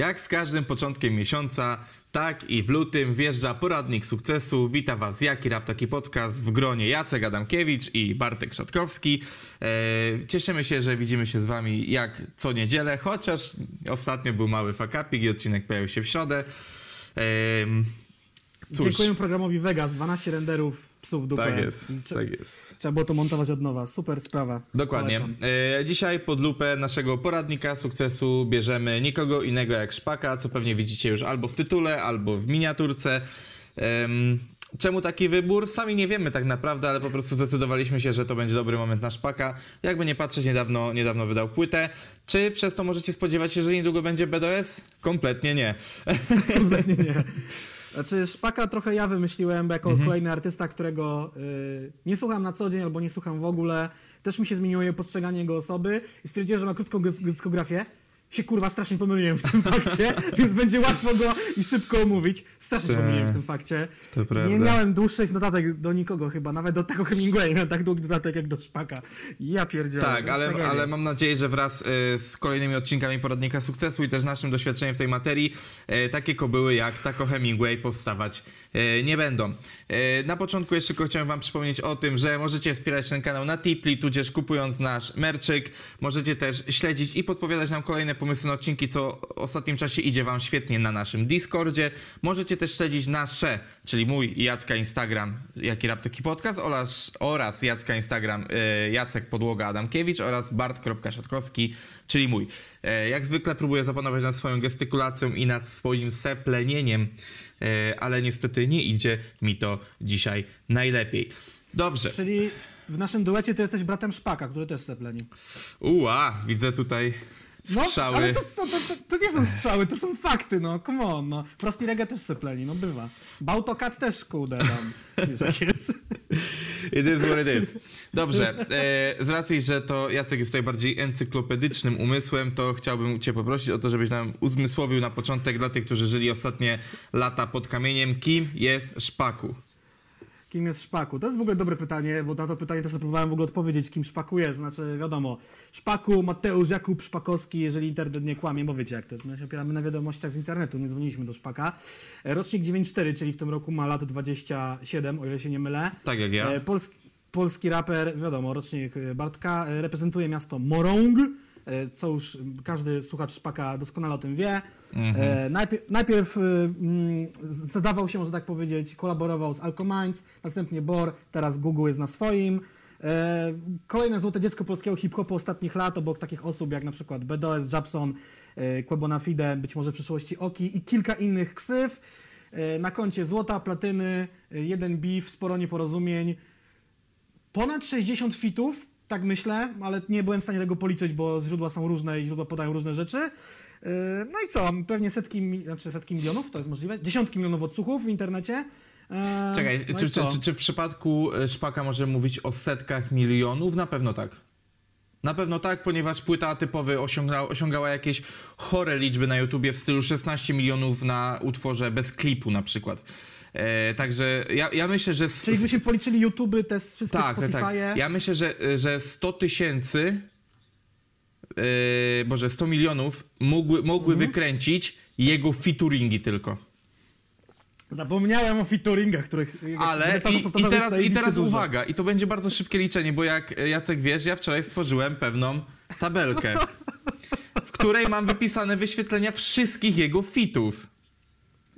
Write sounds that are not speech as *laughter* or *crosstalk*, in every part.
Jak z każdym początkiem miesiąca, tak i w lutym wjeżdża poradnik sukcesu. Witam Was Jaki Rap Taki Podcast w gronie Jacek Adamkiewicz i Bartek Szatkowski. E, cieszymy się, że widzimy się z Wami jak co niedzielę, chociaż ostatnio był mały fakapik i odcinek pojawił się w środę. E, cóż. Dziękuję programowi Vegas, 12 renderów psów dupę. Tak jest, tak jest. Trzeba było to montować od nowa, super sprawa. Dokładnie. E, dzisiaj pod lupę naszego poradnika sukcesu bierzemy nikogo innego jak Szpaka, co pewnie widzicie już albo w tytule, albo w miniaturce. Czemu taki wybór? Sami nie wiemy tak naprawdę, ale po prostu zdecydowaliśmy się, że to będzie dobry moment na szpaka. Jakby nie patrzeć, niedawno, niedawno wydał płytę. Czy przez to możecie spodziewać się, że niedługo będzie BDS? Kompletnie nie. *laughs* Kompletnie nie. Znaczy, Szpaka trochę ja wymyśliłem, jako mhm. kolejny artysta, którego y, nie słucham na co dzień albo nie słucham w ogóle. Też mi się zmieniło postrzeganie jego osoby i stwierdziłem, że ma krótką dyskografię się kurwa strasznie pomyliłem w tym fakcie, *laughs* więc będzie łatwo go i szybko omówić. Strasznie się pomyliłem w tym fakcie. To prawda. Nie miałem dłuższych notatek do nikogo chyba, nawet do tego Hemingwaya miałem tak długi notatek jak do Szpaka. Ja pierdzielę. Tak, ale, ale mam nadzieję, że wraz y, z kolejnymi odcinkami Poradnika Sukcesu i też naszym doświadczeniem w tej materii y, takie kobyły jak Taco Hemingway powstawać nie będą. Na początku jeszcze tylko chciałem wam przypomnieć o tym, że możecie wspierać ten kanał na Tipli, tudzież kupując nasz merczyk. Możecie też śledzić i podpowiadać nam kolejne pomysły na odcinki, co w ostatnim czasie idzie Wam świetnie na naszym Discordzie. Możecie też śledzić nasze, czyli mój i Jacka Instagram, Jaki Rap Taki Podcast oraz, oraz Jacka Instagram, y, Jacek Podłoga Adamkiewicz oraz bart.szatkowski, czyli mój. Jak zwykle próbuję zapanować nad swoją gestykulacją i nad swoim seplenieniem, ale niestety nie idzie mi to dzisiaj najlepiej. Dobrze. Czyli w naszym duecie to jesteś bratem Szpaka, który też sepleni. Uła, widzę tutaj no, strzały. ale to, to, to, to, nie są strzały, to są fakty, no, come on, no. Frosty Reggae też sepleni, no bywa. Bautokat też, kurde, tam, wiesz *laughs* jest. It is what it is. Dobrze, e, z racji, że to Jacek jest tutaj bardziej encyklopedycznym umysłem, to chciałbym cię poprosić o to, żebyś nam uzmysłowił na początek dla tych, którzy żyli ostatnie lata pod kamieniem, kim jest Szpaku? Kim jest Szpaku? To jest w ogóle dobre pytanie, bo na to pytanie też próbowałem w ogóle odpowiedzieć, kim Szpaku jest. Znaczy, wiadomo, Szpaku, Mateusz Jakub Szpakowski, jeżeli internet nie kłamie, bo wiecie jak to jest. My się opieramy na wiadomościach z internetu, nie dzwoniliśmy do Szpaka. E, rocznik 94, czyli w tym roku ma lat 27, o ile się nie mylę. Tak jak ja. E, polski, polski raper, wiadomo, rocznik Bartka, e, reprezentuje miasto Morong E, co już każdy słuchacz Szpaka doskonale o tym wie. Mhm. Najpierw, najpierw mm, zadawał się, że tak powiedzieć, kolaborował z Alcominds, następnie Bor, teraz Google jest na swoim. E, kolejne złote dziecko polskiego hip-hopu ostatnich lat, obok takich osób jak na przykład BDS, Japson, Quebona Fide, być może w przyszłości Oki i kilka innych ksyw. Na koncie złota, platyny, jeden beef, sporo nieporozumień. Ponad 60 fitów, tak myślę, ale nie byłem w stanie tego policzyć, bo źródła są różne i źródła podają różne rzeczy. Yy, no i co? Pewnie setki, znaczy setki milionów, to jest możliwe? Dziesiątki milionów odsłuchów w internecie. Yy, Czekaj, no czy, czy, czy, czy, w przypadku e, Szpaka możemy mówić o setkach milionów? Na pewno tak. Na pewno tak, ponieważ płyta typowy osiągała, osiągała jakieś chore liczby na YouTubie w stylu 16 milionów na utworze bez klipu na przykład. E, także ja, ja myślę, że... Czyli gdybyśmy policzyli YouTube, te wszystkie tak, Spotify'e... Tak, tak. Ja myślę, że, że 100 tysięcy, yy, boże, 100 milionów mogły, mogły mhm. wykręcić jego featuringi tylko. Zapomniałem o featuringach, których. Ale i, i, teraz, i teraz uwaga, i to będzie bardzo szybkie liczenie, bo jak Jacek wiesz, ja wczoraj stworzyłem pewną tabelkę, w której mam wypisane wyświetlenia wszystkich jego fitów.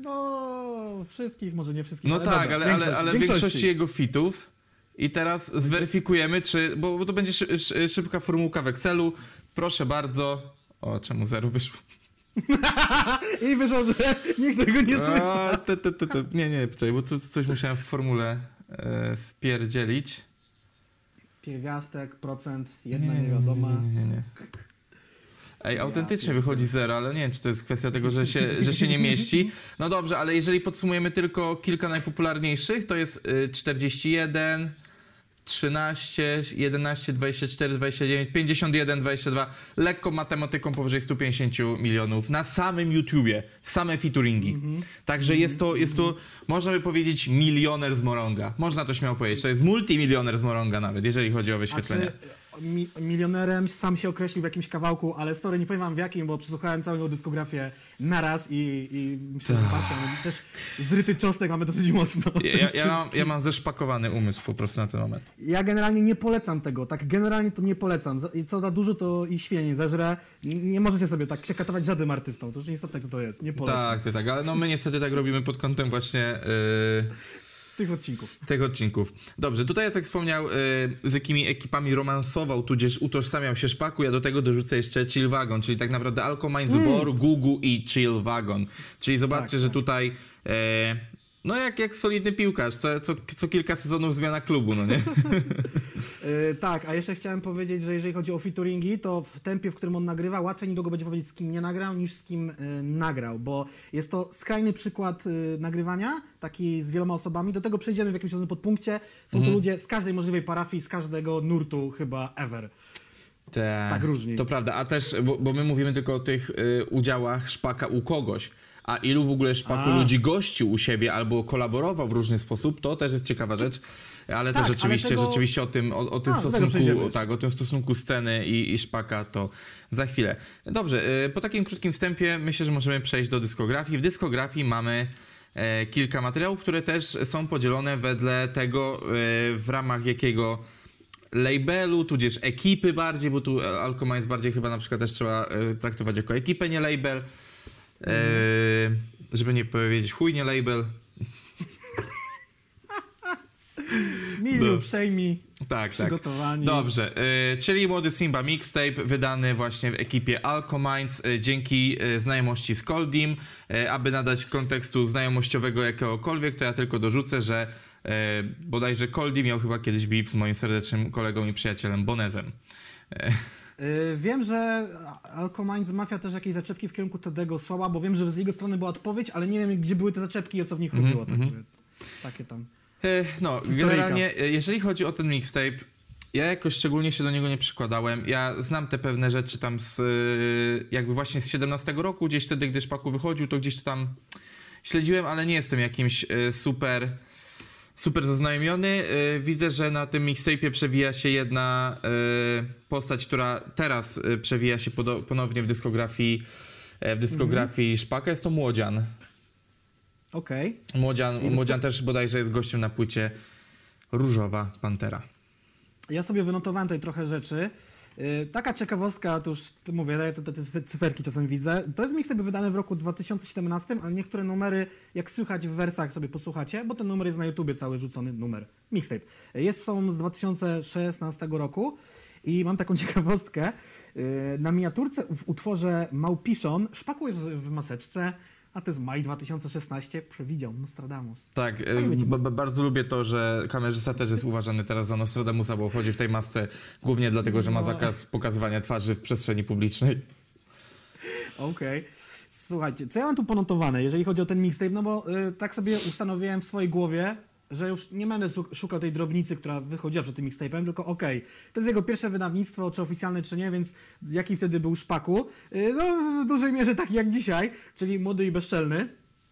No, wszystkich, może nie wszystkich. No ale tak, dobra, ale, ale, ale większości. większości jego fitów. I teraz zweryfikujemy, czy. Bo, bo to będzie szy, szy, szybka formułka w Excelu. Proszę bardzo. O, czemu zero wyszło? *laughs* I wyszło, że nikt tego nie słyszał. Nie, nie, poczekaj, bo tu coś musiałem w formule e, spierdzielić. Pierwiastek, procent, jedna niewiadoma. Nie, nie, nie. Ej, autentycznie wychodzi zero, ale nie wiem, czy to jest kwestia tego, że się, że się nie mieści. No dobrze, ale jeżeli podsumujemy tylko kilka najpopularniejszych, to jest 41, 13, 11, 24, 29, 51, 22. Lekko matematyką powyżej 150 milionów na samym YouTubie, same featuringi. Mm -hmm. Także jest to, jest to, można by powiedzieć, milioner z Moronga. Można to śmiało powiedzieć. To jest multimilioner z Moronga nawet, jeżeli chodzi o wyświetlenia. Mi, milionerem sam się określił w jakimś kawałku, ale sorry, nie powiem wam w jakim, bo przesłuchałem całą jego dyskografię naraz i, i myślę, że z też zryty cząstek mamy dosyć mocno. Ja, ja, mam, ja mam zeszpakowany umysł po prostu na ten moment. Ja generalnie nie polecam tego, tak generalnie to nie polecam. I co za dużo, to i świnie zeżre. N- Nie możecie sobie tak się katować żadnym artystą, to już niestety to, to jest, nie polecam Tak, tak, tak, ale no my niestety tak robimy pod kątem właśnie yy, tych odcinków. tych odcinków. Dobrze, tutaj jak wspomniał, yy, z jakimi ekipami romansował, tudzież utożsamiał się Szpaku, ja do tego dorzucę jeszcze Chill Wagon, czyli tak naprawdę Alcomind Zbor, Gugu i Chill Wagon. Czyli zobaczcie, Tak, że tak. tutaj e, no jak, jak solidny piłkarz, co, co, co kilka sezonów zmiana klubu, no nie? Yy, *laughs* tak, a jeszcze chciałem powiedzieć, że jeżeli chodzi o featuringi, to w tempie, w którym on nagrywa, łatwiej niedługo będzie powiedzieć, z kim nie nagrał, niż z kim yy, nagrał, bo jest to skrajny przykład yy, nagrywania, taki z wieloma osobami. Do tego przejdziemy w jakimś podpunkcie. Są Mhm. to ludzie z każdej możliwej parafii, z każdego nurtu chyba ever. Te, Tak różni. To prawda, a też, bo, bo my mówimy tylko o tych y, udziałach Szpaka u kogoś. A ilu w ogóle Szpaku A. ludzi gościł u siebie albo kolaborował w różny sposób, to też jest ciekawa rzecz. Ale Tak, to ale rzeczywiście, tego- rzeczywiście o tym, o, o tym A, stosunku, tak, o tym stosunku sceny i, i Szpaka to za chwilę. Dobrze, y, po takim krótkim wstępie myślę, że możemy przejść do dyskografii. W dyskografii mamy e, kilka materiałów, które też są podzielone wedle tego, e, w ramach jakiego labelu, tudzież ekipy bardziej, bo tu Alcoma jest bardziej chyba na przykład też trzeba e, traktować jako ekipę, nie label. E, żeby nie powiedzieć chuj, nie label. Mili, No. uprzejmi, Tak, tak. Dobrze, e, czyli Młody Simba Mixtape wydany właśnie w ekipie Alcominds e, dzięki e, znajomości z Coldim. E, aby nadać kontekstu znajomościowego jakiegokolwiek, to ja tylko dorzucę, że e, bodajże Coldi miał chyba kiedyś beef z moim serdecznym kolegą i przyjacielem Bonezem. Yy, wiem, że Alcominds Mafia też jakieś zaczepki w kierunku Tedego słała, bo wiem, że z jego strony była odpowiedź, ale nie wiem, gdzie były te zaczepki i o co w nich Mhm, chodziło. Także takie tam. E, No, Historyjka. generalnie, e, jeżeli chodzi o ten mixtape, ja jakoś szczególnie się do niego nie przykładałem. Ja znam te pewne rzeczy tam z, jakby właśnie z 17 roku, gdzieś wtedy, gdy Szpaku wychodził, to gdzieś to tam śledziłem, ale nie jestem jakimś super, super zaznajomiony. E, Widzę, że na tym mixtape'ie przewija się jedna e, postać, która teraz e, przewija się ponownie w dyskografii, e, w dyskografii Szpaka. Jest to Młodzian. Okej. Młodzian, I Młodzian też bodajże jest gościem na płycie Różowa Pantera. Ja sobie wynotowałem tutaj trochę rzeczy. Yy, Taka ciekawostka, to już to mówię, ja te, te, cyferki czasem widzę. To jest mixtape wydany w roku 2017, ale niektóre numery, jak słychać w wersach sobie posłuchacie, bo ten numer jest na YouTubie cały rzucony numer. Mixtape. Jest są z 2016 roku i mam taką *laughs* ciekawostkę. Yy, Na miniaturce w utworze Małpiszon szpaku jest w maseczce, a to jest maj 2016, przewidział Nostradamus. Tak, b- bardzo lubię to, że kamerzysta też jest uważany teraz za Nostradamusa, bo chodzi w tej masce głównie dlatego, że ma No. zakaz pokazywania twarzy w przestrzeni publicznej. Okej. Słuchajcie, co ja mam tu ponotowane, jeżeli chodzi o ten mixtape, no bo y, tak sobie ustanowiłem w swojej głowie, że już nie będę szukał tej drobnicy, która wychodziła przed tym mixtape'em, tylko okej, to jest jego pierwsze wydawnictwo, czy oficjalne, czy nie, więc jaki wtedy był szpaku? Y, no w dużej mierze taki jak dzisiaj, czyli młody i bezczelny,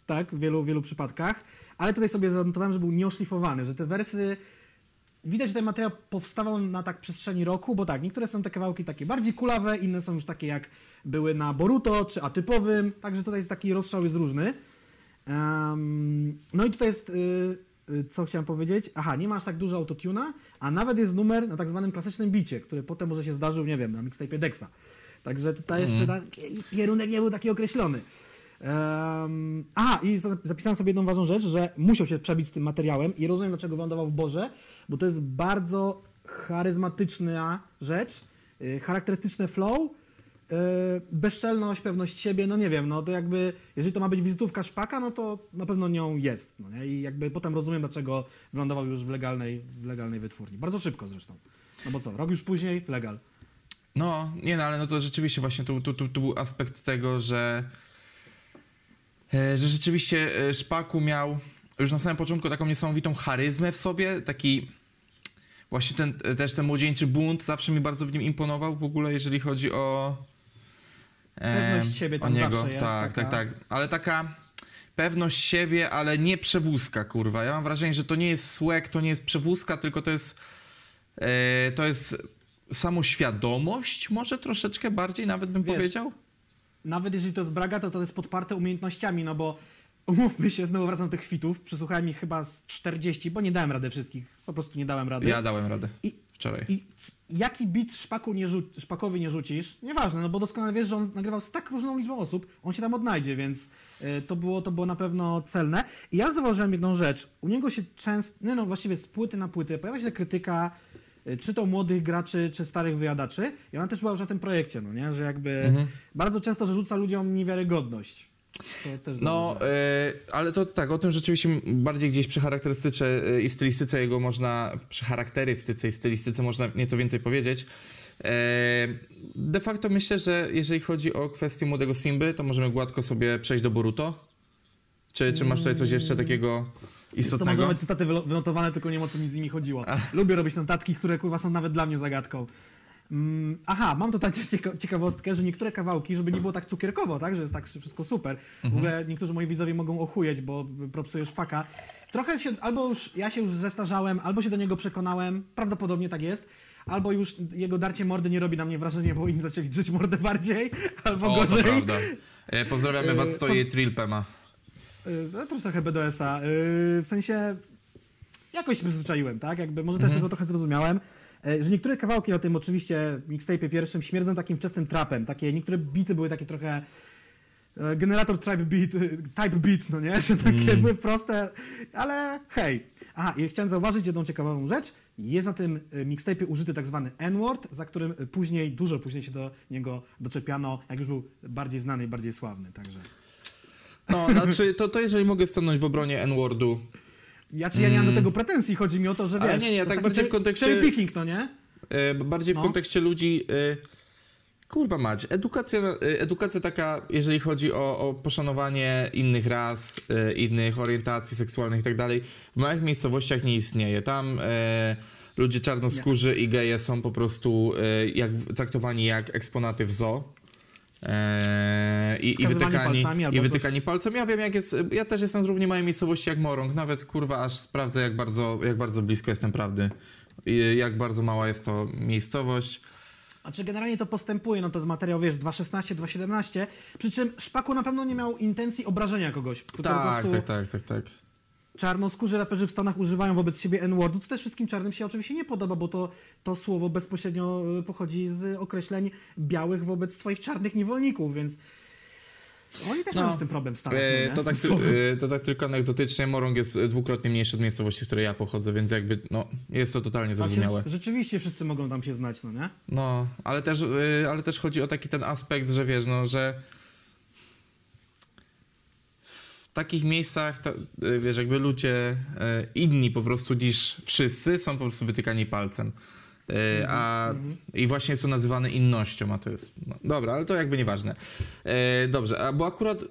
tak, w wielu, wielu przypadkach, ale tutaj sobie zanotowałem, że był nieoszlifowany, że te wersy Widać, że ten materiał powstawał na tak przestrzeni roku, bo tak, niektóre są te kawałki takie bardziej kulawe, inne są już takie jak były na Boruto czy atypowym, także tutaj taki rozstrzał jest różny. Em, no i tutaj jest, y, co chciałem powiedzieć, aha, nie ma aż tak dużo autotuna, a nawet jest numer na tak zwanym klasycznym bicie, który potem może się zdarzył, nie wiem, na mixtape Dexa. Także tutaj jeszcze taki kierunek nie był taki określony. Um, a, i za- zapisałem sobie jedną ważną rzecz, że musiał się przebić z tym materiałem i rozumiem, dlaczego wylądował w Borze, bo to jest bardzo charyzmatyczna rzecz, y, charakterystyczne flow, y, bezczelność, pewność siebie, no nie wiem, no to jakby, jeżeli to ma być wizytówka szpaka, no to na pewno nią jest, no nie? I jakby potem rozumiem, dlaczego wylądował już w legalnej, w legalnej wytwórni. Bardzo szybko zresztą. No bo co, rok już później, legal. No, nie no, ale no to rzeczywiście właśnie tu, tu, tu, tu był aspekt tego, że e, że rzeczywiście e, Szpaku miał już na samym początku taką niesamowitą charyzmę w sobie, taki właśnie ten, e, też ten młodzieńczy bunt zawsze mi bardzo w nim imponował w ogóle, jeżeli chodzi o Pewność siebie tam o niego. zawsze jest tak, taka. tak, tak, ale taka pewność siebie, ale nie przewózka, kurwa. Ja mam wrażenie, że to nie jest słek, to nie jest przewózka, tylko to jest e, to jest samoświadomość, może troszeczkę bardziej nawet bym Wiesz, powiedział. Nawet jeżeli to jest braga, to to jest podparte umiejętnościami, no bo umówmy się, znowu wracam do tych kwitów, przesłuchałem ich chyba z 40, bo nie dałem rady wszystkich, po prostu nie dałem rady. Ja dałem radę I, wczoraj. I jaki bit szpaku nie rzu- szpakowi nie rzucisz, nieważne, no bo doskonale wiesz, że on nagrywał z tak różną liczbą osób, on się tam odnajdzie, więc y, to, było, to było na pewno celne. I ja zauważyłem jedną rzecz, u niego się często, nie no właściwie z płyty na płytę pojawia się krytyka, y, czy to młodych graczy, czy starych wyjadaczy i ona też była już na tym projekcie, no nie, że jakby Mhm. bardzo często, że rzuca ludziom niewiarygodność. To No, e, ale to tak, o tym rzeczywiście bardziej gdzieś przy charakterystyce e, i stylistyce jego można, przy charakterystyce i stylistyce można nieco więcej powiedzieć. E, de facto myślę, że jeżeli chodzi o kwestię młodego Simby, to możemy gładko sobie przejść do Boruto. Czy, czy masz tutaj coś jeszcze takiego Wiesz co, mam istotnego? cytaty wynotowane, tylko nie wiem o co mi z nimi chodziło. Lubię robić notatki, które kurwa są nawet dla mnie zagadką. Mm, aha, mam tutaj też cieka- ciekawostkę, że niektóre kawałki, żeby nie było tak cukierkowo, tak, że jest tak wszystko super. W ogóle niektórzy moi widzowie mogą ochujeć, bo propsuję szpaka. Trochę się, albo już ja się już zestarzałem, albo się do niego przekonałem, prawdopodobnie tak jest. Albo już jego darcie mordy nie robi na mnie wrażenia, bo inni zaczęli drzeć mordę bardziej, *laughs* albo O, to gorzej. prawda. E, pozdrawiamy E, Wadstoje i Trilpema. Yy, no, to trochę BDS-a. Yy, w sensie jakoś się przyzwyczaiłem, tak? Jakby może Mhm. też tego trochę zrozumiałem. Yy, że niektóre kawałki na tym oczywiście mixtape pierwszym śmierdzą takim wczesnym trapem. Takie, niektóre bity były takie trochę e, generator type beat, e, type beat, no nie? *laughs* Że takie Mm. były proste, ale hej. Aha, i chciałem zauważyć jedną ciekawą rzecz. Jest na tym e, mixtape użyty tak zwany N-word, za którym e, później, dużo później się do niego doczepiano, jak już był bardziej znany i bardziej sławny, także... No, znaczy, to, to jeżeli mogę stanąć w obronie N-wordu, Ja czy ja nie mam do tego pretensji, chodzi mi o to, że wiesz... Mm. Ale nie, nie, to tak bardziej w kontekście- Cherry picking, no nie? E, bardziej w No. kontekście ludzi. e, Kurwa mać, edukacja, e, edukacja taka, jeżeli chodzi o, o poszanowanie innych ras, innych orientacji seksualnych i tak dalej, w małych miejscowościach nie istnieje. Tam ludzie czarnoskórzy i geje są po prostu jak, traktowani jak eksponaty w zoo. E, i, i wytykani, i coś. wytykani palcem. Ja wiem, jak jest. Ja też jestem z równie małej miejscowości jak Morąg. Nawet kurwa, aż sprawdzę, jak bardzo, jak bardzo blisko jestem prawdy. I jak bardzo mała jest to miejscowość. A czy generalnie to postępuje, no to jest materiał, wiesz, 2.16, 2.17, przy czym Szpaku na pewno nie miał intencji obrażenia kogoś, tylko Tak, prostu tak, tak, tak, tak. Czarnoskórzy raperzy w Stanach używają wobec siebie N-wordu, co też wszystkim czarnym się oczywiście nie podoba, bo to, to słowo bezpośrednio y, pochodzi z określeń białych wobec swoich czarnych niewolników, więc oni też No, mają z tym problem w Stanach, E, no to, tak, e, to tak tylko anegdotycznie, Morąg jest dwukrotnie mniejszy od miejscowości, z której ja pochodzę, więc jakby, no, jest to totalnie Znaczy, zrozumiałe. Rzeczywiście wszyscy mogą tam się znać, no nie? No, ale też, e, ale też chodzi o taki ten aspekt, że wiesz, no, że w takich miejscach, ta, e, wiesz, jakby ludzie e, inni po prostu niż wszyscy są po prostu wytykani palcem. E, A i właśnie jest to nazywane innością, a to jest. No, dobra, ale to jakby nieważne. E, dobrze, a bo akurat e,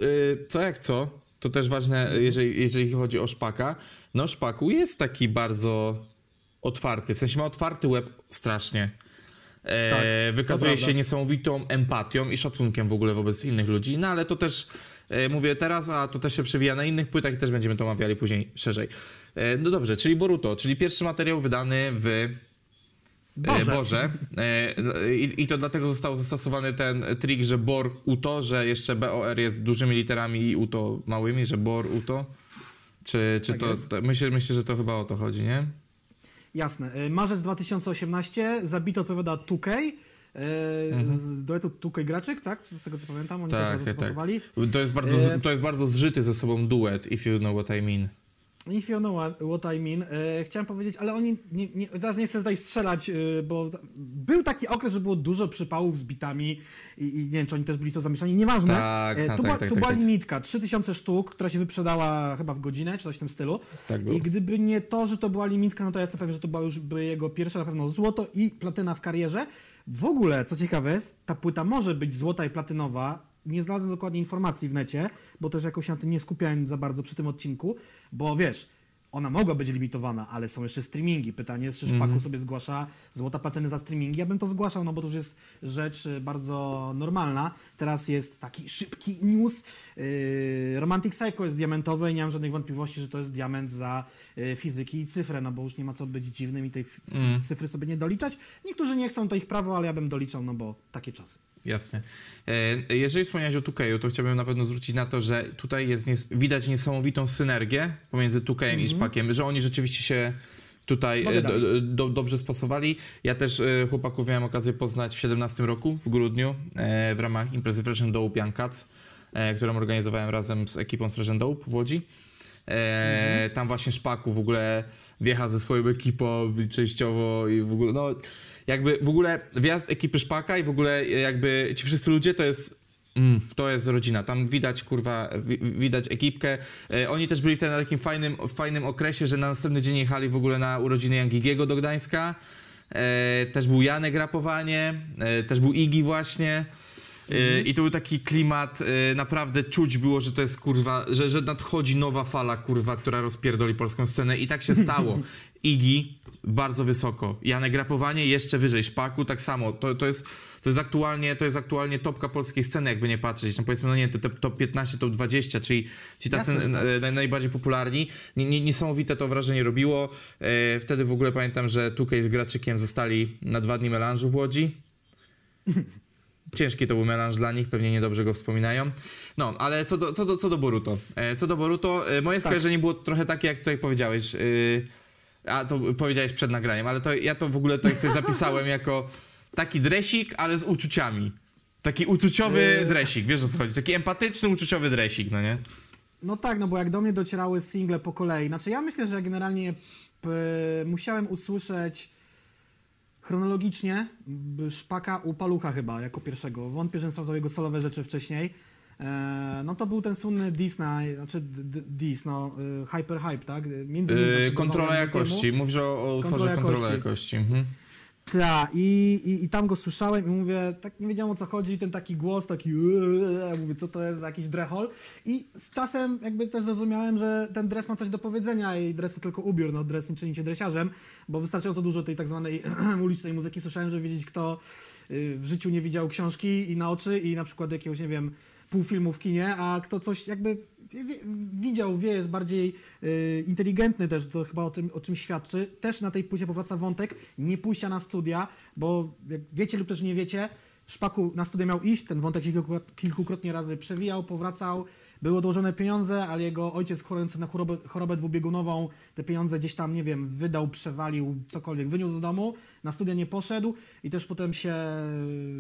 co jak co, to też ważne, jeżeli, jeżeli chodzi o szpaka. No, szpaku jest taki bardzo otwarty, w sensie ma otwarty łeb strasznie. E, Tak, wykazuje się niesamowitą empatią i szacunkiem w ogóle wobec innych ludzi, no ale to też mówię teraz, a to też się przewija na innych płytach i też będziemy to omawiali później szerzej. E, no dobrze, czyli Boruto, czyli pierwszy materiał wydany w Boże. Boże. Boże. E, i, I to dlatego został zastosowany ten trik, że Bor Uto, że jeszcze BOR jest dużymi literami i Uto małymi, że Bor Uto. Czy, czy Tak to. to myślę, myślę, że to chyba o to chodzi, nie? Jasne. Marzec 2018, za bit odpowiada 2K, y, z duetu 2K Graczyk, tak? Z tego co pamiętam, oni Tak, też razem tak. współpracowali. To jest, bardzo, E, to jest bardzo zżyty ze sobą duet, if you know what I mean. If you know what, what I mean. E, chciałem powiedzieć, ale oni, nie, nie, teraz nie chcę tutaj strzelać, e, bo był taki okres, że było dużo przypałów z bitami i, i nie wiem, czy oni też byli to zamieszani, nieważne. Tak, E, tak, tu tak, była, tak, tu tak, była limitka, 3000 sztuk, która się wyprzedała chyba w godzinę, czy coś w tym stylu. I gdyby nie to, że to była limitka, no to ja jestem pewien, że to była już by jego pierwsza na pewno złoto i platyna w karierze. W ogóle, co ciekawe jest, ta płyta może być złota i platynowa. Nie znalazłem dokładnie informacji w necie, bo też jakoś się na tym nie skupiałem za bardzo przy tym odcinku, bo wiesz, ona mogła być limitowana, ale są jeszcze streamingi. Pytanie jest, czy Szpaku Mhm. sobie zgłasza złota platyny za streamingi. Ja bym to zgłaszał, no bo to już jest rzecz y, bardzo normalna. Teraz jest taki szybki news. Yy, Romantic Psycho jest diamentowe i nie mam żadnych wątpliwości, że to jest diament za y, fizyki i cyfrę, no bo już nie ma co być dziwnym i tej Mm. cyfry sobie nie doliczać. Niektórzy nie chcą, to ich prawo, ale ja bym doliczał, no bo takie czasy. Jasne. E, Jeżeli wspomniałeś o Tukeju, to chciałbym na pewno zwrócić na to, że tutaj jest nies- widać niesamowitą synergię pomiędzy Tukejem i Szpakiem, że oni rzeczywiście się tutaj e, do, do, dobrze spasowali. Ja też e, chłopaków miałem okazję poznać w 17 roku, w grudniu, w ramach imprezy Fresh and Dope Young Cats, którą organizowałem razem z ekipą z Fresh and Dope w Łodzi. E, Tam właśnie Szpaku w ogóle wjechał ze swoją ekipą częściowo i w ogóle, no jakby w ogóle wjazd ekipy Szpaka i w ogóle jakby ci wszyscy ludzie to jest Mm, to jest rodzina. Tam widać, kurwa, wi- widać ekipkę. E, oni też byli na takim fajnym, fajnym okresie, że na następny dzień jechali w ogóle na urodziny Jangigiego do Gdańska. E, też był Janek Rapowanie, e, też był Igi właśnie. E, I to był taki klimat, e, naprawdę czuć było, że to jest kurwa, że, że nadchodzi nowa fala, kurwa, która rozpierdoli polską scenę i tak się *laughs* stało. Igi bardzo wysoko, Janek Rapowanie jeszcze wyżej, Szpaku tak samo. To, to jest to jest aktualnie, to jest aktualnie topka polskiej sceny, jakby nie patrzeć. No powiedzmy, no nie, te, te top 15, top 20, czyli ci tacy naj, najbardziej popularni. Nie, nie, niesamowite to wrażenie robiło. E, wtedy w ogóle pamiętam, że Tukej z Graczykiem zostali na dwa dni melanżu w Łodzi. *laughs* Ciężki to był melanż dla nich, pewnie niedobrze go wspominają. No, ale co do, co do, co do Boruto. E, co do Boruto, e, moje skojarzenie było trochę takie, jak tutaj powiedziałeś. E, a to powiedziałeś przed nagraniem, ale to ja to w ogóle tutaj sobie zapisałem *laughs* jako taki dresik, ale z uczuciami. Taki uczuciowy dresik, wiesz o co chodzi? Taki empatyczny, uczuciowy dresik, no nie? No tak, no bo jak do mnie docierały single po kolei, znaczy ja myślę, że generalnie musiałem usłyszeć chronologicznie Szpaka u Palucha chyba, jako pierwszego. Wątpię, że sprawdzał jego solowe rzeczy wcześniej. E, no to był ten słynny diss na, znaczy d- d- diss, no, y, hyper hype, tak? Między innymi tam kontrola jakości. temu. Mówisz o, o utworze Kontrola kontrola jakości. jakości. Mhm. Tak, i, i, i tam go słyszałem i mówię, tak nie wiedziałem o co chodzi, ten taki głos, taki eee, mówię, co to jest jakiś drehol? I z czasem jakby też zrozumiałem, że ten dres ma coś do powiedzenia i dres to tylko ubiór, no dres nie czyni cię dresiarzem, bo wystarczająco dużo tej tak zwanej *clears throat* ulicznej muzyki słyszałem, żeby wiedzieć, kto y, w życiu nie widział książki i na oczy i na przykład jakiegoś, nie wiem, półfilmu w kinie, a kto coś jakby widział, wie, jest bardziej y, inteligentny też, to chyba o tym, o czym świadczy. Też na tej płycie powraca wątek nie pójścia na studia, bo jak wiecie lub też nie wiecie, Szpaku na studia miał iść, ten wątek się kilku, kilkukrotnie razy przewijał, powracał, były odłożone pieniądze, ale jego ojciec chorujący na chorobę, chorobę dwubiegunową te pieniądze gdzieś tam, nie wiem, wydał, przewalił, cokolwiek, wyniósł z domu, na studia nie poszedł i też potem się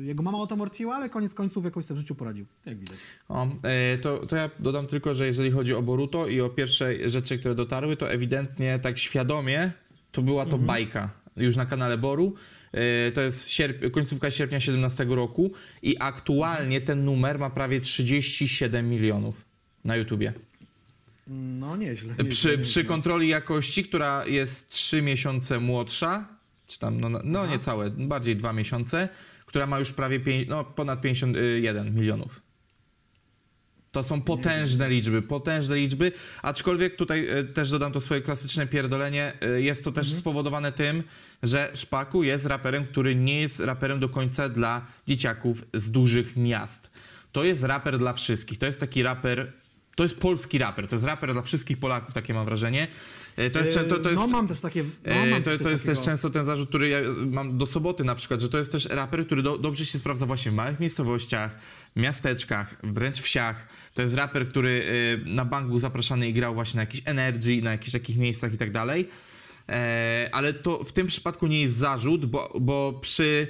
jego mama o to martwiła, ale koniec końców jakoś sobie w życiu poradził, jak widać. O, e, to, to ja dodam tylko, że jeżeli chodzi o Boruto i o pierwsze rzeczy, które dotarły, to ewidentnie tak świadomie to była to bajka już na kanale Boru. E, To jest sierp- końcówka sierpnia 17 roku i aktualnie ten numer ma prawie 37 milionów na YouTubie. No nieźle. Przy, nieźle, przy nieźle. kontroli jakości, która jest 3 miesiące młodsza, czy tam, no, no Aha. niecałe, bardziej 2 miesiące, która ma już prawie no, ponad 51 milionów. To są potężne liczby, potężne liczby, aczkolwiek tutaj e, też dodam to swoje klasyczne pierdolenie, e, jest to też Mhm. spowodowane tym, że Szpaku jest raperem, który nie jest raperem do końca dla dzieciaków z dużych miast. To jest raper dla wszystkich, to jest taki raper, to jest polski raper, to jest raper dla wszystkich Polaków, takie mam wrażenie. E, To jest, cze- to, to jest No mam też takie... No, E, mam to, to jest też często ten zarzut, który ja mam do soboty na przykład, że to jest też raper, który do, dobrze się sprawdza właśnie w małych miejscowościach, miasteczkach, wręcz wsiach. To jest raper, który e, na bank był zapraszany i grał właśnie na jakiś Energy, na jakichś takich miejscach i tak dalej. E, Ale to w tym przypadku nie jest zarzut, bo, bo przy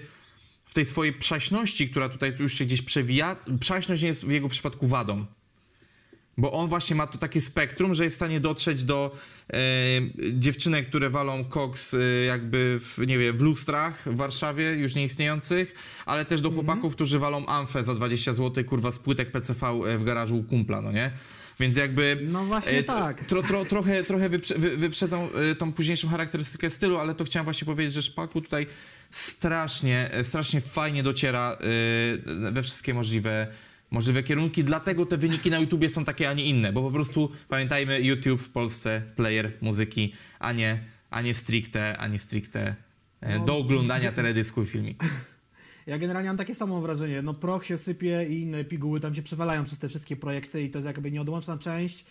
w tej swojej przaśności, która tutaj już się gdzieś przewija, przaśność nie jest w jego przypadku wadą. Bo on właśnie ma tu takie spektrum, że jest w stanie dotrzeć do e, dziewczynek, które walą koks e, jakby w, nie wiem, w lustrach w Warszawie już nieistniejących, ale też do chłopaków, którzy walą amfę za 20 zł, kurwa, z płytek PCV e, w garażu u kumpla, no nie? Więc jakby... No właśnie e, tak. Tro, tro, trochę trochę wyprze, wy, wyprzedzam e, tą późniejszą charakterystykę stylu, ale to chciałem właśnie powiedzieć, że Szpaku tutaj strasznie, e, strasznie fajnie dociera we wszystkie możliwe możliwe kierunki, dlatego te wyniki na YouTubie są takie, a nie inne, bo po prostu pamiętajmy, YouTube w Polsce, player muzyki, a nie, a nie stricte, a nie stricte e, No, do oglądania teledysku i filmiku. Ja generalnie mam takie samo wrażenie, no proch się sypie i inne piguły tam się przewalają przez te wszystkie projekty i to jest jakby nieodłączna część.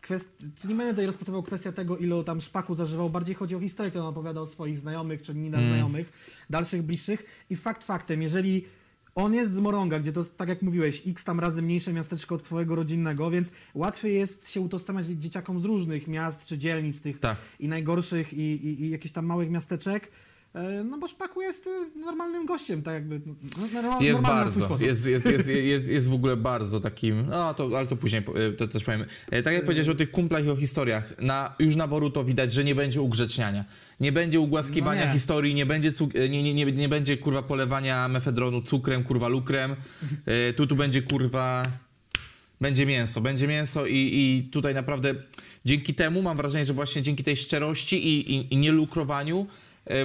Kwest... Czy nie będę tutaj rozpatrywał kwestię tego, ilu tam szpaku zażywał, bardziej chodzi o historię, którą opowiada o swoich znajomych, czy nie Mm. znajomych, dalszych, bliższych i fakt faktem, jeżeli on jest z Moronga, gdzie to jest, tak jak mówiłeś, x tam razy mniejsze miasteczko od twojego rodzinnego, więc łatwiej jest się utożsamiać dzieciakom z różnych miast czy dzielnic tych Tak. i najgorszych i, i, i jakichś tam małych miasteczek. E, No bo Szpaku jest normalnym gościem, tak jakby. No, normal, Jest bardzo, jest, jest, jest, jest, jest w ogóle bardzo takim, no to, ale to później e, to też powiem. E, Tak jak powiedziałeś o tych kumplach i o historiach, na, już na Boruto widać, że nie będzie ugrzeczniania. Nie będzie ugłaskiwania No nie. historii, nie będzie, nie, nie, nie, nie będzie kurwa polewania mefedronu cukrem, kurwa lukrem. Tu, tu będzie kurwa będzie mięso, będzie mięso i, i tutaj naprawdę dzięki temu mam wrażenie, że właśnie dzięki tej szczerości i, i, i nielukrowaniu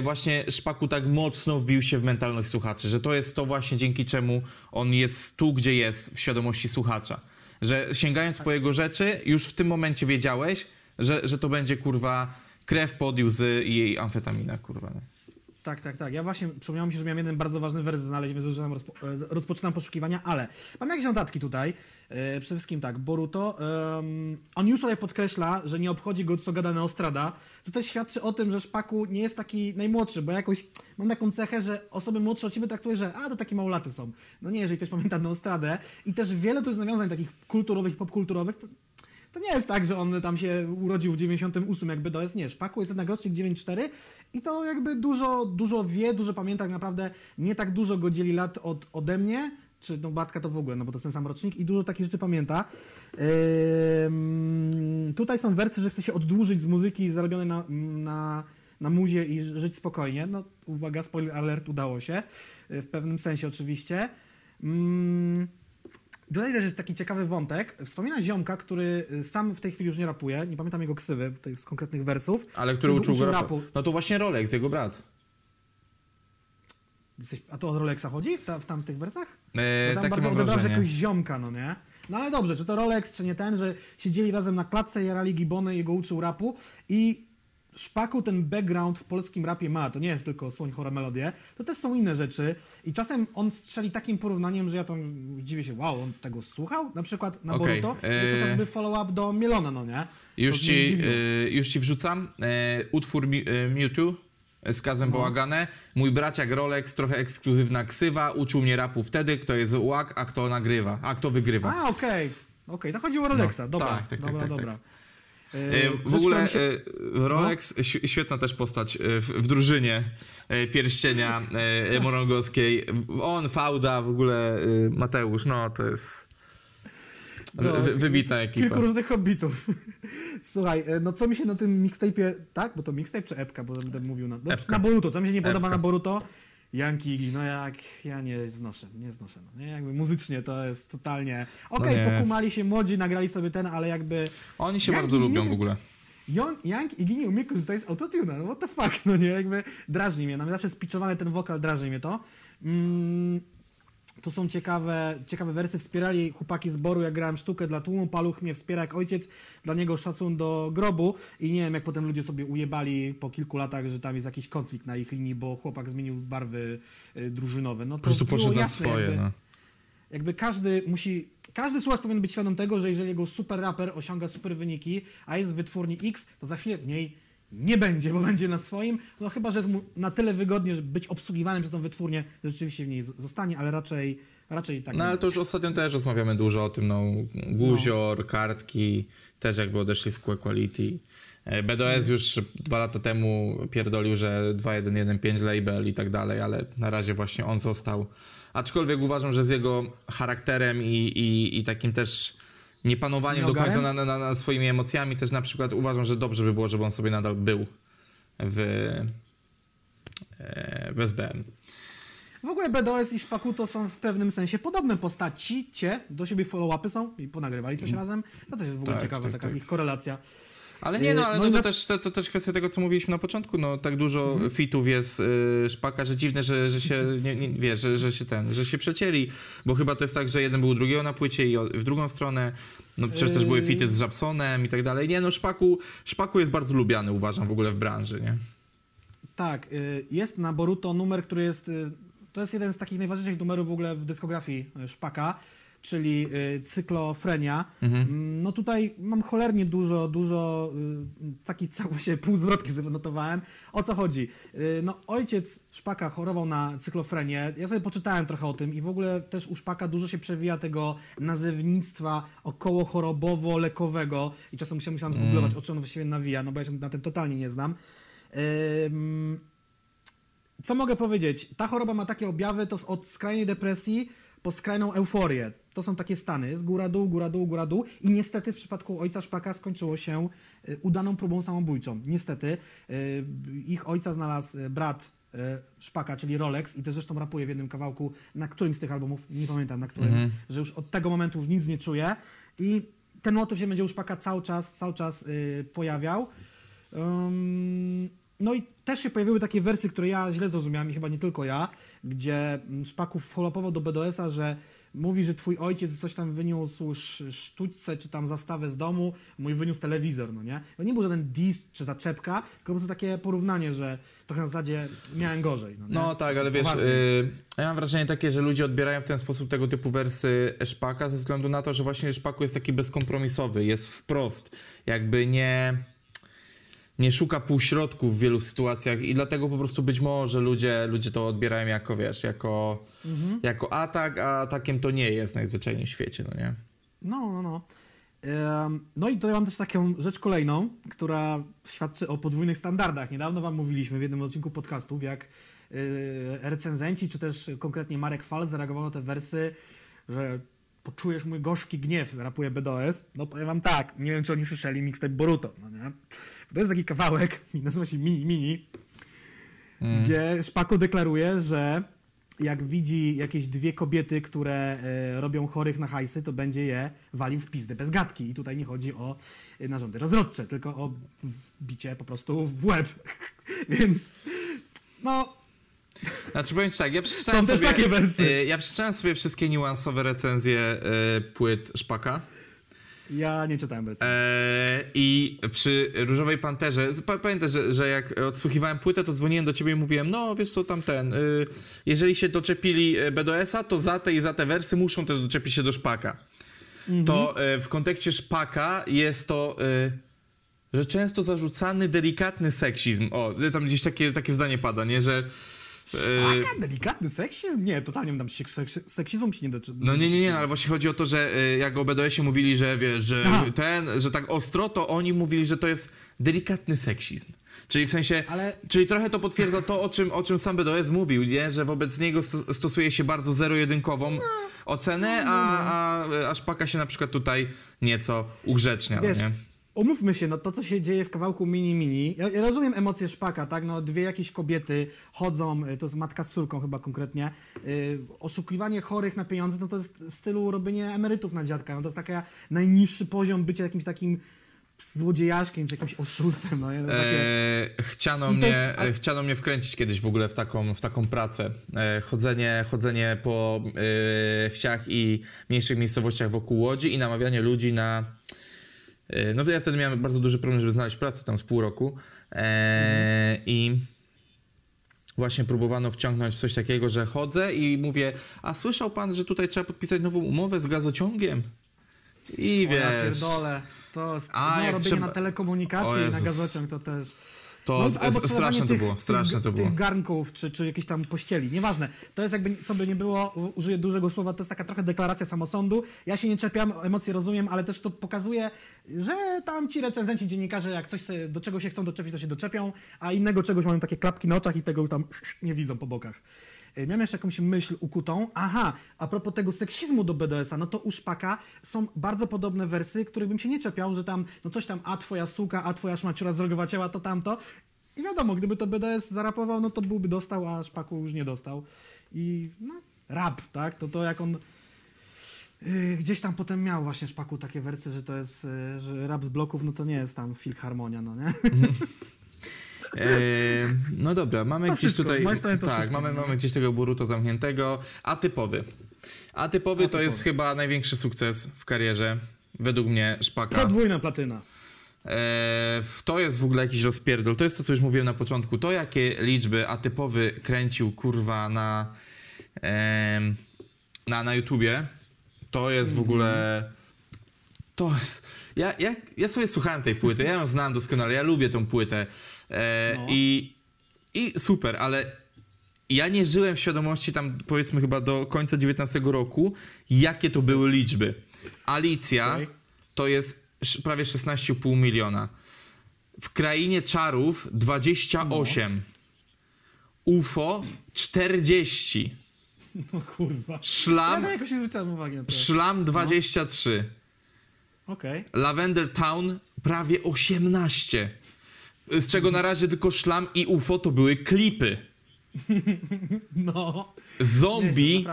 właśnie Szpaku tak mocno wbił się w mentalność słuchaczy, że to jest to właśnie dzięki czemu on jest tu, gdzie jest w świadomości słuchacza. Że sięgając po jego rzeczy, już w tym momencie wiedziałeś, że, że to będzie kurwa krew, pod łzy i jej amfetamina, kurwa. No. Tak, tak, tak. Ja właśnie przypomniało mi się, że miałem jeden bardzo ważny wers znaleźć, więc zaczynam rozpo, e, rozpoczynam poszukiwania, ale mam jakieś notatki tutaj. E, przede wszystkim tak, Boruto. on już tutaj podkreśla, że nie obchodzi go, co gada Neostrada, co też świadczy o tym, że Szpaku nie jest taki najmłodszy, bo jakoś mam taką cechę, że osoby młodsze od ciebie traktuje, że a, to takie małolaty są. No nie, jeżeli ktoś pamięta Neostradę. I też wiele tu jest nawiązań takich kulturowych popkulturowych, to nie jest tak, że on tam się urodził w 98, jakby jest, nie, Szpaku jest jednak rocznik 94 i to jakby dużo, dużo wie, dużo pamięta, tak naprawdę nie tak dużo go dzieli lat od, ode mnie, czy no Bartka to w ogóle, no bo to jest ten sam rocznik i dużo takich rzeczy pamięta. Ym, tutaj są wersy, że chce się oddłużyć z muzyki zarobionej na, na, na muzie i żyć spokojnie. No uwaga, spoiler alert, udało się, w pewnym sensie oczywiście. Ym, Tutaj też jest taki ciekawy wątek. Wspomina ziomka, który y, sam w tej chwili już nie rapuje, nie pamiętam jego ksywy tutaj z konkretnych wersów. Ale który uczył go uczył rapu. No to właśnie Rolex, jego brat. A to o Rolexa chodzi w, ta, w tamtych wersach? E, Bo tam bardzo wrażenie. jakiegoś ziomka, no nie? No ale dobrze, czy to Rolex, czy nie ten, że siedzieli razem na klatce, jarali gibony i go uczył rapu i Szpaku ten background w polskim rapie ma, to nie jest tylko Słoń Chore Melodie, to też są inne rzeczy i czasem on strzeli takim porównaniem, że ja tam dziwię się, wow, on tego słuchał? Na przykład na Okej, Boruto e- jest to chociażby follow-up do Mielona, no nie? Już To ci, y, już ci wrzucam e, utwór Mi, e, Mewtwo z Kazem No. Bałagane. Mój braciak Rolex, trochę ekskluzywna ksywa, uczył mnie rapu wtedy, kto jest łak, a kto nagrywa, a kto wygrywa. A, okej, okej, to chodziło o Rolexa, No, dobra, tak, tak, tak, dobra, tak, dobra. W która ogóle mi się- e, Rolex, ś- świetna też postać e, w, w drużynie e, pierścienia e, morongowskiej. On, Fauda, w ogóle e, Mateusz, no to jest No, wy, wy, wybitna ekipa. Kilku różnych hobbitów. Słuchaj, e, no co mi się na tym mixtape'ie, tak? Bo to mixtape czy epka, bo będę mówił na, no, na Boruto. Co mi się nie podoba Epka. na Boruto? Yankee, no jak ja nie znoszę, nie znoszę. No, nie? Jakby muzycznie to jest totalnie... Okej, No nie. pokumali się młodzi, nagrali sobie ten, ale jakby... Oni się bardzo lubią w ogóle. Young i nie umie korzystać z autotuna, no what the fuck, no nie, jakby drażni mnie, na mnie zawsze spiczowany ten wokal, drażni mnie to. Mm, to są ciekawe, ciekawe wersy, wspierali chłopaki z Boru, jak grałem sztukę dla tłumu, Paluch mnie wspiera jak ojciec, dla niego szacun do grobu i nie wiem, jak potem ludzie sobie ujebali po kilku latach, że tam jest jakiś konflikt na ich linii, bo chłopak zmienił barwy y, drużynowe. No to Po prostu poszedł na swoje. jakby, No. jakby każdy musi, każdy słuchacz powinien być świadom tego, że jeżeli jego super raper osiąga super wyniki, a jest w wytwórni X, to za chwilę w niej nie będzie, bo będzie na swoim, no chyba, że jest mu na tyle wygodnie, żeby być obsługiwanym przez tą wytwórnię, że rzeczywiście w niej zostanie, ale raczej, raczej tak No ale to już ostatnio też rozmawiamy dużo o tym, no Guzior, kartki, też jakby odeszli z Quality. E, BDS już dwa lata temu pierdolił, że 2115 label i tak dalej, ale na razie właśnie on został. Aczkolwiek uważam, że z jego charakterem i, i, i takim też niepanowaniem do końca na, na, na swoimi emocjami też na przykład uważam, że dobrze by było, żeby on sobie nadal był w, e, w SBM. W ogóle BDOS i Szpakuto są w pewnym sensie podobne postaci, cie, do siebie follow-upy są i ponagrywali coś razem. To też jest w ogóle Tak, ciekawa tak, taka tak. ich korelacja. Ale nie, no, ale No no, to, na- też, to, to też kwestia tego, co mówiliśmy na początku, no tak dużo Mhm. fitów jest y, szpaka, że dziwne, że, że się, nie, nie, wiesz, że, że się ten, że się przecięli, bo chyba to jest tak, że jeden był drugiego na płycie i w drugą stronę, no przecież też były Yy. fity z Żabsonem i tak dalej. Nie, no szpaku, szpaku jest bardzo lubiany, uważam, w ogóle w branży, nie? Tak, y, jest na Boruto numer, który jest. y, To jest jeden z takich najważniejszych numerów w ogóle w dyskografii y, Szpaka, czyli y, cyklofrenia. Mm, No tutaj mam cholernie dużo, dużo y, takich *laughs* całe się półzwrotki sobie notowałem. O co chodzi? Y, No ojciec Szpaka chorował na cyklofrenię. Ja sobie poczytałem trochę o tym i w ogóle też u Szpaka dużo się przewija tego nazewnictwa około chorobowo-lekowego i czasem musiałem, musiałem zgooglować, o czym on właściwie nawija, no bo ja się na tym totalnie nie znam. Co mogę powiedzieć? Ta choroba ma takie objawy, to od skrajnej depresji po skrajną euforię. To są takie stany, z góra dół, góra dół, góra dół i niestety w przypadku ojca Szpaka skończyło się y, udaną próbą samobójczą. Niestety y, ich ojca znalazł y, brat Szpaka, czyli Rolex i też zresztą rapuje w jednym kawałku, na którymś z tych albumów, nie pamiętam na którym, że już od tego momentu już nic nie czuje i ten motyw się będzie u Szpaka cały czas, cały czas pojawiał. Ym, no i też się pojawiły takie wersje, które ja źle zrozumiałem i chyba nie tylko ja, gdzie mm, Szpaków followował do BDS-a, że mówi, że twój ojciec coś tam wyniósł sz- sztućce czy tam zastawę z domu, mój wyniósł telewizor, no nie? To nie był żaden diss czy zaczepka, tylko po prostu takie porównanie, że trochę na zasadzie miałem gorzej, no? No tak, ale wiesz, Poważnie. y, ja mam wrażenie takie, że ludzie odbierają w ten sposób tego typu wersy Szpaka ze względu na to, że właśnie Szpaku jest taki bezkompromisowy, jest wprost, jakby nie nie szuka półśrodków w wielu sytuacjach i dlatego po prostu być może ludzie, ludzie to odbierają jako, wiesz, jako, jako atak, a atakiem to nie jest najzwyczajniej w świecie, no nie? No, no, no. No i tutaj mam też taką rzecz kolejną, która świadczy o podwójnych standardach. Niedawno wam mówiliśmy w jednym odcinku podcastów, jak y, recenzenci, czy też konkretnie Marek Fal zareagował na te wersy, że poczujesz mój gorzki gniew, rapuje BDOS. No powiem wam tak, nie wiem czy oni słyszeli mixtape Boruto, no nie? To jest taki kawałek, *laughs* nazywa się Mini Mini, gdzie Szpako deklaruje, że jak widzi jakieś dwie kobiety, które e, robią chorych na hajsy, to będzie je walił w pizdę bez gadki. I tutaj nie chodzi o e, narządy rozrodcze, tylko o bicie po prostu w łeb. *laughs* Więc no, Znaczy powiem ci tak, ja przeczytałem Są też sobie, takie wersy. y, ja przeczytałem sobie wszystkie niuansowe recenzje y, płyt Szpaka. ja nie czytałem wersji. Eee, I przy Różowej Panterze, pa- pamiętasz, że, że jak odsłuchiwałem płytę, to dzwoniłem do ciebie i mówiłem, no wiesz co, tam ten, y, jeżeli się doczepili e, BDS-a, to za te i za te wersy muszą też doczepić się do Szpaka. To e, w kontekście Szpaka jest to, e, że często zarzucany delikatny seksizm. O, tam gdzieś takie, takie zdanie pada, nie, że... e, Szpaka? Delikatny seksizm? Nie, totalnie tam się seks- seksizmem się nie doczy. No nie, nie, nie, no, ale właśnie chodzi o to, że y, jak o BDS-ie mówili, że wiesz, że Aha. ten, że tak ostro, to oni mówili, że to jest delikatny seksizm. Czyli w sensie, Ale- czyli trochę to potwierdza to, o czym, o czym sam BDS mówił, nie? że wobec niego sto, stosuje się bardzo zero-jedynkową No. ocenę, a, a, a Szpaka się na przykład tutaj nieco ugrzecznia, Wiesz, no nie? Umówmy się, no to co się dzieje w kawałku Mini Mini, ja, ja rozumiem emocje Szpaka, tak, no dwie jakieś kobiety chodzą, y, to jest matka z córką chyba konkretnie, y, oszukiwanie chorych na pieniądze, no to jest w stylu robienia emerytów na dziadka, no to jest taki najniższy poziom bycia jakimś takim złodziejaszkiem, czy jakimś oszustem, no takie... E, chciano, mnie, jest- a- e, chciano mnie wkręcić kiedyś w ogóle w taką, w taką pracę. E, chodzenie, chodzenie po e, wsiach i mniejszych miejscowościach wokół Łodzi i namawianie ludzi na... E, no ja wtedy miałem bardzo duży problem, żeby znaleźć pracę tam z pół roku. E, I właśnie próbowano wciągnąć w coś takiego, że chodzę i mówię, a słyszał pan, że tutaj trzeba podpisać nową umowę z gazociągiem? I O, ja wiesz... pierdolę. To jest, A, no, robienie trzeba- na telekomunikację O i na gazociąg to też... To No, straszne sprzedawanie to tych- było, tych- straszne to było. Tych garnków, czy, czy jakieś tam pościeli, nieważne. To jest jakby, co by nie było, użyję dużego słowa, to jest taka trochę deklaracja samosądu. Ja się nie czepiam, emocje rozumiem, ale też to pokazuje, że tam ci recenzenci, dziennikarze, jak coś sobie, do czego się chcą doczepić, to się doczepią, a innego czegoś mają takie klapki na oczach i tego tam nie widzą po bokach. Y, Miałem jeszcze jakąś myśl ukutą. Aha, a propos tego seksizmu do BDS-a, no to u Szpaka są bardzo podobne wersy, których bym się nie czepiał, że tam, no coś tam, a twoja suka, a twoja szmaciura zrogowa ciała, to tamto. I wiadomo, gdyby to BDS zarapował, no to byłby dostał, a Szpaku już nie dostał. I no, rap, tak? To to jak on... Yy, Gdzieś tam potem miał właśnie Szpaku takie wersje, że to jest, yy, że rap z bloków, no to nie jest tam filharmonia, no nie? E, *laughs* no dobra, mamy To gdzieś wszystko, tutaj. tak, wszystko, mamy, mamy gdzieś tego Boruto zamkniętego. Atypowy. Atypowy to jest chyba największy sukces w karierze. Według mnie Szpaka. Podwójna platyna. E, to jest w ogóle jakiś rozpierdol. To jest to, co już mówiłem na początku. To, jakie liczby atypowy kręcił kurwa na, na, na YouTubie, to jest w ogóle. To jest. Ja, ja, ja sobie słuchałem tej płyty, ja ją znam doskonale, ja lubię tą płytę. E, No. i, I super, ale ja nie żyłem w świadomości tam powiedzmy chyba do końca 19 roku, jakie to były liczby. Alicja Okej. to jest prawie 16,5 miliona. W krainie czarów 28. UFO 40. No kurwa. Ja Szlam, no jakoś nie zwróciłem uwagi na to. szlam 23. Okej. Lavender Town prawie 18. Z czego na razie tylko szlam i UFO to były klipy. *laughs* No. Zombie,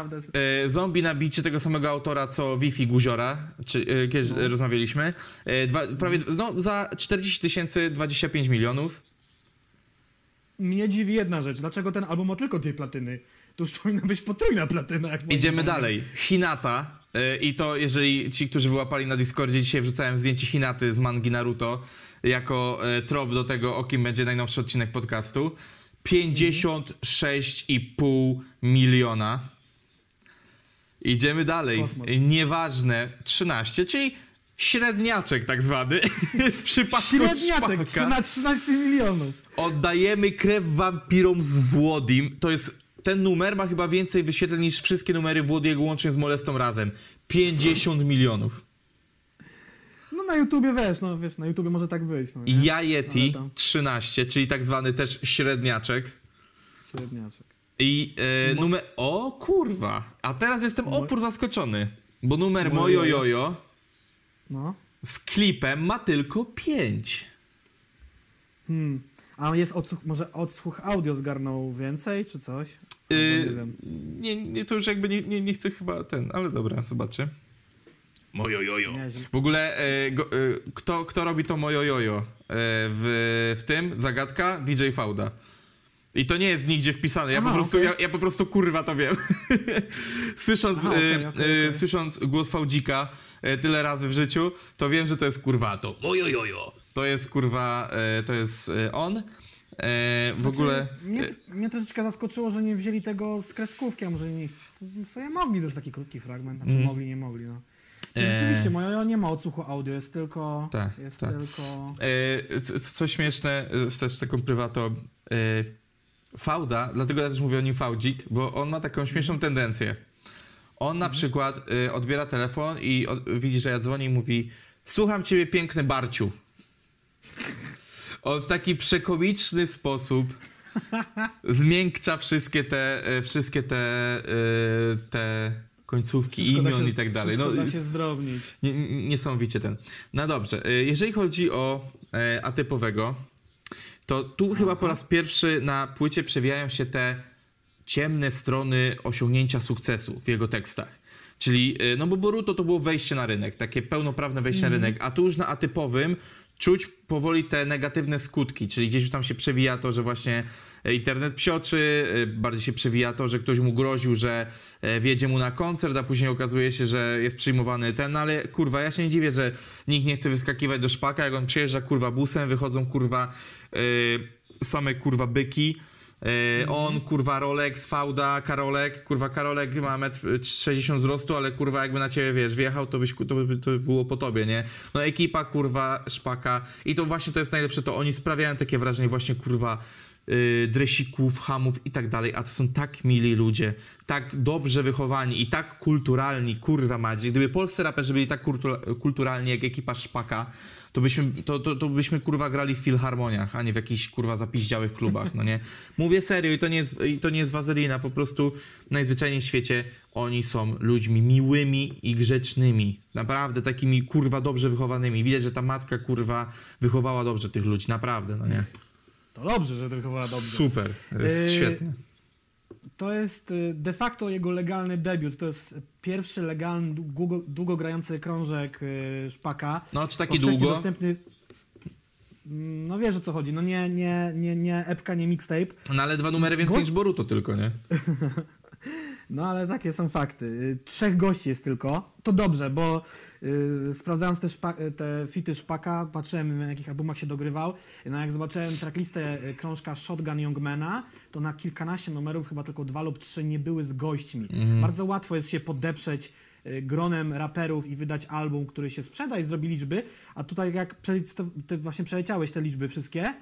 e, zombie na bicie tego samego autora co Wi-Fi Guziora, czy, e, kiedyś No. rozmawialiśmy. E, dwa, prawie, no, za 40 tysięcy 25 milionów. Mnie dziwi jedna rzecz. Dlaczego ten album ma tylko dwie platyny? To już powinna być potrójna platyna. Idziemy dalej. Hinata. E, I to, jeżeli ci, którzy wyłapali na Discordzie, dzisiaj wrzucałem zdjęcie Hinaty z mangi Naruto jako e, trop do tego, o kim będzie najnowszy odcinek podcastu. 56,5 miliona. Idziemy dalej. Kosmos. Nieważne, 13, czyli średniaczek tak zwany *laughs* w przypadku Średniaczek Szpaka. na 13 milionów. Oddajemy krew wampirom z Włodim. To jest. Ten numer ma chyba więcej wyświetleń niż wszystkie numery Włodiego łącznie z Molestą razem. 50 milionów. No na YouTubie wiesz, no wiesz, na YouTubie może tak być. No, nie? Ja Yeti tam 13, czyli tak zwany też średniaczek. Średniaczek. I e, numer. O kurwa! A teraz jestem opór zaskoczony. Bo numer Mojo Mojo. Jojo No. z klipem ma tylko 5. Hmm. A jest odsłuch, może odsłuch audio zgarnął więcej, czy coś? Yy, nie wiem. nie, to już jakby nie, nie, nie chcę chyba ten, ale dobra, zobaczę. Mojo jojo. Nieźle. W ogóle e, go, e, kto, kto robi to mojo jojo? E, w, w tym zagadka DJ Fauda. I to nie jest nigdzie wpisane. Ja, Aha, po, prostu, okej. ja, ja po prostu kurwa to wiem. *laughs* słysząc, Aha, okej, e, okej, e, słysząc głos Faudzika e, tyle razy w życiu, to wiem, że to jest kurwa to mojo jojo. To jest kurwa, e, to jest e, on. E, w Znaczy, ogóle. Mnie, e, mnie troszeczkę zaskoczyło, że nie wzięli tego z kreskówki, a może nie. sobie mogli, to jest taki krótki fragment. Znaczy mogli, nie mogli, no. Mm. E. Rzeczywiście, moja nie ma odsłuchu audio, jest tylko. Tak, jest tak. tylko. E, co śmieszne, e, z też taką prywatą, e, Fauda, dlatego ja też mówię o nim Faudzik, bo on ma taką śmieszną tendencję. On na przykład e, odbiera telefon i od, widzi, że ja dzwonię i mówi słucham ciebie piękny Barciu. On w taki przekomiczny sposób zmiękcza wszystkie te, e, wszystkie te, e, te końcówki, Wszystko imion się- i tak dalej. No, da się zdrobnić. nie, nie- niesamowicie ten. No dobrze, y, jeżeli chodzi o e, atypowego, to tu chyba po raz pierwszy na płycie przewijają się te ciemne strony osiągnięcia sukcesu w jego tekstach. Czyli, no bo Boruto to było wejście na rynek, takie pełnoprawne wejście na rynek, a tu już na atypowym czuć powoli te negatywne skutki, czyli gdzieś już tam się przewija to, że właśnie e, internet psioczy, e, bardziej się przewija to, że ktoś mu groził, że e, wjedzie mu na koncert, a później okazuje się, że jest przyjmowany ten, no ale kurwa, ja się nie dziwię, że nikt nie chce wyskakiwać do szpaka, jak on przyjeżdża kurwa busem, wychodzą kurwa e, same kurwa byki, E, On, kurwa, Rolex, Fauda, Karolek, kurwa, Karolek ma metr 60 wzrostu, ale kurwa, jakby na ciebie, wiesz, wjechał, to, byś, to, by, to by było po tobie, nie? No ekipa, kurwa, szpaka i to właśnie to jest najlepsze, to oni sprawiają takie wrażenie właśnie, kurwa, yy, dresików, hamów i tak dalej, a to są tak mili ludzie, tak dobrze wychowani i tak kulturalni, kurwa madzie. Gdyby polscy raperzy byli tak kultu- kulturalni jak ekipa szpaka, to byśmy, to, to, to byśmy kurwa grali w filharmoniach, a nie w jakichś kurwa zapiździałych klubach, no nie? Mówię serio i to nie jest, i to nie jest wazelina, po prostu najzwyczajniej w świecie oni są ludźmi miłymi i grzecznymi. Naprawdę takimi kurwa dobrze wychowanymi. Widać, że ta matka kurwa wychowała dobrze tych ludzi, naprawdę, no nie? To dobrze, że wychowała dobrze. Super, jest Yy, świetne. To jest y, de facto jego legalny debiut. To jest pierwszy legalny, długo, długo grający krążek y, Szpaka. No, czy taki długo? Dostępny... Mm, No wiesz o co chodzi, no nie, nie, nie, nie epka, nie mixtape, No ale dwa numery więcej Go- niż Boruto tylko, nie? *laughs* no ale takie są fakty. Y, Trzech gości jest tylko, to dobrze, bo y, sprawdzając te, szpa, te fity Szpaka, patrzyłem na jakich albumach się dogrywał, no jak zobaczyłem tracklistę y, krążka Shotgun Youngmana, to na kilkanaście numerów, chyba tylko dwa lub trzy nie były z gośćmi. Bardzo łatwo jest się podeprzeć y, gronem raperów i wydać album, który się sprzeda i zrobi liczby, a tutaj jak przelic- ty właśnie przeleciałeś te liczby wszystkie,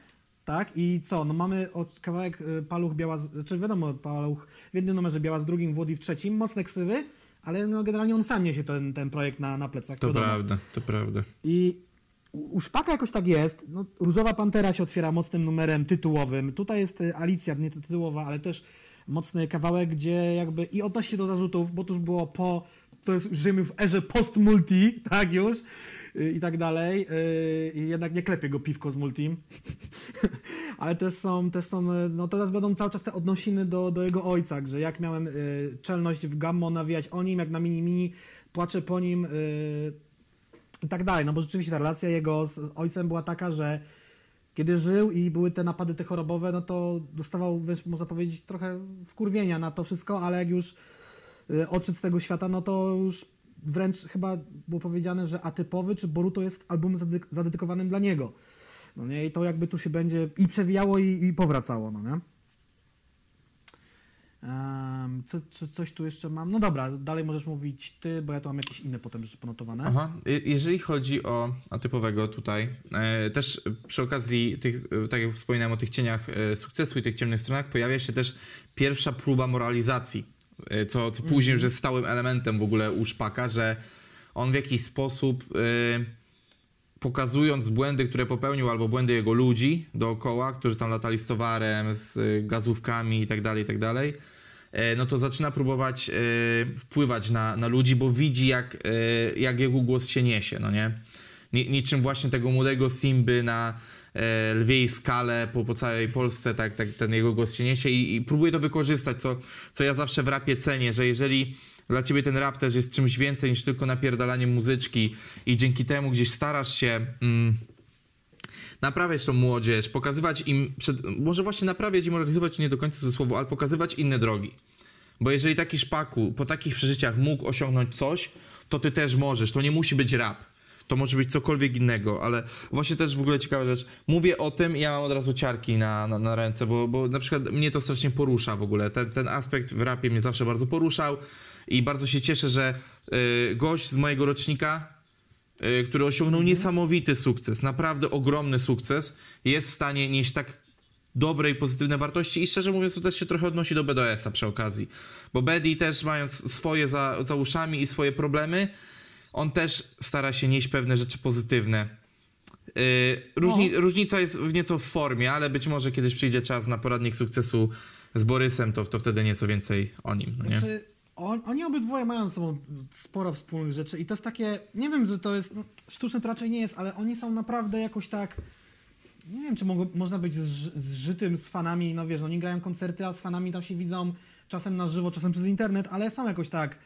tak? I co? No mamy od kawałek y, paluch biała, z, znaczy wiadomo, paluch w jednym numerze biała z drugim, Włody w trzecim, mocne ksywy, ale no generalnie on sam niesie ten, ten projekt na, na plecach. To wiadomo. prawda, to prawda. I u u Szpaka jakoś tak jest. No, Różowa Pantera się otwiera mocnym numerem tytułowym. Tutaj jest y, Alicja, nie tytułowa, ale też mocny kawałek, gdzie jakby i odnosi się do zarzutów, bo to już było po, to jest, żyjemy w erze post-multi, *laughs* tak już, y, i tak dalej. y, I jednak nie klepie go piwko z multim. *laughs* ale też są, też są, y, no teraz będą cały czas te odnosiny do, do jego ojca, że jak miałem czelność w Gammo nawijać o nim, jak na mini-mini, płaczę po nim, i tak dalej, no bo rzeczywiście ta relacja jego z ojcem była taka, że kiedy żył i były te napady te chorobowe, no to dostawał, wiesz, można powiedzieć, trochę wkurwienia na to wszystko, ale jak już odszedł z tego świata, no to już wręcz chyba było powiedziane, że Atypowy czy Boruto jest albumem zadedyk- zadedykowanym dla niego. No nie, i to jakby tu się będzie i przewijało i, i powracało, no nie? Em, co, co, coś tu jeszcze mam? No dobra, dalej możesz mówić ty, bo ja tu mam jakieś inne potem rzeczy ponotowane. Aha. Je- Jeżeli chodzi o atypowego tutaj, e, też przy okazji tych, e, tak jak wspominałem o tych cieniach e, sukcesu i tych ciemnych stronach, pojawia się też pierwsza próba moralizacji, co, co później już jest stałym elementem w ogóle u Szpaka, że on w jakiś sposób e, pokazując błędy, które popełnił, albo błędy jego ludzi dookoła, którzy tam latali z towarem, z y, gazówkami i dalej, i tak dalej, e, no to zaczyna próbować wpływać na, na ludzi, bo widzi jak, jak jego głos się niesie, no nie? Ni- Niczym właśnie tego młodego Simby na lwiej skale po, po całej Polsce, tak, tak ten jego głos się niesie i, i próbuje to wykorzystać, co, co ja zawsze w rapie cenię, że jeżeli dla ciebie ten rap też jest czymś więcej niż tylko napierdalanie muzyczki i dzięki temu gdzieś starasz się mm, naprawiać tą młodzież, pokazywać im, przed, może właśnie naprawiać i moralizować nie do końca ze słowo, ale pokazywać inne drogi. Bo jeżeli taki szpaku po takich przeżyciach mógł osiągnąć coś, to ty też możesz. To nie musi być rap. To może być cokolwiek innego, ale właśnie też w ogóle ciekawa rzecz. Mówię o tym i ja mam od razu ciarki na, na, na ręce, bo, bo na przykład mnie to strasznie porusza w ogóle. Ten, ten aspekt w rapie mnie zawsze bardzo poruszał i bardzo się cieszę, że y, gość z mojego rocznika, y, który osiągnął niesamowity sukces, naprawdę ogromny sukces, jest w stanie nieść tak dobre i pozytywne wartości i szczerze mówiąc to też się trochę odnosi do BDS-a przy okazji. Bo Bedi też mając swoje za, za uszami i swoje problemy, on też stara się nieść pewne rzeczy pozytywne. Yy, różni, Różnica jest w nieco w formie, ale być może kiedyś przyjdzie czas na poradnik sukcesu z Borysem, to, to wtedy nieco więcej o nim, no nie? Znaczy, on, oni obydwoje mają ze sobą sporo wspólnych rzeczy i to jest takie, nie wiem, że to jest, no, sztuczne to raczej nie jest, ale oni są naprawdę jakoś tak, nie wiem, czy można być zży, zżytym z fanami, no wiesz, oni grają koncerty, a z fanami tam się widzą czasem na żywo, czasem przez internet, ale są jakoś tak,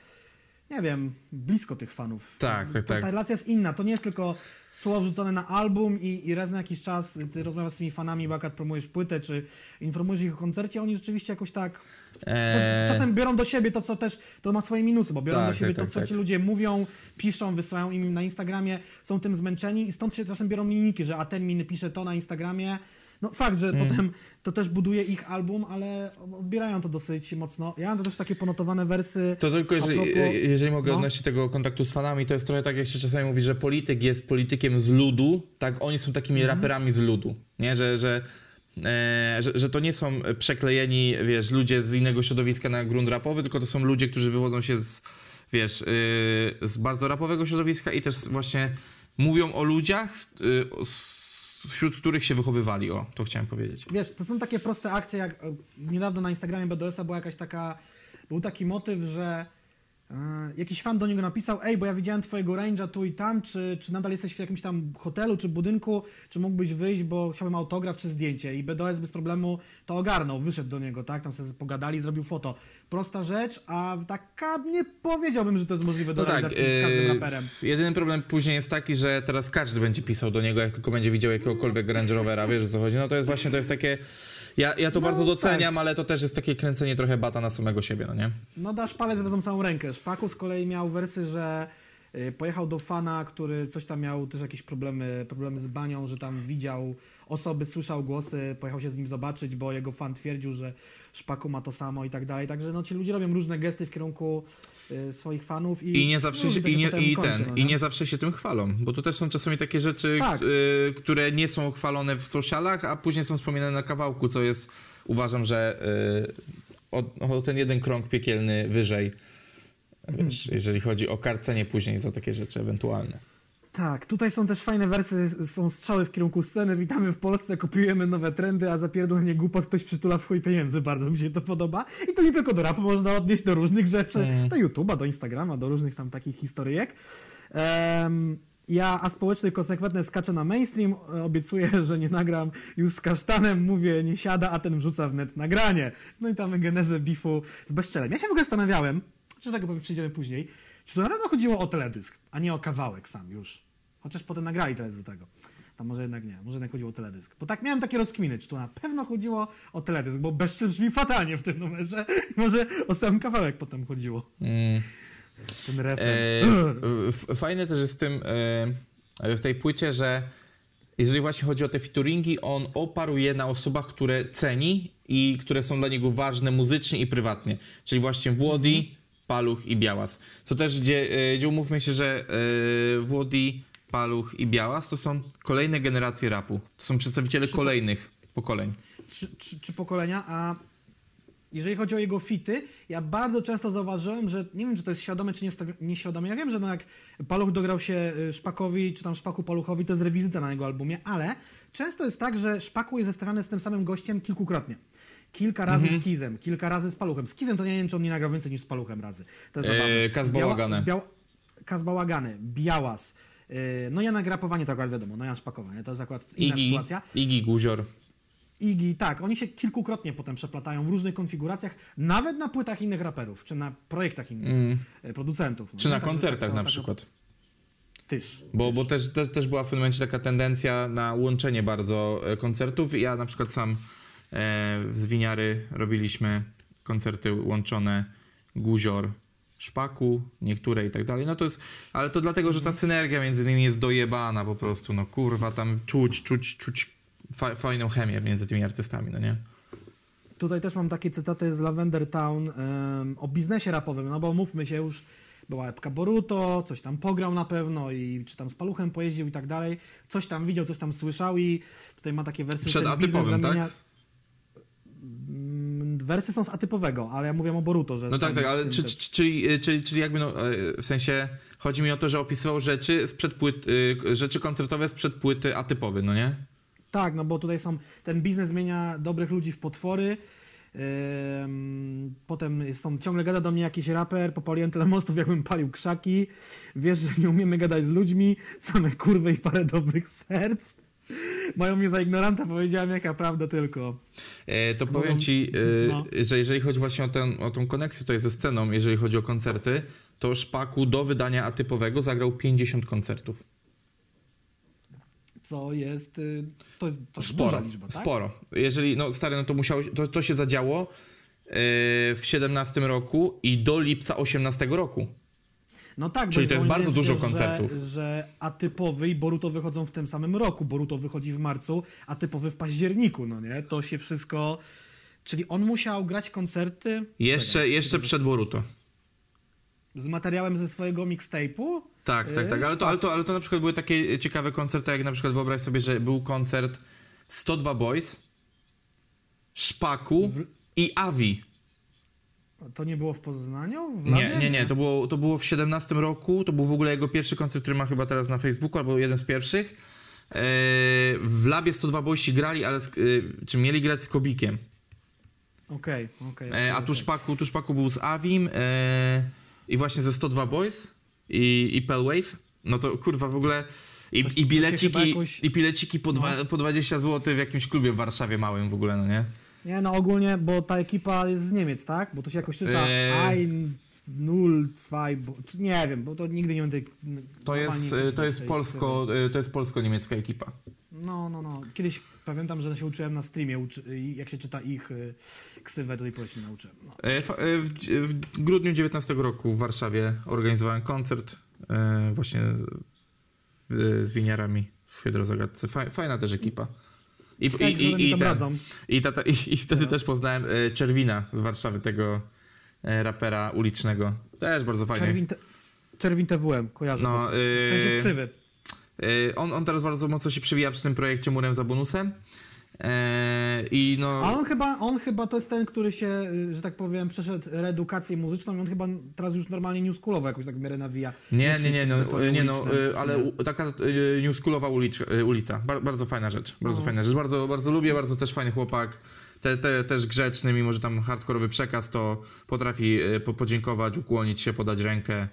nie wiem, blisko tych fanów. Tak, tak, Ta- tak. Ta relacja jest inna, to nie jest tylko słowo wrzucone na album i, i raz na jakiś czas ty rozmawiasz z tymi fanami, bo akurat promujesz płytę, czy informujesz ich o koncercie, oni rzeczywiście jakoś tak Eee, czasem biorą do siebie to, co też, to ma swoje minusy, bo biorą Tak, do siebie tak, to, tak, co tak. ci ludzie mówią, piszą, wysyłają im na Instagramie, są tym zmęczeni i stąd się czasem biorą linijki, że a ten mi pisze to na Instagramie. No fakt, że Mm. potem to też buduje ich album, ale odbierają to dosyć mocno. Ja mam to też takie ponotowane wersy. To tylko, jeżeli, propos- jeżeli mogę no. odnosić tego kontaktu z fanami, to jest trochę tak, jak się czasami mówi, że polityk jest politykiem z ludu, tak oni są takimi Mhm. raperami z ludu, nie? Że, że, e, że, że to nie są przeklejeni, wiesz, ludzie z innego środowiska na grunt rapowy, tylko to są ludzie, którzy wywodzą się z, wiesz, y, z bardzo rapowego środowiska i też właśnie mówią o ludziach, z- wśród których się wychowywali, o, to chciałem powiedzieć. Wiesz, to są takie proste akcje, jak e, niedawno na Instagramie BDS-a była jakaś taka, był taki motyw, że Jakiś fan do niego napisał, ej, bo ja widziałem twojego range'a tu i tam, czy, czy nadal jesteś w jakimś tam hotelu, czy budynku, czy mógłbyś wyjść, bo chciałbym autograf czy zdjęcie i BDS bez problemu to ogarnął, wyszedł do niego, tak, tam sobie pogadali, zrobił foto. Prosta rzecz, a taka nie powiedziałbym, że to jest możliwe do No tak, realizacji z każdym yy, raperem. jedyny problem później jest taki, że teraz każdy będzie pisał do niego, jak tylko będzie widział jakiegokolwiek Range Rovera, wiesz o co chodzi. No to jest właśnie, to jest takie, ja, ja to No, bardzo tak. doceniam, ale to też jest takie kręcenie trochę bata na samego siebie, no nie? No dasz palec, wezmą całą rękę. Szpaku z kolei miał wersy, że y, pojechał do fana, który coś tam miał też jakieś problemy, problemy z banią, że tam widział osoby, słyszał głosy, pojechał się z nim zobaczyć, bo jego fan twierdził, że Szpaku ma to samo i tak dalej. Także no ci ludzie robią różne gesty w kierunku swoich fanów i, I nie zawsze się, i nie, i ten, no i nie? zawsze się tym chwalą, bo to też są czasami takie rzeczy, Tak. y, które nie są chwalone w socialach, a później są wspominane na kawałku, co jest, uważam, że y, o, o ten jeden krąg piekielny wyżej, wiesz, jeżeli chodzi o karcenie później za takie rzeczy ewentualne. Tak, tutaj są też fajne wersy, są strzały w kierunku sceny, witamy w Polsce, kopiujemy nowe trendy, a za pierdolenie głupot ktoś przytula w chuj pieniędzy, bardzo mi się to podoba. I to nie tylko do rapu można odnieść, do różnych rzeczy, do YouTube'a, do Instagrama, do różnych tam takich historyjek. Em, ja, a społeczny konsekwentnie skaczę na mainstream, e, obiecuję, *laughs* że nie nagram już z kasztanem, mówię, nie siada, a ten wrzuca w net nagranie. No i tam genezę bifu z bezczelem. Ja się w ogóle zastanawiałem, czy tego powiem, przyjdziemy później, czy to na pewno chodziło o teledysk, a nie o kawałek sam już. Chociaż potem nagrali teledysk do tego. Tam może jednak nie, może jednak chodziło o teledysk. Bo tak miałem takie rozkminy, czy to na pewno chodziło o teledysk, bo bezczel brzmi fatalnie w tym numerze. *laughs* Może o sam kawałek potem chodziło. Mm. Ten refren. E, fajne też jest w tym, e, w tej płycie, że jeżeli właśnie chodzi o te featuringi, on oparł je na osobach, które ceni i które są dla niego ważne muzycznie i prywatnie. Czyli właśnie Włodi, Paluch i Białas. Co też, gdzie, e, gdzie umówmy się, że e, Włodi, Paluch i Białas to są kolejne generacje rapu. To są przedstawiciele kolejnych pokoleń. Trzy pokolenia, a jeżeli chodzi o jego fity, ja bardzo często zauważyłem, że nie wiem, czy to jest świadome, czy nieświadome. Ja wiem, że no jak Paluch dograł się y, Szpakowi, czy tam Szpaku Paluchowi, to jest rewizyta na jego albumie, ale często jest tak, że Szpaku jest zestawiany z tym samym gościem kilkukrotnie. Kilka razy z Kizem, kilka razy z Paluchem. Z Kizem to nie wiem, czy on nie nagrał więcej niż z Paluchem razy. To jest Eee, zabawne. Kaz Biała- Bałagany. z Biał- Kaz Bałagany, Białas. Yy, no Jan Grapowanie to akurat wiadomo, no Jan Szpakowanie, to jest akurat inna Igi, sytuacja. Igi Guzior. Igi, tak, oni się kilkukrotnie potem przeplatają w różnych konfiguracjach, nawet na płytach innych raperów, czy na projektach innych e, producentów. no Czy nie? na koncertach tak, to- na tak- przykład. Tyż. Bo, bo też, też, też była w pewnym momencie taka tendencja na łączenie bardzo e, koncertów. Ja na przykład sam e, w Zwiniary robiliśmy koncerty łączone Guzior, Szpaku, niektóre i tak dalej. No to jest, ale to dlatego, że ta synergia między nimi jest dojebana po prostu. No kurwa, tam czuć, czuć, czuć fa fajną chemię między tymi artystami, no nie? Tutaj też mam takie cytaty z Lavender Town em, o biznesie rapowym, no bo mówmy się już, była epka Boruto, coś tam pograł na pewno i czy tam z paluchem pojeździł i tak dalej, coś tam widział, coś tam słyszał i tutaj ma takie wersy, Przed atypowym, tak? Wersy są z atypowego, ale ja mówię o Boruto, że... No tak, tak, ale czy, czy, czyli, czyli, czyli jakby no, e, w sensie chodzi mi o to, że opisywał rzeczy sprzed płyt, y, rzeczy koncertowe sprzed płyty atypowy, no nie? Tak, no bo tutaj są, ten biznes zmienia dobrych ludzi w potwory. Potem są, ciągle gada do mnie jakiś raper, popaliłem tyle mostów, jakbym palił krzaki. Wiesz, że nie umiemy gadać z ludźmi, same kurwy i parę dobrych serc. Mają mnie za ignoranta, powiedziałem jaka prawda tylko. E, to Mówią- powiem ci, e, no. że jeżeli chodzi właśnie o, ten, o tą koneksję tutaj ze sceną, jeżeli chodzi o koncerty, to Szpaku do wydania atypowego zagrał 50 koncertów. Co jest, y, to jest, to Sporo, liczba, tak? sporo. Jeżeli, no stary, no to musiało, to, to się zadziało e, w 17 roku i do lipca 18 roku. No tak, Czyli to jest bardzo dużo że- koncertów. Że atypowy i Boruto wychodzą w tym samym roku. Boruto wychodzi w marcu, a typowy w październiku, no nie? To się wszystko... Czyli on musiał grać koncerty... Jeszcze, Czekaj, jeszcze przed Boruto. Z materiałem ze swojego mixtape'u? Tak, tak, tak. Ale to, ale, to, ale to na przykład były takie ciekawe koncerty, jak na przykład wyobraź sobie, że był koncert 102 Boys, Szpaku i Avi. To nie było w Poznaniu? W Nie, Labie? nie, nie, to było, to było w 17 roku, to był w ogóle jego pierwszy koncert, który ma chyba teraz na Facebooku, albo jeden z pierwszych. Eee, w Labie 102 Boysi grali, ale z, e, czy mieli grać z Kobikiem. Okej, okej. E, okej, a tu okej. Szpaku, tu Szpaku był z Avim, e, i właśnie ze 102 Boys i, i Pale Wave, no to kurwa w ogóle i, To i, bileciki, jakoś- i bileciki po, dwa, po 20 zł w jakimś klubie w Warszawie małym w ogóle, no nie? Nie, no ogólnie, bo ta ekipa jest z Niemiec, tak? Bo to się jakoś czyta Eee. Ein, Null, Zwei, bo, czy nie wiem, bo to nigdy nie będę... To jest, to jest tej- polsko, y, to jest polsko-niemiecka ekipa. No, no, no. Kiedyś pamiętam, że się uczyłem na streamie, jak się czyta ich y, ksywę, to tej po się nauczyłem. No. E, e, W, w grudniu 19 roku w Warszawie organizowałem koncert e, właśnie z, z winiarami w Hydrozagadce. Faj, fajna też ekipa. I, Tak, i, i, i, tam ten, i, i, i wtedy Teraz. też poznałem e, Czerwina z Warszawy, tego e, rapera ulicznego. Też bardzo fajny. Czerwin, te, Czerwin TWM, kojarzę No. W sensie ksywy. E, on, on teraz bardzo mocno się przewija przy tym projekcie Murem za bonusem. E, I no... A on chyba, on chyba to jest ten, który się, y, że tak powiem, przeszedł reedukację muzyczną i on chyba teraz już normalnie newschoolowo jakoś tak w miarę nawija. Nie, nie, nie, no, nie no y, ale u, taka y, y, ulica. Bar, bardzo fajna rzecz, bardzo No. fajna rzecz. Bardzo, bardzo lubię, bardzo też fajny chłopak. Te, te, też grzeczny, mimo że tam hardkorowy przekaz, to potrafi po, podziękować, ukłonić się, podać rękę.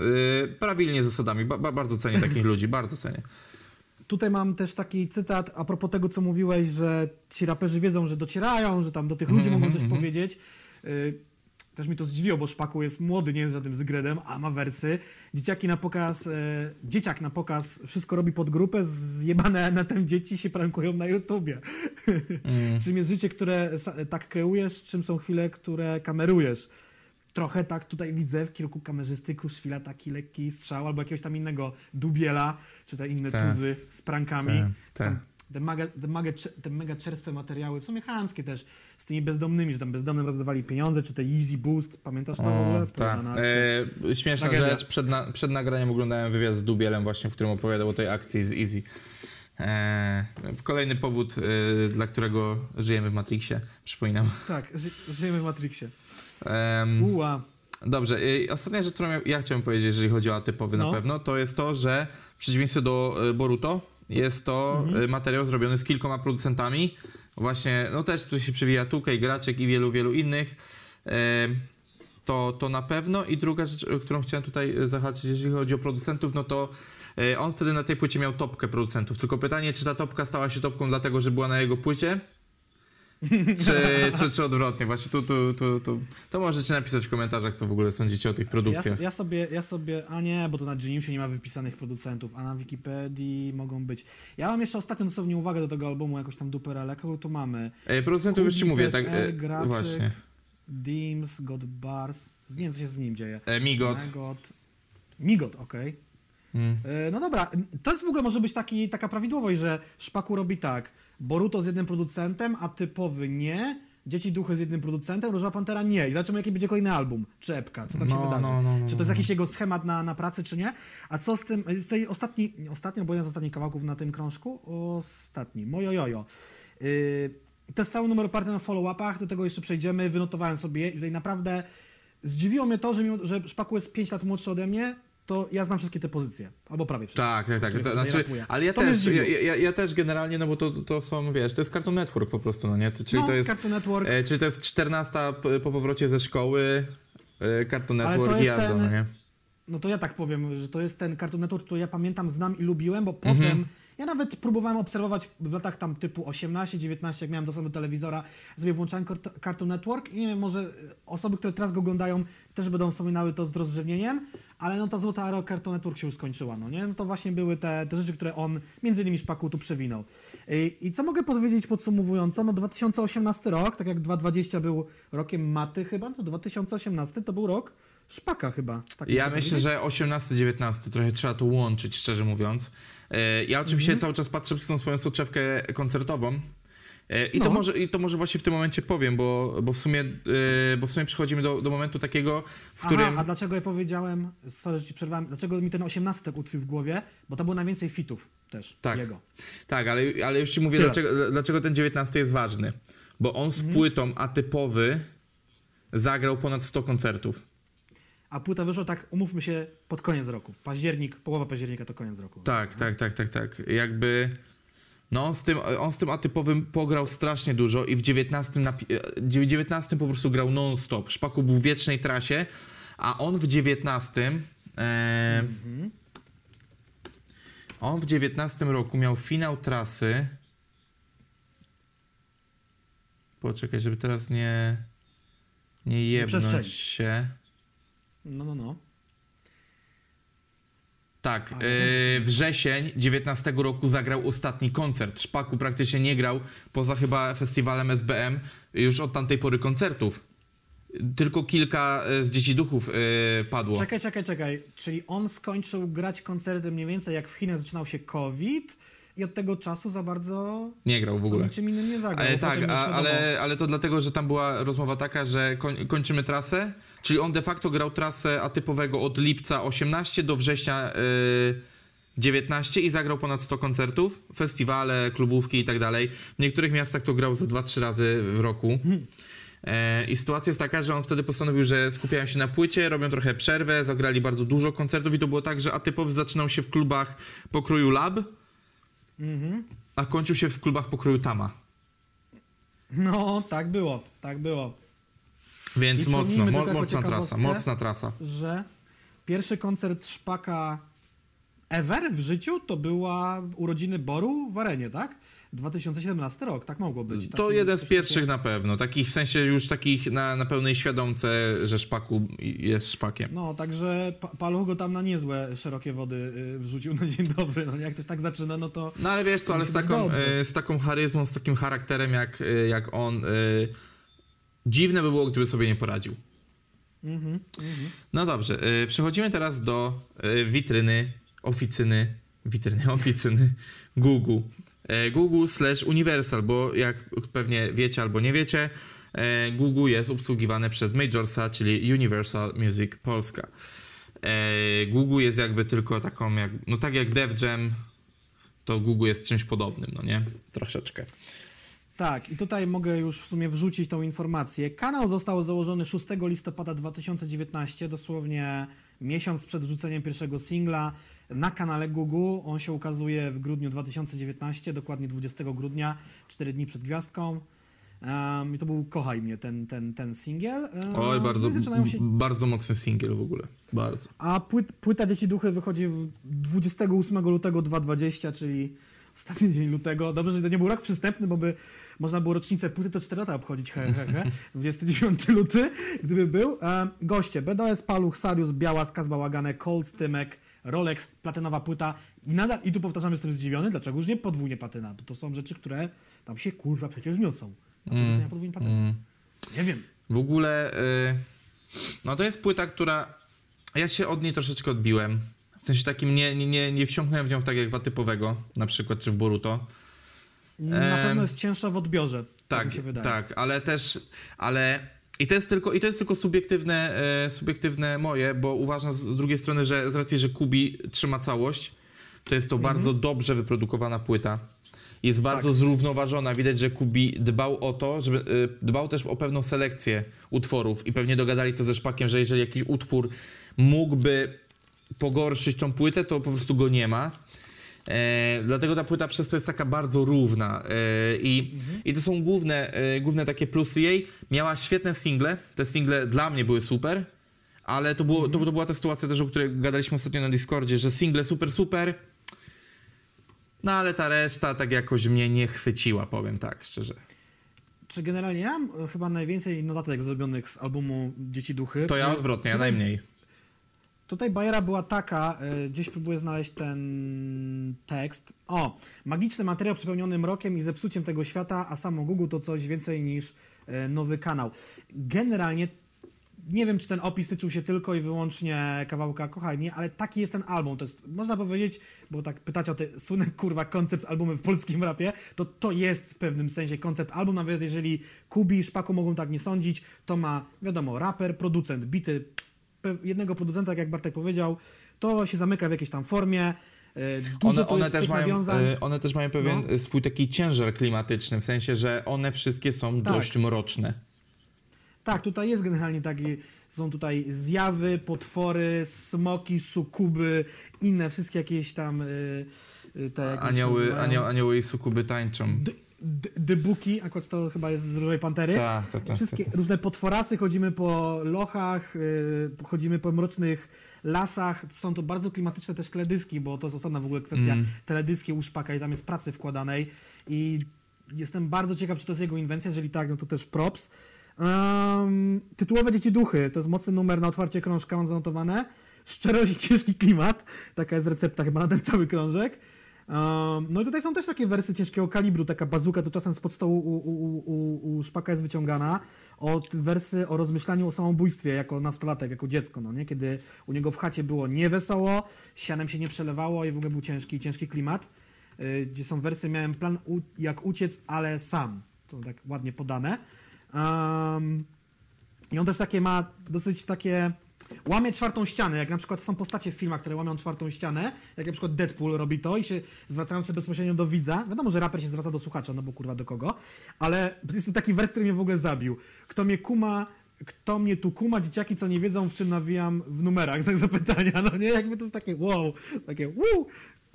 Y, prawilnie zasadami. Ba, bardzo cenię takich *laughs* ludzi, bardzo cenię. Tutaj mam też taki cytat a propos tego, co mówiłeś, że ci raperzy wiedzą, że docierają, że tam do tych ludzi Mhm, mogą coś mhm. powiedzieć. Y, Też mi to zdziwiło, bo Szpaku jest młody, nie jest żadnym zgredem, a ma wersy. Dzieciaki na pokaz, e, dzieciak na pokaz wszystko robi pod grupę, zjebane na tym dzieci się prankują na YouTubie. Mm. *laughs* czym jest życie, które tak kreujesz, czym są chwile, które kamerujesz. Trochę tak tutaj widzę w kierunku kamerzysty Kruszwila taki lekki strzał albo jakiegoś tam innego dubiela, czy te inne Tak. tuzy z prankami. Tak, tak. Tam Te, mega, te, mega, te mega czerstwe materiały, w sumie chamskie też, z tymi bezdomnymi, że tam bezdomnym rozdawali pieniądze, czy te Easy Boost, pamiętasz to w ogóle? O, tak. E, śmieszna Tragedia. rzecz. Przed, na, przed nagraniem oglądałem wywiad z Dubielem właśnie, w którym opowiadał o tej akcji z Easy. E, kolejny powód, e, dla którego żyjemy w Matrixie, przypominam. Tak, ży, żyjemy w Matrixie. Em, Uła. Dobrze, y, ostatnia rzecz, którą ja- chciałem powiedzieć, jeżeli chodzi o atypowy No. na pewno, to jest to, że w przeciwieństwie do y, Boruto jest to Mhm. y, materiał zrobiony z kilkoma producentami. Właśnie, no też tu się przewija Tukej, Graczek i wielu, wielu innych. To, to na pewno. I druga rzecz, którą chciałem tutaj zahaczyć, jeżeli chodzi o producentów, no to on wtedy na tej płycie miał topkę producentów. Tylko pytanie, czy ta topka stała się topką dlatego, że była na jego płycie? Czy, czy, czy odwrotnie? Właśnie tu, tu, tu, tu. To możecie napisać w komentarzach, co w ogóle sądzicie o tych Ja, produkcjach. ja, sobie, ja sobie, a nie, bo to na Geniusie nie ma wypisanych producentów, a na Wikipedii mogą być. Ja mam jeszcze ostatnią dosłownie uwagę do tego albumu, jakoś tam duperele, kogo tu mamy? E, producentów już ci mówię, tak. E, Graczyk. właśnie. Dims, God Bars, nie wiem co się z nim dzieje. E, Migot. Migot, Migot okej. Mm. E, No dobra, to jest w ogóle może być taki, taka prawidłowość, że Szpaku robi tak, Boruto z jednym producentem, a typowy nie, Dzieci Duchy z jednym producentem, Róża Pantera nie. I zobaczymy, jaki będzie kolejny album, czy epka, co tam się No, wydarzy. no, no, no, czy to jest no. jakiś jego schemat na, na pracę, czy nie? A co z tym, e, tutaj ostatni, nie, ostatni, bo jeden z ostatnich kawałków na tym krążku, ostatni, Mojo Jojo. Yy, to jest cały numer oparty na follow-upach, do tego jeszcze przejdziemy, wynotowałem sobie tutaj naprawdę zdziwiło mnie to, że, mimo, że Szpaku jest 5 lat młodszy ode mnie, to ja znam wszystkie te pozycje, albo prawie wszystkie. Tak, tak, tak. To, znaczy, ale ja To też, ja, ja, ja też generalnie, no bo to, to są, wiesz, to jest Cartoon Network po prostu, no nie? To, czyli no, to jest, Cartoon Network, e, czyli to jest 14 p- po powrocie ze szkoły, e, Cartoon Network i jazda, ten- no nie? no to ja tak powiem, że to jest ten Cartoon Network, który ja pamiętam, znam i lubiłem, bo Mhm. potem ja nawet próbowałem obserwować w latach tam typu 18-19, jak miałem dostęp do telewizora, sobie włączałem Cart- Cartoon Network i nie wiem, może osoby, które teraz go oglądają też będą wspominały to z rozrzewnieniem, ale no ta złota era Cartoon Network się już skończyła, no nie? No to właśnie były te, te rzeczy, które on między innymi Szpaku tu przewinął. I, I co mogę powiedzieć podsumowująco? No 2018 rok, tak jak 2020 był rokiem maty chyba, to 2018 to był rok Szpaka chyba. Tak Ja myślę, powiedzieć? że 18-19 trochę trzeba to łączyć, szczerze mówiąc. E, Ja oczywiście Mhm. cały czas patrzę przez tą swoją soczewkę koncertową. E, I, to No. może, I to może właśnie w tym momencie powiem, bo, bo, w, sumie, e, bo w sumie przechodzimy do, do momentu takiego, w którym... Aha, a dlaczego ja powiedziałem, sorry, że ci przerwałem, dlaczego mi ten 18 tak utkwił w głowie? Bo to było najwięcej fitów też Tak. jego. Tak, ale, ale już ci mówię, Tyle. dlaczego, dlaczego ten 19 jest ważny. Bo on z płytą atypowy zagrał ponad 100 koncertów. A płyta wyszła tak, umówmy się, pod koniec roku. Październik, połowa października to koniec roku. Tak, tak, tak, tak, tak. Jakby. No on z, tym, on z tym atypowym pograł strasznie dużo i w 19, napi- e, 19 po prostu grał non-stop. Szpaku był w wiecznej trasie, A on w 19. E, On w 19 roku miał finał trasy. Poczekaj, żeby teraz nie. Nie jebnąć przestrzelić. się. No, no, no. Tak, Ale yy, wrzesień 19 roku zagrał ostatni koncert. Szpaku praktycznie nie grał poza chyba festiwalem SBM już od tamtej pory koncertów. Tylko kilka y, z dzieci duchów yy, padło. Czekaj, czekaj, czekaj. Czyli on skończył grać koncerty mniej więcej jak w Chinach zaczynał się COVID i od tego czasu za bardzo Nie grał w ogóle. niczym innym nie zagrał. Ale Potem tak, a, ale, ale to dlatego, że tam była rozmowa taka, że koń, kończymy trasę, czyli on de facto grał trasę atypowego od lipca 18 do września yy, 19 i zagrał ponad 100 koncertów, festiwale, klubówki i tak dalej. W niektórych miastach to grał ze 2-3 razy w roku. E, I sytuacja jest taka, że on wtedy postanowił, że skupiają się na płycie, robią trochę przerwę, zagrali bardzo dużo koncertów i to było tak, że atypowy zaczynał się w klubach pokroju Lab, a kończył się w klubach pokroju Tama. No, tak było, tak było. Więc I mocno, mo, mocna trasa, mocna trasa. Że pierwszy koncert Szpaka ever w życiu to była urodziny Boru w arenie, tak? 2017 rok, tak mogło być. To jeden z pierwszych na pewno, takich w sensie już takich na, na pełnej świadomce, że szpaku jest szpakiem. No, także pa Paluch go tam na niezłe szerokie wody y, wrzucił na dzień dobry. No, jak ktoś tak zaczyna, no to No ale wiesz co, ale z taką, e, z taką charyzmą, z takim charakterem jak, e, jak on, e, dziwne by było, gdyby sobie nie poradził. No dobrze, e, przechodzimy teraz do e, witryny, oficyny, witryny, *laughs* oficyny Google. E, Google slash Universal, bo jak pewnie wiecie albo nie wiecie, e, Google jest obsługiwane przez Majorsa, czyli Universal Music Polska. E, Google jest jakby tylko taką, jak, no tak jak Def Jam, to Google jest czymś podobnym, no nie? Troszeczkę. Tak, i tutaj mogę już w sumie wrzucić tą informację. Kanał został założony 6 listopada 2019, dosłownie miesiąc przed wrzuceniem pierwszego singla na kanale Google. On się ukazuje w grudniu 2019, dokładnie 20 grudnia, 4 dni przed gwiazdką. Um, I to był Kochaj mnie, ten, ten, ten singiel. Oj, bardzo, i zaczynają się bardzo mocny singiel w ogóle. Bardzo. A płyt, płyta Dzieci Duchy wychodzi w 28 lutego 2020, czyli ostatni dzień lutego. Dobrze, że to nie był rok przystępny, bo by można było rocznicę płyty to 4 lata obchodzić, he, he, he. *laughs* 29 luty, gdyby był. E, goście, BDS, Paluch, Sarius, Białas, Kaz Bałagane, Colt, Tymek, Rolex, platynowa płyta i nadal, i tu powtarzam, jestem zdziwiony, dlaczego już nie podwójnie platyna, bo to są rzeczy, które tam się kurwa przecież niosą. Dlaczego to nie podwójnie platyna? Mm. Nie wiem. W ogóle, y, no to jest płyta, która. Ja się od niej troszeczkę odbiłem. W sensie takim nie, nie, nie, nie wsiąknąłem w nią tak jak Watypowego, na przykład, czy w Boruto. Na pewno jest cięższa w odbiorze, tak, Tak, mi się wydaje. tak, ale też, ale i to jest tylko, i to jest tylko subiektywne, e, subiektywne moje, bo uważam z, z drugiej strony, że z racji, że Kubi trzyma całość, to jest to Mhm. bardzo dobrze wyprodukowana płyta. Jest bardzo Tak. zrównoważona. Widać, że Kubi dbał o to, żeby e, dbał też o pewną selekcję utworów i pewnie dogadali to ze Szpakiem, że jeżeli jakiś utwór mógłby pogorszyć tą płytę, to po prostu go nie ma. E, dlatego ta płyta przez to jest taka bardzo równa e, i, i to są główne, e, główne takie plusy jej. Miała świetne single, te single dla mnie były super, ale to, było, to, to była ta sytuacja też, o której gadaliśmy ostatnio na Discordzie, że single super, super, no ale ta reszta tak jakoś mnie nie chwyciła, powiem tak szczerze. Czy generalnie ja mam chyba najwięcej notatek zrobionych z albumu Dzieci Duchy. To ja odwrotnie, ja najmniej. Tutaj bajera była taka, y, gdzieś próbuję znaleźć ten tekst. O, magiczny materiał przepełniony mrokiem i zepsuciem tego świata, a samo Google to coś więcej niż y, nowy kanał. Generalnie nie wiem, czy ten opis tyczył się tylko i wyłącznie kawałka Kochaj mnie, ale taki jest ten album. To jest, można powiedzieć, bo tak pytacie o te słynne, kurwa, koncept albumy w polskim rapie, to to jest w pewnym sensie koncept album, nawet jeżeli Kubi i Szpaku mogą tak nie sądzić, to ma, wiadomo, raper, producent, bity jednego producenta, jak Bartek powiedział, to się zamyka w jakiejś tam formie, e, dużo One, one, też mają, e, one też mają pewien No. e, swój taki ciężar klimatyczny, w sensie, że one wszystkie są Tak. dość mroczne. Tak, tutaj jest generalnie taki, są tutaj zjawy, potwory, smoki, sukuby, inne wszystkie jakieś tam y, te... Anioły, nazywają? anioł, anioły i sukuby tańczą. D- dybuki, akurat to chyba jest z Różowej Pantery. Ta, ta, ta, Wszystkie różne potworasy, chodzimy po lochach, y, chodzimy po mrocznych lasach. Są to bardzo klimatyczne też teledyski, bo to jest osobna w ogóle kwestia Mm. teledyski u Szpaka i tam jest pracy wkładanej i jestem bardzo ciekaw, czy to jest jego inwencja, jeżeli tak, no to też props. Um, tytułowe Dzieci Duchy, to jest mocny numer na otwarcie krążka, mam zanotowane. Szczerość i ciężki klimat, taka jest recepta chyba na ten cały krążek. No i tutaj są też takie wersy ciężkiego kalibru, taka bazuka to czasem spod stołu u, u, u, u Szpaka jest wyciągana, od wersy o rozmyślaniu o samobójstwie jako nastolatek, jako dziecko, no nie? Kiedy u niego w chacie było niewesoło, sianem się nie przelewało i w ogóle był ciężki, ciężki klimat, y, gdzie są wersy, miałem plan u, jak uciec, ale sam, to tak ładnie podane. Um, I on też takie ma dosyć takie. Łamie czwartą ścianę, jak na przykład są postacie w filmach, które łamią czwartą ścianę, jak na przykład Deadpool robi to i się zwracają się bezpośrednio do widza. Wiadomo, że raper się zwraca do słuchacza, no bo kurwa do kogo, ale jest to taki wers, który mnie w ogóle zabił. Kto mnie kuma, kto mnie tu kuma, dzieciaki, co nie wiedzą, w czym nawijam w numerach, *laughs* znak zapytania, no nie? Jakby to jest takie wow, takie wow,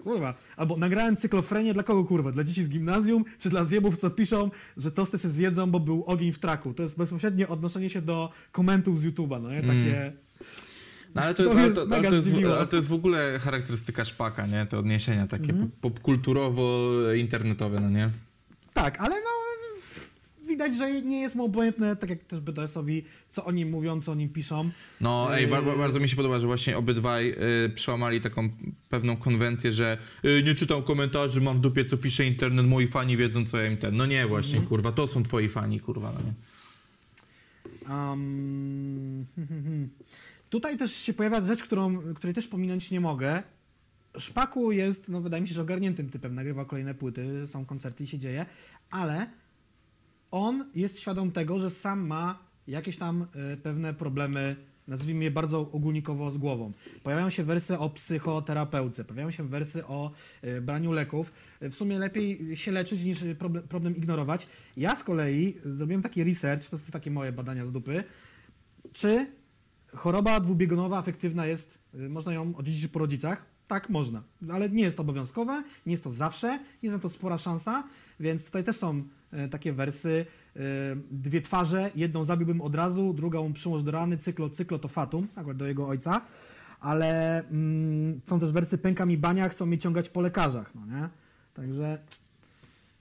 kurwa. Albo nagrałem cyklofrenię dla kogo, kurwa? Dla dzieci z gimnazjum, czy dla zjebów, co piszą, że tosty się zjedzą, bo był ogień w traku. To jest bezpośrednie odnoszenie się do komentów z YouTube'a, no nie? Takie... No, ale, to, To ale, to, ale, to jest, ale to jest w ogóle charakterystyka szpaka, nie? Te odniesienia takie pop- popkulturowo-internetowe, no nie? Tak, ale no widać, że nie jest mu obojętne, tak jak też BDS-owi, co o nim mówią, co o nim piszą. No, ej, ba- ba- Yy. bardzo mi się podoba, że właśnie obydwaj y, przełamali taką pewną konwencję, że y, nie czytam komentarzy, mam w dupie, co pisze internet, moi fani wiedzą, co ja im ten. No nie, właśnie, Mhm. kurwa, to są twoi fani, kurwa, no nie? Um, *laughs* tutaj też się pojawia rzecz, którą, której też pominąć nie mogę. Szpaku jest, no wydaje mi się, że ogarniętym typem, nagrywa kolejne płyty, są koncerty i się dzieje, ale on jest świadom tego, że sam ma jakieś tam e, pewne problemy, nazwijmy je bardzo ogólnikowo z głową. Pojawiają się wersy o psychoterapeuce, pojawiają się wersy o e, braniu leków. E, W sumie lepiej się leczyć niż problem ignorować. Ja z kolei zrobiłem taki research, to są takie moje badania z dupy, czy choroba dwubiegunowa afektywna jest, y, można ją odziedziczyć po rodzicach? Tak, można, ale nie jest to obowiązkowe, nie jest to zawsze, jest na to spora szansa, więc tutaj też są e, takie wersy, e, dwie twarze, jedną zabiłbym od razu, drugą przyłóż do rany, cyklo, cyklo to fatum, akurat do jego ojca, ale mm, są też wersy pęka mi bania, chcą mnie ciągać po lekarzach, no nie? Także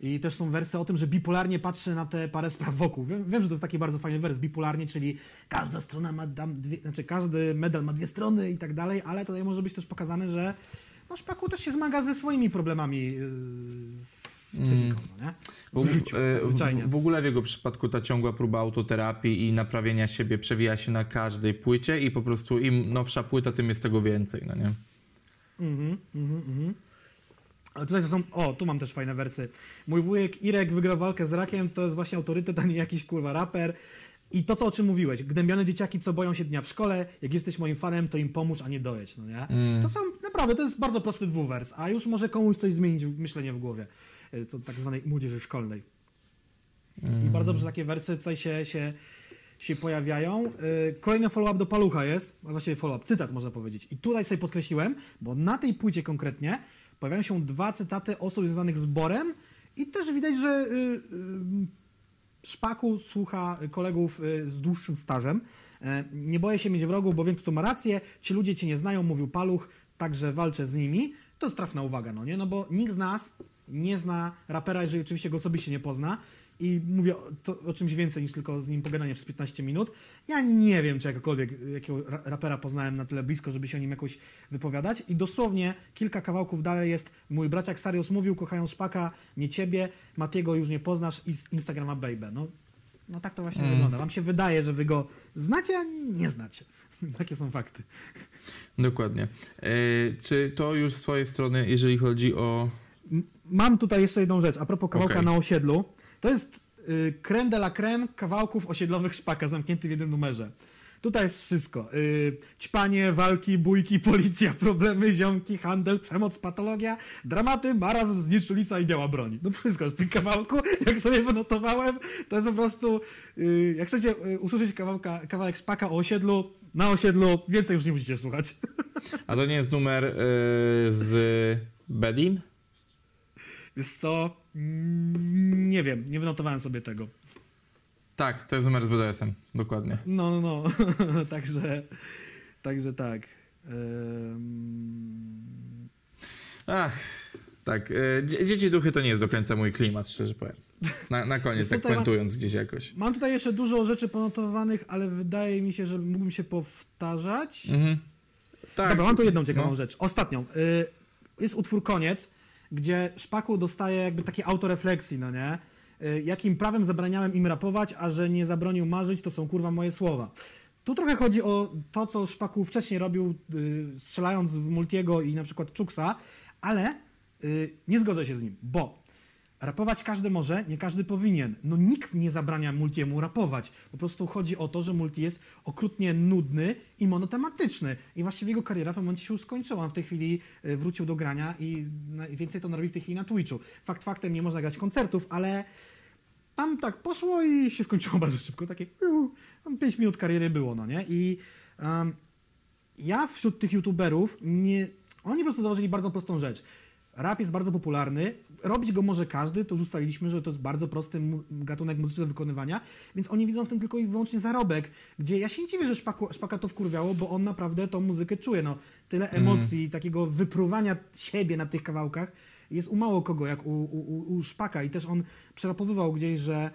i też są wersy o tym, że bipolarnie patrzy na te parę spraw wokół. Wiem, wiem, że to jest taki bardzo fajny wers, bipolarnie, czyli każda strona ma tam dwie, znaczy każdy medal ma dwie strony i tak dalej, ale tutaj może być też pokazane, że no Szpaku też się zmaga ze swoimi problemami yy, z psychiką, no nie? W, W życiu, zwyczajnie. w, w ogóle w jego przypadku ta ciągła próba autoterapii i naprawienia siebie przewija się na każdej płycie i po prostu im nowsza płyta, tym jest tego więcej, no nie? Mhm, mhm, mhm. A tutaj to są, o, tu mam też fajne wersy. Mój wujek Irek wygrał walkę z rakiem, to jest właśnie autorytet, a nie jakiś kurwa raper. I to, co o czym mówiłeś, gnębione dzieciaki, co boją się dnia w szkole, jak jesteś moim fanem, to im pomóż, a nie dojedź, no nie? To są, naprawdę, to jest bardzo prosty dwuwers, a już może komuś coś zmienić myślenie w głowie, y, to tak zwanej młodzieży szkolnej. I bardzo dobrze takie wersy tutaj się, się, się pojawiają. Y, Kolejny follow-up do Palucha jest, a właściwie follow-up, cytat można powiedzieć. I tutaj sobie podkreśliłem, bo na tej płycie konkretnie pojawiają się dwa cytaty osób związanych z Borem i też widać, że y, y, Szpaku słucha kolegów y, z dłuższym stażem. E, Nie boję się mieć wrogów, bo wiem, kto ma rację. Ci ludzie cię nie znają, mówił Paluch, także walczę z nimi. To jest trafna uwaga, no nie? No bo nikt z nas nie zna rapera, jeżeli oczywiście go osobiście nie pozna. I mówię o, to, o czymś więcej niż tylko z nim pogadanie przez 15 minut. Ja nie wiem, czy jakkolwiek jakiego ra- rapera poznałem na tyle blisko, żeby się o nim jakoś wypowiadać. I dosłownie kilka kawałków dalej jest mój braciak Sarius mówił, kochają Szpaka, nie ciebie, Matiego już nie poznasz i z Instagrama baby. No, no tak to właśnie wygląda. Wam się wydaje, że wy go znacie, a nie znacie. *laughs* Takie są fakty. Dokładnie. E, czy to już z twojej strony, jeżeli chodzi o... Mam tutaj jeszcze jedną rzecz, a propos kawałka Okej. na osiedlu. To jest y, creme de la creme kawałków osiedlowych szpaka, zamknięty w jednym numerze. Tutaj jest wszystko. Y, ćpanie, walki, bójki, policja, *laughs* problemy, ziomki, handel, przemoc, patologia, dramaty, marazm, znieczulica i biała broń. No wszystko jest w tym kawałku. *laughs* Jak sobie wynotowałem, to jest po prostu... Y, jak chcecie y, usłyszeć kawałka, kawałek szpaka o osiedlu, na osiedlu, więcej już nie musicie słuchać. *laughs* A to nie jest numer z Bedim? Wiesz co? Mm, Nie wiem, nie wynotowałem sobie tego. Tak, to jest numer z BDS-em, dokładnie. No, no, no. *laughs* także, także tak. Ach, tak. e, dzie- Dzieci duchy to nie jest do końca mój klimat, szczerze powiem. Na, na koniec, tak puentując gdzieś jakoś. Mam tutaj jeszcze dużo rzeczy ponotowanych, ale wydaje mi się, że mógłbym się powtarzać. Mhm. Tak. Dobra, mam tu jedną ciekawą no. rzecz. Ostatnią. Y, jest utwór Koniec, gdzie Szpaku dostaje jakby takie autorefleksji, no nie? Y, jakim prawem zabraniałem im rapować, a że nie zabronił marzyć, to są kurwa moje słowa. Tu trochę chodzi o to, co Szpaku wcześniej robił, y, strzelając w Multiego i na przykład Czuksa, ale y, nie zgodzę się z nim, bo Rapować każdy może, nie każdy powinien. No nikt nie zabrania Multiemu rapować. Po prostu chodzi o to, że Multi jest okrutnie nudny i monotematyczny. I właściwie jego kariera w pewnym momencie się skończyła. On w tej chwili y, wrócił do grania i więcej to robi w tej chwili na Twitchu. Fakt faktem nie można grać koncertów, ale tam tak poszło i się skończyło *laughs* bardzo szybko. Takie tam 5 minut kariery było, no nie? I um, ja wśród tych youtuberów nie. Oni po prostu założyli bardzo prostą rzecz. Rap jest bardzo popularny, robić go może każdy, to już ustaliliśmy, że to jest bardzo prosty mu- gatunek muzyczny do wykonywania, więc oni widzą w tym tylko i wyłącznie zarobek, gdzie ja się nie dziwię, że szpaku, Szpaka to wkurwiało, bo on naprawdę tą muzykę czuje, no. Tyle emocji, takiego wypruwania siebie na tych kawałkach jest u mało kogo, jak u, u, u- u Szpaka. I też on przerapowywał gdzieś, że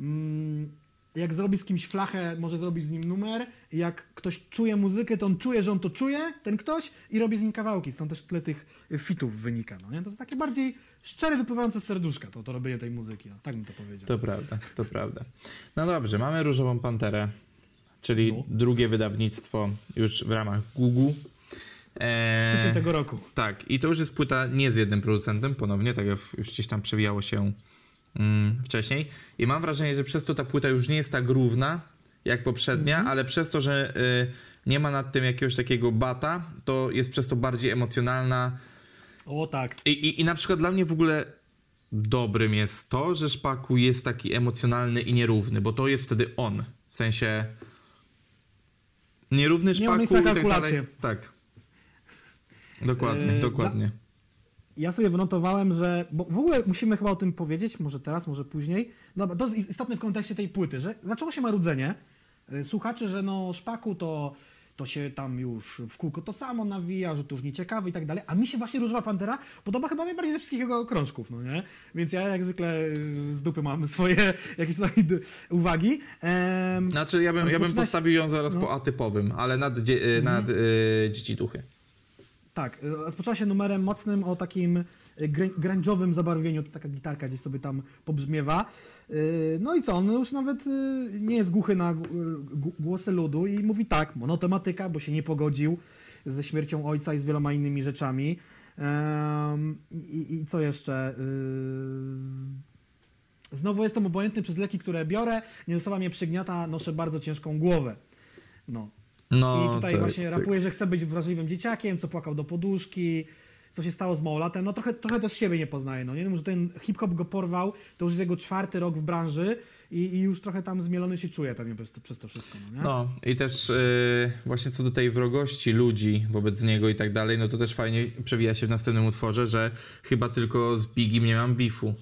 mm, jak zrobi z kimś flachę, może zrobić z nim numer. Jak ktoś czuje muzykę, to on czuje, że on to czuje, ten ktoś, i robi z nim kawałki. Stąd też tyle tych fitów wynika. No nie? To jest takie bardziej szczere, wypływające z serduszka, to, to robienie tej muzyki. No, tak bym to powiedział. To prawda, to prawda. No dobrze, mamy Różową Panterę, czyli No. drugie wydawnictwo już w ramach Google. Eee, Styczeń tego roku. Tak, i to już jest płyta nie z jednym producentem, ponownie, tak jak już gdzieś tam przewijało się wcześniej. I mam wrażenie, że przez to ta płyta już nie jest tak równa jak poprzednia, Mhm. ale przez to, że y, nie ma nad tym jakiegoś takiego bata, to jest przez to bardziej emocjonalna. O tak. I, i, I na przykład dla mnie w ogóle dobrym jest to, że Szpaku jest taki emocjonalny i nierówny, bo to jest wtedy on. W sensie nierówny Nie ma Szpaku miejsca na i tak dalej. Tak. Dokładnie, Yy, dokładnie. Ja sobie wynotowałem, że. Bo w ogóle musimy chyba o tym powiedzieć, może teraz, może później. No, to jest istotne w kontekście tej płyty, że zaczęło się marudzenie y, słuchaczy, że no szpaku to, to się tam już w kółko to samo nawija, że to już nieciekawy i tak dalej. A mi się właśnie Różowa Pantera podoba chyba najbardziej ze wszystkich jego krążków, no nie? Więc ja jak zwykle y, z dupy mam *laughs* swoje jakieś tutaj uwagi. Em, Znaczy, ja bym, ja bym postawił ją zaraz no. po atypowym, ale nad, dzie, y, nad y, dzieci duchy. Tak, y, rozpoczęła się numerem mocnym o takim y, grę- grunge'owym zabarwieniu, to taka gitarka gdzieś sobie tam pobrzmiewa. Y, No i co, on już nawet nie jest głuchy na głosy ludu i mówi tak, monotematyka, bo się nie pogodził ze śmiercią ojca i z wieloma innymi rzeczami. I, co jeszcze? Znowu jestem obojętny przez leki, które biorę, nie osoba mnie przygniata, noszę bardzo ciężką głowę. No, No, i tutaj tak, właśnie tak. rapuje, że chce być wrażliwym dzieciakiem, co płakał do poduszki, co się stało z małolatem. No trochę, trochę też siebie nie poznaje, no nie wiem, że ten hip-hop go porwał, to już jest jego czwarty rok w branży i, i już trochę tam zmielony się czuje pewnie przez to, przez to wszystko, no? No i też y, właśnie co do tej wrogości ludzi wobec niego i tak dalej, no to też fajnie przewija się w następnym utworze, że chyba tylko z Bigiem nie mam bifu.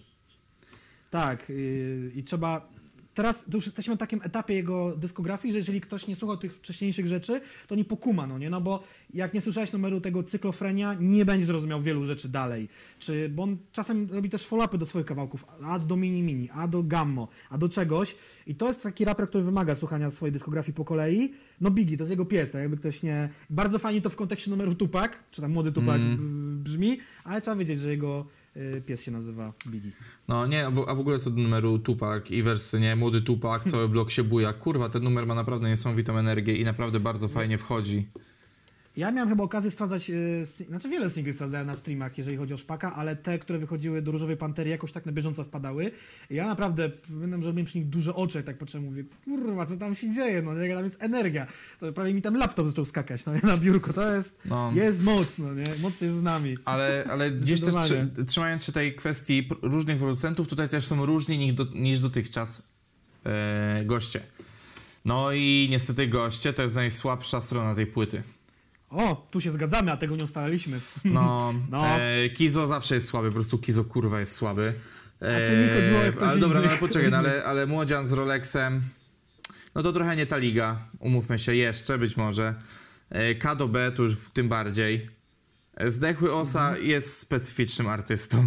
Tak, yy, i trzeba. Teraz już jesteśmy na takim etapie jego dyskografii, że jeżeli ktoś nie słuchał tych wcześniejszych rzeczy, to nie pokuma, no nie? No bo jak nie słyszałeś numeru tego cyklofrenia, nie będziesz zrozumiał wielu rzeczy dalej. Czy, bo on czasem robi też follow-upy do swoich kawałków, a do mini mini, a do gammo, a do czegoś. I to jest taki raper, który wymaga słuchania swojej dyskografii po kolei. No Biggie, to jest jego pies, tak jakby ktoś nie... Bardzo fajnie to w kontekście numeru Tupac, czy tam młody Tupac Mm. y, brzmi, ale trzeba wiedzieć, że jego pies się nazywa Biggie. No nie, a w, ogóle co do numeru Tupac i wersy, nie, młody Tupac, cały blok się buja. Kurwa, ten numer ma naprawdę niesamowitą energię i naprawdę bardzo fajnie wchodzi. Ja miałem chyba okazję sprawdzać, si- znaczy wiele singli sprawdzałem na streamach, jeżeli chodzi o Szpaka, ale te, które wychodziły do Różowej Pantery jakoś tak na bieżąco wpadały. Ja naprawdę, pamiętam, że robiłem przy nich duże oczy, tak patrzę, mówię, kurwa, co tam się dzieje, no jaka tam jest energia. To prawie mi tam laptop zaczął skakać, no *laughs* na biurko, to jest, No. jest mocno, nie, moc jest z nami. Ale, ale *laughs* gdzieś też trzymając się tej kwestii różnych producentów, tutaj też są różni niż, do, niż dotychczas e, goście. No i niestety goście to jest najsłabsza strona tej płyty. O, tu się zgadzamy, a tego nie ustalaliśmy. No, *laughs* No. E, Kizo zawsze jest słaby, po prostu Kizo kurwa jest słaby. E, A czy mi chodziło jak ktoś ale dobra, no ale poczekaj, no, ale, *laughs* ale Młodzian z Rolexem, no to trochę nie ta liga, umówmy się, jeszcze być może. E, K do B to już w tym bardziej. E, Zdechły Osa Mhm. jest specyficznym artystą.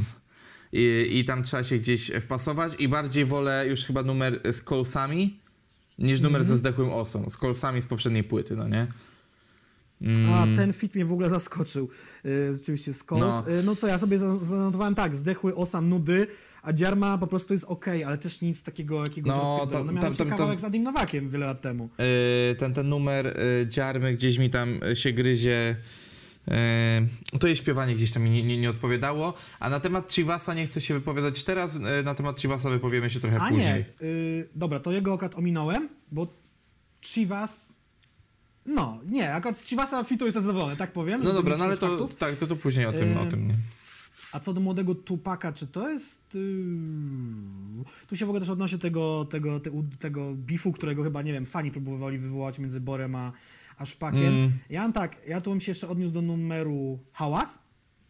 I, I tam trzeba się gdzieś wpasować i bardziej wolę już chyba numer z kolsami niż numer Mhm. ze zdechłym osą. Z kolsami z poprzedniej płyty, no nie? A Mm. ten fit mnie w ogóle zaskoczył. Yy, rzeczywiście. No. No. no co, ja sobie za- zanotowałem tak, zdechły osa nudy, a Dziarma po prostu jest okej, ale też nic takiego jakiegoś No, tam- No, miałem kawałek z Adim Nowakiem wiele lat temu. Yy, ten, ten numer yy, dziarmy gdzieś mi tam się gryzie. Yy, to jej śpiewanie gdzieś tam mi nie, nie, nie odpowiadało. A na temat Chivasa nie chcę się wypowiadać teraz. Yy, na temat Chivasa wypowiemy się trochę A później. nie, yy, dobra, to jego akurat ominąłem, bo Chivas... No, nie, akurat z Chivasa fitu jestem zadowolony, tak powiem. No dobra, no ale to, tak, to, to później o tym, o Yy, tym nie. A co do młodego Tupaka, czy to jest... Yy... Tu się w ogóle też odnosi tego, tego, te, tego bifu, którego chyba, nie wiem, fani próbowali wywołać między Borem a, a Szpakiem. Mm. Ja mam tak, ja tu bym się jeszcze odniósł do numeru Hałas.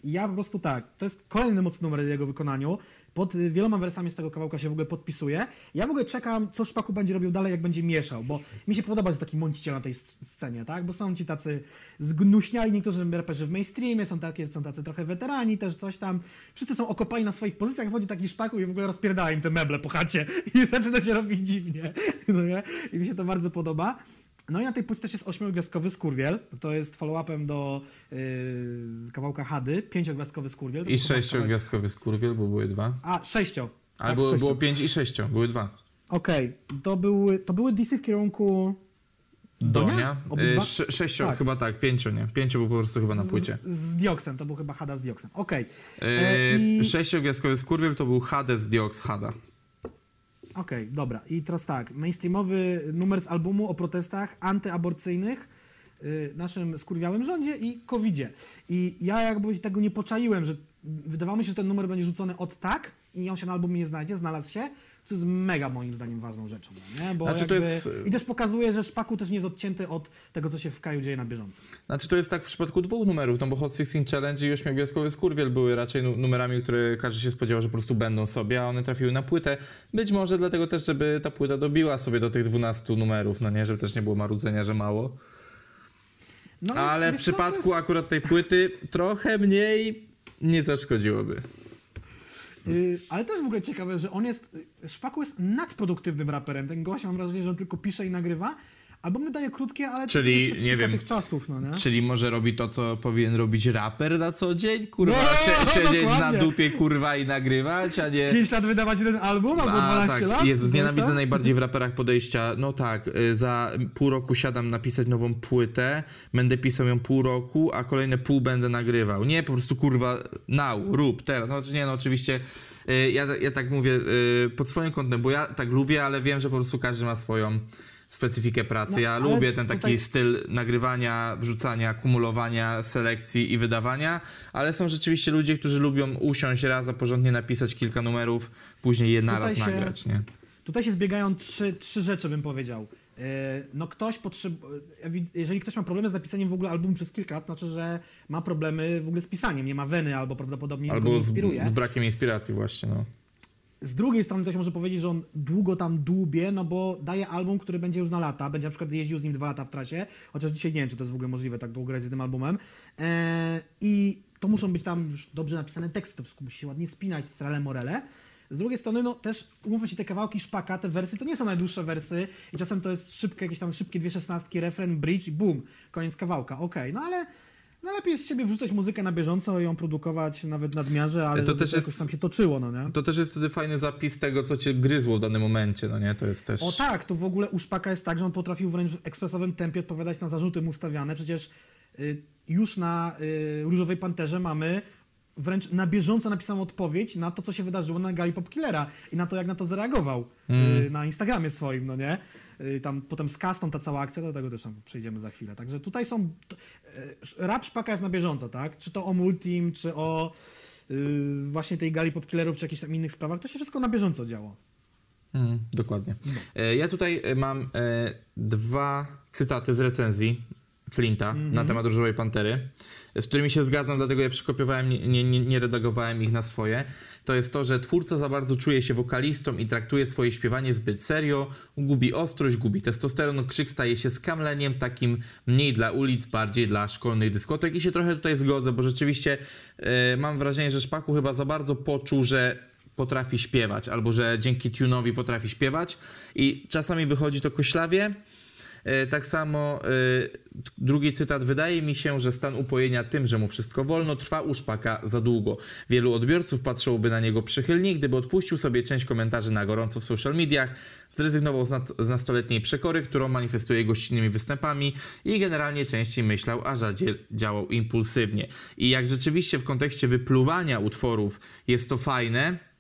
Ja po prostu tak, to jest kolejny mocny numer w jego wykonaniu. Pod y, wieloma wersami z tego kawałka się w ogóle podpisuję. Ja w ogóle czekam, co Szpaku będzie robił dalej, jak będzie mieszał, bo mi się podoba, że taki mąciciel na tej sc- scenie, tak? Bo są ci tacy zgnuśniali, niektórzy raperzy w mainstreamie, są, takie, są tacy trochę weterani, też coś tam. Wszyscy są okopani na swoich pozycjach, wchodzi taki Szpaku i w ogóle rozpierdala im te meble po chacie *laughs* i zaczyna się robić dziwnie. *laughs* No nie? I mi się to bardzo podoba. No i na tej płycie też jest ośmiogwiazdkowy skurwiel. To jest follow-upem do yy, kawałka Hady. Pięciogwiazdkowy skurwiel. I kawałek- sześciogwiazdkowy skurwiel, bo były dwa. A, sześcio. Ale Tak, było, sześcio. było pięć i sześcio, były dwa. Okej, to, były, to były DC w kierunku... Donia? Obydwa? Yy, sze- sześcio, Tak. chyba tak, pięcio nie. Pięcio był po prostu chyba na płycie. Z, z dioksem, to był chyba Hada z dioksem. Okej. E, Yy, i- Sześciogwiazdkowy skurwiel to był Hades Diox Hada. Okej, dobra. I teraz tak, mainstreamowy numer z albumu o protestach antyaborcyjnych, y, naszym skurwiałym rządzie i covidzie. I ja jakby tego nie poczaiłem, że wydawało mi się, że ten numer będzie rzucony od tak i on się na albumie nie znajdzie, znalazł się, co jest mega moim zdaniem ważną rzeczą, no nie? Bo Znaczy, jakby... jest- I też pokazuje, że Szpaku też nie jest odcięty od tego, co się w kraju dzieje na bieżąco. Znaczy to jest tak w przypadku dwóch numerów, no bo Hot 16 Challenge i Ośmiogwiazdkowy Skurwiel były raczej nu- numerami, które każdy się spodziewał, że po prostu będą sobie, a one trafiły na płytę. Być może dlatego też, żeby ta płyta dobiła sobie do tych 12 numerów, no nie, żeby też nie było marudzenia, że mało. No, Ale w przypadku akurat tej płyty trochę mniej nie zaszkodziłoby. Yy, ale też w ogóle ciekawe, że on jest. y, Szpaku jest nadproduktywnym raperem. Ten gość mam wrażenie, że on tylko pisze i nagrywa. Albo my daje krótkie, ale Czyli, nie wiem, tych czasów, no nie? Czyli może robi to, co powinien robić raper na co dzień? Kurwa, No, sie- siedzieć na dokładnie. dupie, kurwa, i nagrywać, a nie... 5 lat wydawać jeden album, albo 12 tak. lat? Jezus, nienawidzę to? najbardziej w raperach podejścia. No tak, y, za pół roku siadam napisać nową płytę, będę pisał ją pół roku, a kolejne pół będę nagrywał. Nie, po prostu kurwa, now, rób, teraz. No nie, no oczywiście, y, ja, ja tak mówię y, pod swoim kątem, bo ja tak lubię, ale wiem, że po prostu każdy ma swoją specyfikę pracy. No, ja lubię ten taki tutaj- styl nagrywania, wrzucania, kumulowania, selekcji i wydawania, ale są rzeczywiście ludzie, którzy lubią usiąść raz, a porządnie napisać kilka numerów, później je naraz się- nagrać, nie? Tutaj się zbiegają trzy, trzy rzeczy, bym powiedział. Yy, No ktoś potrzebuje, jeżeli ktoś ma problemy z napisaniem w ogóle albumu przez kilka lat, znaczy, że ma problemy w ogóle z pisaniem, nie ma weny albo prawdopodobnie Albo z, inspiruje. z brakiem inspiracji właśnie, no. Z drugiej strony ktoś może powiedzieć, że on długo tam dłubie, no bo daje album, który będzie już na lata, będzie na przykład jeździł z nim dwa lata w trasie, chociaż dzisiaj nie wiem, czy to jest w ogóle możliwe tak długo grać z tym albumem. Eee, I to muszą być tam już dobrze napisane teksty, to musi się ładnie spinać, strele morele. Z drugiej strony, no też umówmy się, te kawałki szpaka, te wersy to nie są najdłuższe wersy i czasem to jest szybkie, jakieś tam szybkie dwie szesnastki, refren, bridge i boom, koniec kawałka, okej, no ale no lepiej jest z siebie wrzucać muzykę na bieżąco i ją produkować nawet nadmiarze, ale To też to jakoś jest- tam się toczyło, no nie? To też jest wtedy fajny zapis tego, co cię gryzło w danym momencie, no nie? To jest też... O tak, to w ogóle u Szpaka jest tak, że on potrafił wręcz w ekspresowym tempie odpowiadać na zarzuty mu stawiane. Przecież y, już na y, Różowej Panterze mamy wręcz na bieżąco napisaną odpowiedź na to, co się wydarzyło na gali Pop Killera i na to, jak na to zareagował y, na Instagramie swoim, no nie? Y, tam potem z Castą ta cała akcja, do tego też tam przejdziemy za chwilę. Także tutaj są... y, rap Szpaka jest na bieżąco, tak? Czy to o Multim, czy o y, właśnie tej gali Pop Killerów, czy jakichś tam innych sprawach, to się wszystko na bieżąco działo. Mm, dokładnie. No. E, Ja tutaj e, mam e, dwa cytaty z recenzji Flinta na temat Różowej Pantery, z którymi się zgadzam, dlatego je przykopiowałem, nie, nie, nie redagowałem ich na swoje, to jest to, że twórca za bardzo czuje się wokalistą i traktuje swoje śpiewanie zbyt serio, gubi ostrość, gubi testosteron, krzyk staje się skamleniem takim mniej dla ulic, bardziej dla szkolnych dyskotek. I się trochę tutaj zgodzę, bo rzeczywiście e, mam wrażenie, że Szpaku chyba za bardzo poczuł, że potrafi śpiewać, albo że dzięki tune'owi potrafi śpiewać. I czasami wychodzi to koślawie, Tak samo e, drugi cytat. Wydaje mi się, że stan upojenia tym, że mu wszystko wolno, trwa u Szpaka za długo. Wielu odbiorców patrzyłoby na niego przychylnie, gdyby odpuścił sobie część komentarzy na gorąco w social mediach, zrezygnował z nastoletniej przekory, którą manifestuje gościnnymi występami i generalnie częściej myślał, a rzadziej działał impulsywnie. I jak rzeczywiście w kontekście wypluwania utworów jest to fajne,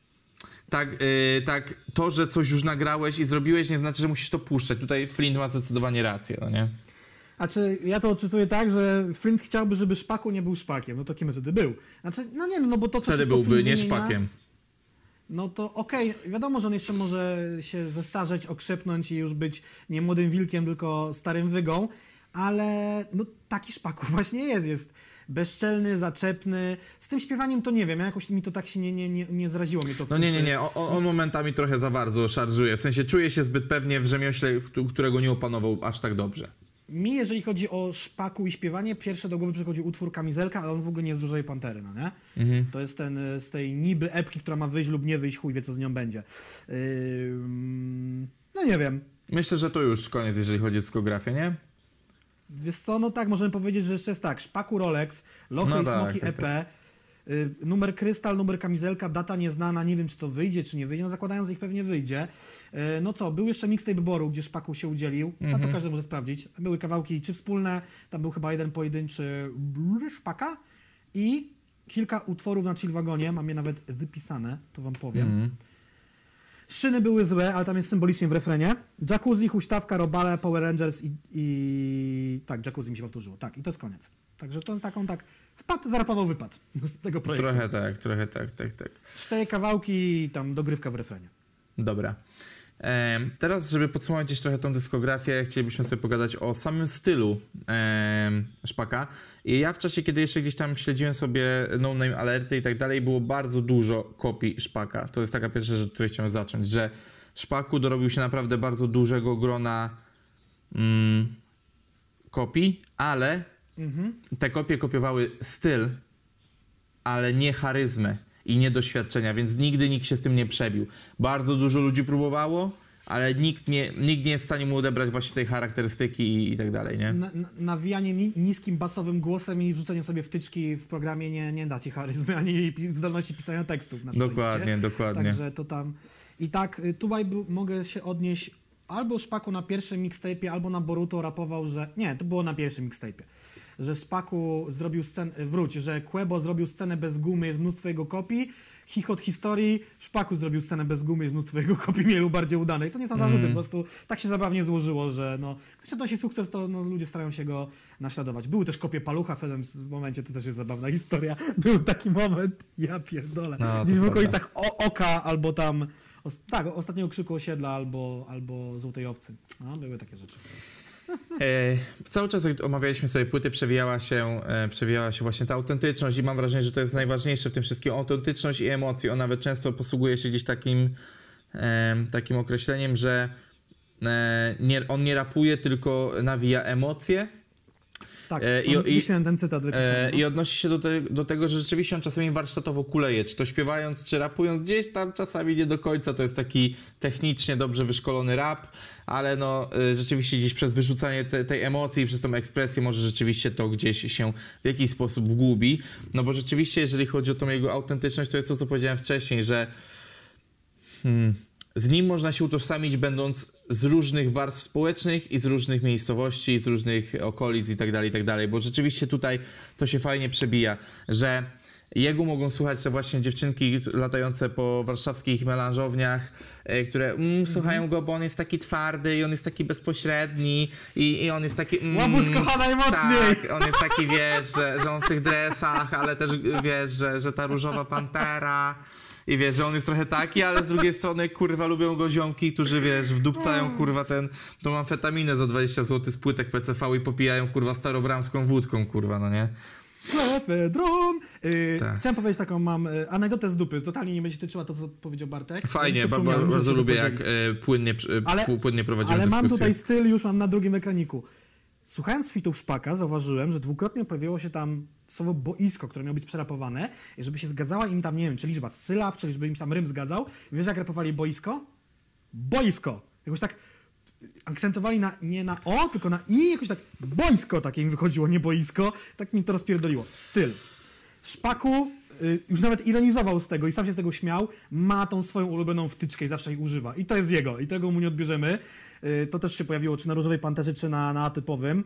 tak, yy, tak, to, że coś już nagrałeś i zrobiłeś, nie znaczy, że musisz to puszczać. Tutaj Flint ma zdecydowanie rację, no nie? Znaczy, ja to odczytuję tak, że Flint chciałby, żeby Szpaku nie był Szpakiem. No to kim wtedy był? Znaczy, no nie, no bo to, co Wtedy byłby nie wymienia, szpakiem. No to okej, wiadomo, że on jeszcze może się zestarzeć, okrzepnąć i już być nie młodym wilkiem, tylko starym wygą, ale no taki Szpaku *laughs* właśnie jest, jest bezczelny, zaczepny. Z tym śpiewaniem to nie wiem, ja jakoś mi to tak się nie, nie, nie, nie zraziło mnie to No nie, nie, nie, on, momentami trochę za bardzo szarżuje. W sensie czuje się zbyt pewnie w rzemiośle, którego nie opanował aż tak dobrze. Mi, jeżeli chodzi o szpaku i śpiewanie, pierwsze do głowy przychodzi utwór Kamizelka, ale on w ogóle nie jest z Różowej Pantery, no nie? Mhm. To jest ten y, z tej niby epki, która ma wyjść lub nie wyjść, chuj wie co z nią będzie. Ym, no nie wiem. Myślę, że to już koniec, jeżeli chodzi o dyskografię, nie? Wiesz co, no tak, możemy powiedzieć, że jeszcze jest tak, Szpaku Rolex, Lochy No i tak, Smoki tak, EP, y, numer krystal, numer kamizelka, data nieznana, nie wiem czy to wyjdzie, czy nie wyjdzie, no zakładając ich pewnie wyjdzie. Y, no co, był jeszcze mixtape Boru, gdzie Szpaku się udzielił, a Mhm. to każdy może sprawdzić. Były kawałki czy wspólne, tam był chyba jeden pojedynczy Szpaka i kilka utworów na Chill Wagonie, mam je nawet wypisane, to wam powiem. Mhm. Szyny były złe, ale tam jest symbolicznie w refrenie. Jacuzzi, huśtawka, robale, Power Rangers i, i... Tak, jacuzzi mi się powtórzyło. Tak, i to jest koniec. Także to taką tak... Wpadł, zarapował wypad z tego projektu. Trochę tak, trochę tak, tak, tak. Cztery kawałki i tam dogrywka w refrenie. Dobra. Teraz, żeby podsumować jeszcze trochę tą dyskografię, chcielibyśmy sobie pogadać o samym stylu Szpaka. I ja w czasie, kiedy jeszcze gdzieś tam śledziłem sobie No Name Alerty i tak dalej, było bardzo dużo kopii Szpaka. To jest taka pierwsza rzecz, od której chciałem zacząć, że Szpaku dorobił się naprawdę bardzo dużego grona mm, kopii, ale Mhm. te kopie kopiowały styl, ale nie charyzmę i nie doświadczenia, więc nigdy nikt się z tym nie przebił. Bardzo dużo ludzi próbowało, ale nikt nie, nikt nie jest w stanie mu odebrać właśnie tej charakterystyki i, i tak dalej, nie? Na, na, nawijanie ni, niskim basowym głosem i wrzucenie sobie wtyczki w programie nie, nie da ci charyzmy ani zdolności pisania tekstów. Na Dokładnie, szczęście. dokładnie. Także to tam... I tak, y, tutaj mogę się odnieść albo Szpaku na pierwszym mixtape'ie, albo na Boruto rapował, że... Nie, to było na pierwszym mixtape'ie. Że Szpaku zrobił scenę... Wróć, że Quebo zrobił scenę bez gumy, jest mnóstwo jego kopii. Chichot historii, Szpaku zrobił scenę bez gumy, jest mnóstwo jego kopii mielu bardziej udanej. To nie są zarzuty, Mm. po prostu tak się zabawnie złożyło, że no... Ktoś odnosi sukces, to no, ludzie starają się go naśladować. Były też kopie Palucha w pewnym momencie, to też jest zabawna historia. *laughs* Był taki moment, ja pierdolę. No, Gdzieś w okolicach o, Oka, albo tam... Os, tak, ostatniego krzyku osiedla, albo, albo Złotej Owcy. No, były takie rzeczy. E, cały czas jak omawialiśmy sobie płyty, przewijała się, e, przewijała się właśnie ta autentyczność i mam wrażenie, że to jest najważniejsze w tym wszystkim, autentyczność i emocje. On nawet często posługuje się gdzieś takim, e, takim określeniem, że nie, on nie rapuje, tylko nawija emocje. Tak, E, i, i- ten cytat wypisany. E, no. I odnosi się do, te, do tego, że rzeczywiście on czasami warsztatowo kuleje, czy to śpiewając, czy rapując, gdzieś tam czasami nie do końca, to jest taki technicznie dobrze wyszkolony rap, ale no e, rzeczywiście gdzieś przez wyrzucanie te, tej emocji, przez tą ekspresję może rzeczywiście to gdzieś się w jakiś sposób gubi, no bo rzeczywiście jeżeli chodzi o tą jego autentyczność, to jest to, co powiedziałem wcześniej, że hmm, z nim można się utożsamić, będąc z różnych warstw społecznych i z różnych miejscowości, z różnych okolic i tak dalej, i tak dalej, bo rzeczywiście tutaj to się fajnie przebija, że jego mogą słuchać te właśnie dziewczynki latające po warszawskich melanżowniach, e, które mm, słuchają go, bo on jest taki twardy i on jest taki bezpośredni i, i on jest taki... Mm, Łobuz kocha najmocniej! Tak, on jest taki, wiesz, że, że on w tych dresach, ale też wiesz, że, że ta różowa pantera i wiesz, że on jest trochę taki, ale z drugiej strony, kurwa, lubią go ziomki, którzy, wiesz, wdupcają, kurwa, ten, tą amfetaminę za 20 zł z płytek PCV i popijają, kurwa, starobramską wódką, kurwa, no nie? Efedron! Yy, Tak. Chciałem powiedzieć taką, mam yy, anegdotę z dupy. Totalnie nie będzie tyczyła to, co powiedział Bartek. Fajnie, Ja ba, bardzo lubię, jak e, płynnie, e, Ale- płynnie Ale mam dyskusję. tutaj styl, już mam na drugim ekraniku. Słuchając fitów Szpaka, zauważyłem, że dwukrotnie pojawiło się tam słowo boisko, które miało być przerapowane i żeby się zgadzała im tam, nie wiem, czy liczba sylab, czy żeby im tam rym zgadzał. Wiesz, jak rapowali boisko? Boisko! Jakoś tak akcentowali na, nie na o, tylko na i, jakoś tak boisko takie im wychodziło, nie boisko. Tak mi to rozpierdoliło. Styl. Szpaku y, już nawet ironizował z tego i sam się z tego śmiał, ma tą swoją ulubioną wtyczkę i zawsze jej używa. I to jest jego, i tego mu nie odbierzemy. Y, To też się pojawiło czy na Różowej Panterze, czy na, na atypowym.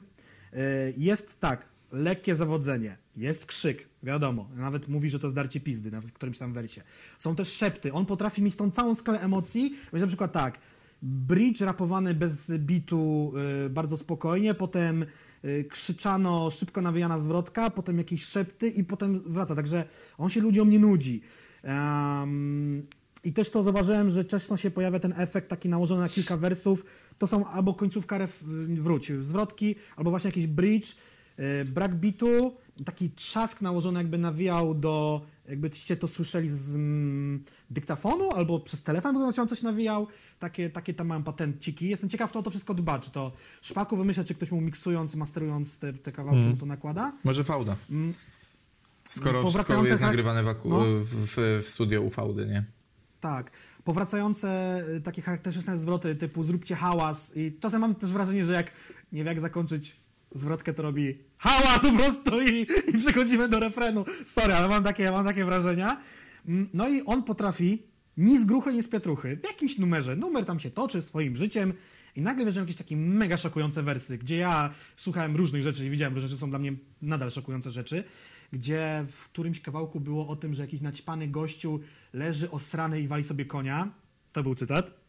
Y, Jest tak, lekkie zawodzenie, jest krzyk, wiadomo, nawet mówi, że to zdarcie pizdy w którymś tam wersie. Są też szepty, on potrafi mieć tą całą skalę emocji, więc na przykład tak, bridge rapowany bez bitu y, bardzo spokojnie, potem krzyczano, szybko nawijana zwrotka, potem jakieś szepty i potem wraca, także on się ludziom nie nudzi. Em, I też to zauważyłem, że często się pojawia ten efekt taki nałożony na kilka wersów. To są albo końcówka ref, wróć, zwrotki, albo właśnie jakiś bridge, y, brak bitu, taki trzask nałożony jakby nawijał do, jakbyście to słyszeli z mm, dyktafonu albo przez telefon, bo on coś nawijał. Takie, takie tam mam patenciki. Jestem ciekaw, kto o to wszystko dba. Czy to Szpaku wymyśla, czy ktoś mu miksując, masterując te, te kawałki mu to nakłada? Może fałda. Mm. Skoro wszystko jest tak- nagrywane w, no. w, w, w studio u fałdy, nie? Tak. Powracające y, takie charakterystyczne zwroty typu zróbcie hałas i czasem mam też wrażenie, że jak nie wiem jak zakończyć zwrotkę, to robi hałas po prostu i, i przechodzimy do refrenu. Sorry, ale mam takie, mam takie wrażenia. Mm, No i on potrafi ni z gruchy, ni z pietruchy. W jakimś numerze. Numer tam się toczy swoim życiem i nagle wierzę jakieś takie mega szokujące wersy, gdzie ja słuchałem różnych rzeczy i widziałem, że rzeczy są dla mnie nadal szokujące rzeczy, gdzie w którymś kawałku było o tym, że jakiś naćpany gościu leży osrany i wali sobie konia. To był cytat.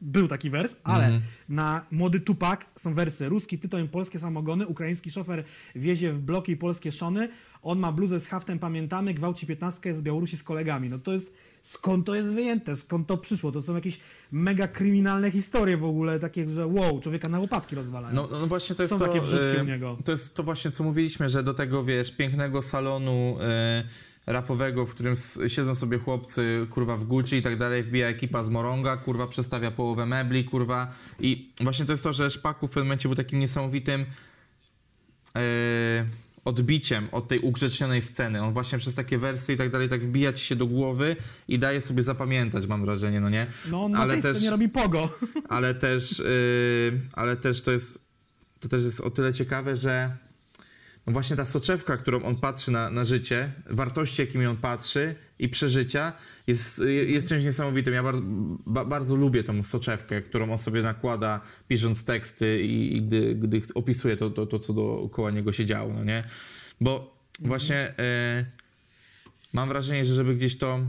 Był taki wers, ale na Młody Tupak są wersy. Ruski tytoń, polskie samogony, ukraiński szofer wiezie w bloki polskie szony, on ma bluzę z haftem, pamiętamy, gwałci piętnastkę z Białorusi z kolegami. No to jest, skąd to jest wyjęte, skąd to przyszło? To są jakieś mega kryminalne historie w ogóle, takie, że wow, człowieka na łopatki rozwalają. No, no właśnie to jest to, takie wrzutki e, u niego. to jest to właśnie, co mówiliśmy, że do tego, wiesz, pięknego salonu e, rapowego, w którym siedzą sobie chłopcy, kurwa, w Gucci i tak dalej, wbija ekipa z Moronga, kurwa, przestawia połowę mebli, kurwa. I właśnie to jest to, że Szpaku w pewnym momencie był takim niesamowitym e, odbiciem od tej ugrzecznionej sceny. On właśnie przez takie wersy i tak dalej, tak wbija ci się do głowy i daje sobie zapamiętać, mam wrażenie, no nie? No, on na Ale tej też- robi pogo. *laughs* ale też, yy, ale też to jest, to też jest o tyle ciekawe, że no właśnie ta soczewka, którą on patrzy na, na życie, wartości, jakimi on patrzy i przeżycia, jest, jest czymś niesamowitym. Ja bardzo, ba, bardzo lubię tą soczewkę, którą on sobie nakłada, pisząc teksty i, i gdy, gdy opisuje to, to, to, co dookoła niego się działo, no nie? Bo właśnie yy, mam wrażenie, że żeby gdzieś to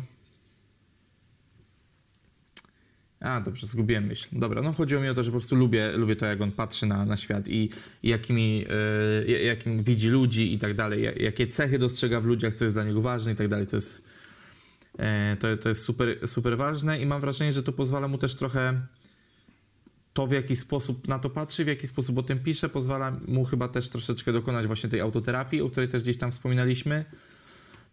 A, dobrze, zgubiłem myśl. Dobra, no chodziło mi o to, że po prostu lubię, lubię to, jak on patrzy na, na świat i, i jakimi, e, jakim widzi ludzi i tak dalej, ja- jakie cechy dostrzega w ludziach, co jest dla niego ważne i tak dalej. To jest, e, to, to jest super, super ważne i mam wrażenie, że to pozwala mu też trochę to, w jaki sposób na to patrzy, w jaki sposób o tym pisze, pozwala mu chyba też troszeczkę dokonać właśnie tej autoterapii, o której też gdzieś tam wspominaliśmy.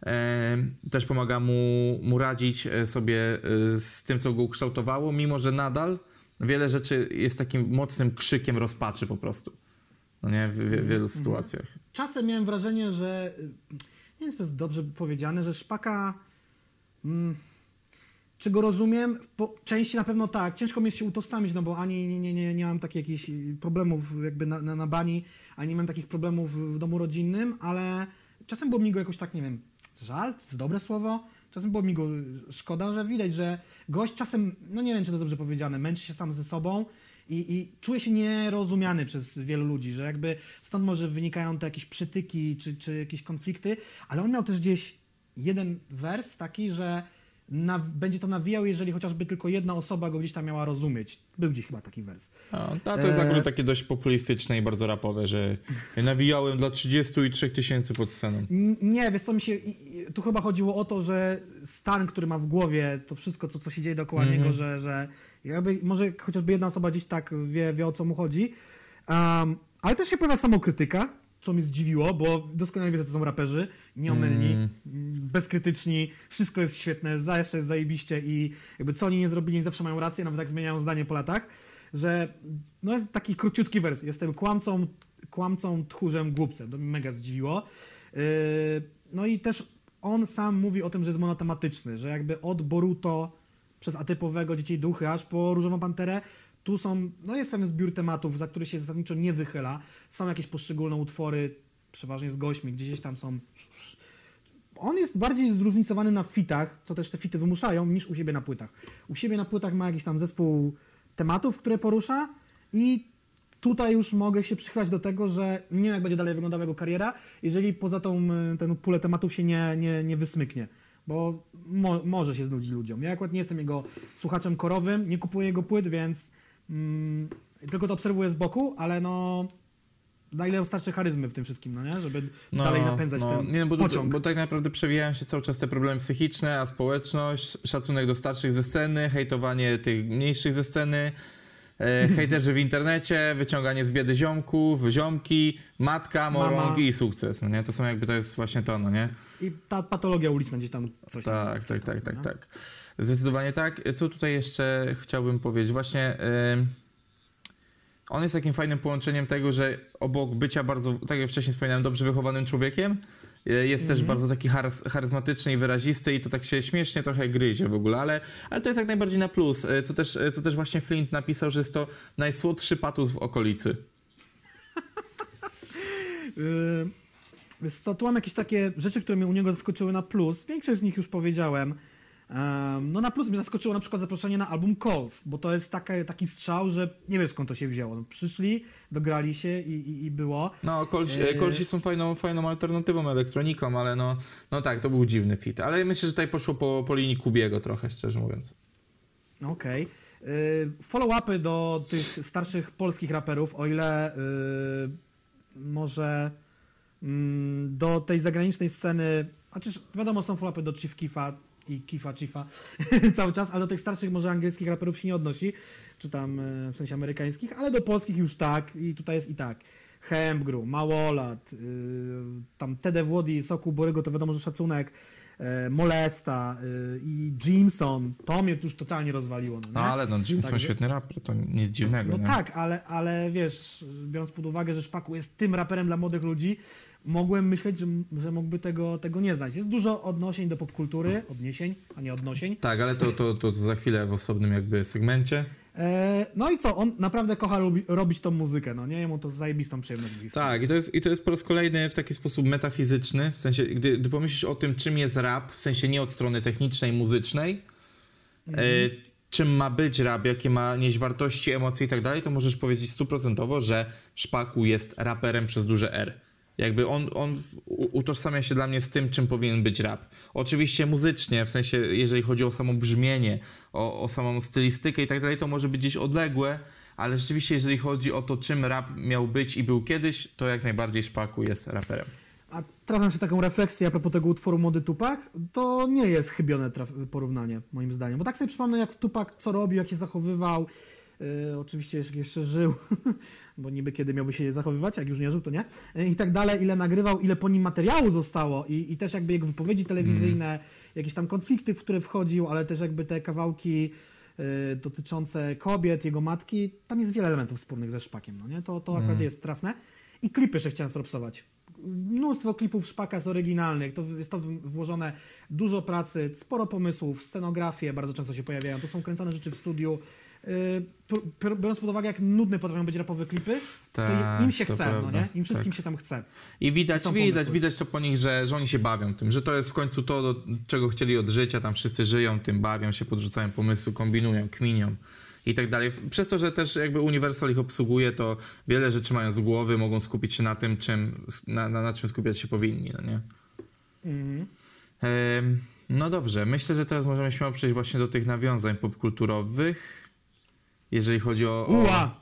E, też pomaga mu, mu radzić e, sobie e, z tym, co go ukształtowało, mimo że nadal wiele rzeczy jest takim mocnym krzykiem rozpaczy po prostu. No nie, w, w wielu sytuacjach. Czasem miałem wrażenie, że nie wiem, czy to jest dobrze powiedziane, że Szpaka mm, czy go rozumiem? Po części na pewno tak. Ciężko mi jest się utożsamić, no bo ani nie, nie, nie, nie mam takich jakichś y, problemów jakby na, na, na bani, ani nie mam takich problemów w domu rodzinnym, ale czasem było mi go jakoś tak, nie wiem, żal, to dobre słowo, czasem było mi go szkoda, że widać, że gość czasem, no nie wiem, czy to dobrze powiedziane, męczy się sam ze sobą i, i czuje się nierozumiany przez wielu ludzi, że jakby stąd może wynikają te jakieś przytyki czy, czy jakieś konflikty, ale on miał też gdzieś jeden wers taki, że na, będzie to nawijał, jeżeli chociażby tylko jedna osoba go gdzieś tam miała rozumieć. Był gdzieś chyba taki wers. A, a to jest E, akurat takie dość populistyczne i bardzo rapowe, że nawijałem dla 33 tysięcy pod sceną. Nie, wiesz co mi się. Tu chyba chodziło o to, że stan, który ma w głowie, to wszystko, co, co się dzieje dookoła Mhm. niego, że, że jakby może chociażby jedna osoba gdzieś tak wie, wie o co mu chodzi. Um, ale też się pojawia samokrytyka, co mnie zdziwiło, bo doskonale wiesz, że to są raperzy, nieomylni, Mm. bezkrytyczni, wszystko jest świetne, zawsze jest zajebiście i jakby co oni nie zrobili, zawsze mają rację, nawet jak zmieniają zdanie po latach, że no jest taki króciutki wers. Jestem kłamcą, kłamcą, tchórzem, głupcem. To mnie mega zdziwiło. Yy, no i też on sam mówi o tym, że jest monotematyczny, że jakby od Boruto przez atypowego Dzieci Duchy aż po Różową Panterę tu są, no jest pewien zbiór tematów, za który się zasadniczo nie wychyla. Są jakieś poszczególne utwory, przeważnie z gośćmi, gdzieś tam są on jest bardziej zróżnicowany na fitach, co też te fity wymuszają, niż u siebie na płytach. U siebie na płytach ma jakiś tam zespół tematów, które porusza i tutaj już mogę się przychylać do tego, że nie wiem, jak będzie dalej wyglądała jego kariera, jeżeli poza tą y, tę pulę tematów się nie, nie, nie wysmyknie. Bo mo, może się znudzić ludziom. Ja akurat nie jestem jego słuchaczem korowym, nie kupuję jego płyt, więc mm, tylko to obserwuję z boku, ale no na ile starczy charyzmy w tym wszystkim, no nie? Żeby dalej napędzać ten nie, bo, pociąg. bo tak naprawdę przewijają się cały czas te problemy psychiczne, a społeczność, szacunek do starszych ze sceny, hejtowanie tych mniejszych ze sceny, e, *laughs* hejterzy w internecie, wyciąganie z biedy ziomków, ziomki, matka, morąg Mama. i sukces, no nie? To są jakby, to jest właśnie to, no nie? I ta patologia uliczna gdzieś tam coś tam. Tak, tak, tak, tak, no. tak. Zdecydowanie tak. Co tutaj jeszcze chciałbym powiedzieć? Właśnie ym, on jest takim fajnym połączeniem tego, że obok bycia bardzo, tak jak wcześniej wspomniałem, dobrze wychowanym człowiekiem, y, jest też Mhm. bardzo taki char- charyzmatyczny i wyrazisty i to tak się śmiesznie trochę gryzie w ogóle, ale, ale to jest jak najbardziej na plus. Y, Co też, y, co też właśnie Flint napisał, że jest to najsłodszy patus w okolicy. *laughs* Yy, co, tu mam jakieś takie rzeczy, które mnie u niego zaskoczyły na plus. Większość z nich już powiedziałem. No na plus mnie zaskoczyło na przykład zaproszenie na album Calls, bo to jest taka, taki strzał, że nie wiem skąd to się wzięło. No, przyszli, dograli się i, i, i było. No, kolsi, Yy. kolsi są fajną, fajną alternatywą elektroniką, ale no, no tak, to był dziwny fit. Ale myślę, że tutaj poszło po, po linii Kubiego trochę, szczerze mówiąc. Okej. Yy, Follow-upy do tych starszych polskich raperów, o ile yy, może mm, do tej zagranicznej sceny, a czyż wiadomo, są follow-upy do Chief Kifa i Kifa Chiefa *laughs* cały czas, ale do tych starszych może angielskich raperów się nie odnosi, czy tam yy, w sensie amerykańskich, ale do polskich już tak i tutaj jest i tak. Hembgru, Małolat, yy, tam Tede Włodi, Soku Borygo, to wiadomo, że szacunek, e, Molesta y, i Jimson, to mnie już totalnie rozwaliło. No? No ale no, Jimson Także- świetny raper, to nic dziwnego, No nie? tak, ale, ale wiesz, biorąc pod uwagę, że Szpaku jest tym raperem dla młodych ludzi, mogłem myśleć, że, że mógłby tego, tego nie znać. Jest dużo odnosień do popkultury, odniesień, a nie odnosień. Tak, ale to, to, to, za chwilę w osobnym jakby segmencie. E, no i co, on naprawdę kocha robi, robić tą muzykę, no nie? Jemu to zajebistą przyjemność. Tak, i to, jest, i to jest po raz kolejny w taki sposób metafizyczny, w sensie, gdy, gdy pomyślisz o tym, czym jest rap, w sensie nie od strony technicznej, muzycznej, Mhm. e, czym ma być rap, jakie ma nieść wartości, emocje i tak dalej, to możesz powiedzieć stuprocentowo, że Szpaku jest raperem przez duże R. Jakby on, on utożsamia się dla mnie z tym, czym powinien być rap. Oczywiście muzycznie, w sensie jeżeli chodzi o samo brzmienie, o, o samą stylistykę i tak dalej, to może być gdzieś odległe, ale rzeczywiście jeżeli chodzi o to, czym rap miał być i był kiedyś, to jak najbardziej Szpaku jest raperem. A trafiam się taką refleksję a propos tego utworu Młody Tupak, to nie jest chybione porównanie, moim zdaniem. Bo tak sobie przypomnę, jak Tupak co robił, jak się zachowywał. Yy, oczywiście jeszcze, żył, *laughs* bo niby kiedy miałby się zachowywać, jak już nie żył, to nie. Yy, I tak dalej, ile nagrywał, ile po nim materiału zostało i, i też jakby jego wypowiedzi telewizyjne, jakieś tam konflikty, w które wchodził, ale też jakby te kawałki yy, dotyczące kobiet, jego matki, tam jest wiele elementów wspólnych ze Szpakiem, no nie? To, to akurat jest trafne. I klipy jeszcze chciałem spropsować. Mnóstwo klipów Szpaka jest oryginalnych, to jest to włożone dużo pracy, sporo pomysłów, scenografię bardzo często się pojawiają, to są kręcone rzeczy w studiu. P- biorąc pod uwagę, jak nudne potrafią być rapowe klipy, to Tak, im się to chce, prawda, no nie? Im wszystkim tak. się tam chce. I widać, widać, pomysły. widać to po nich, że, że oni się bawią tym, że to jest w końcu to, do czego chcieli od życia, tam wszyscy żyją tym, bawią się, podrzucają pomysły, kombinują, kminią i tak dalej. Przez to, że też jakby Universal ich obsługuje, to wiele rzeczy mają z głowy, mogą skupić się na tym, czym, na, na, na czym skupiać się powinni, no nie? Mhm. Em, No dobrze, myślę, że teraz możemy śmiało przejść właśnie do tych nawiązań popkulturowych. Jeżeli chodzi o. o... Uła!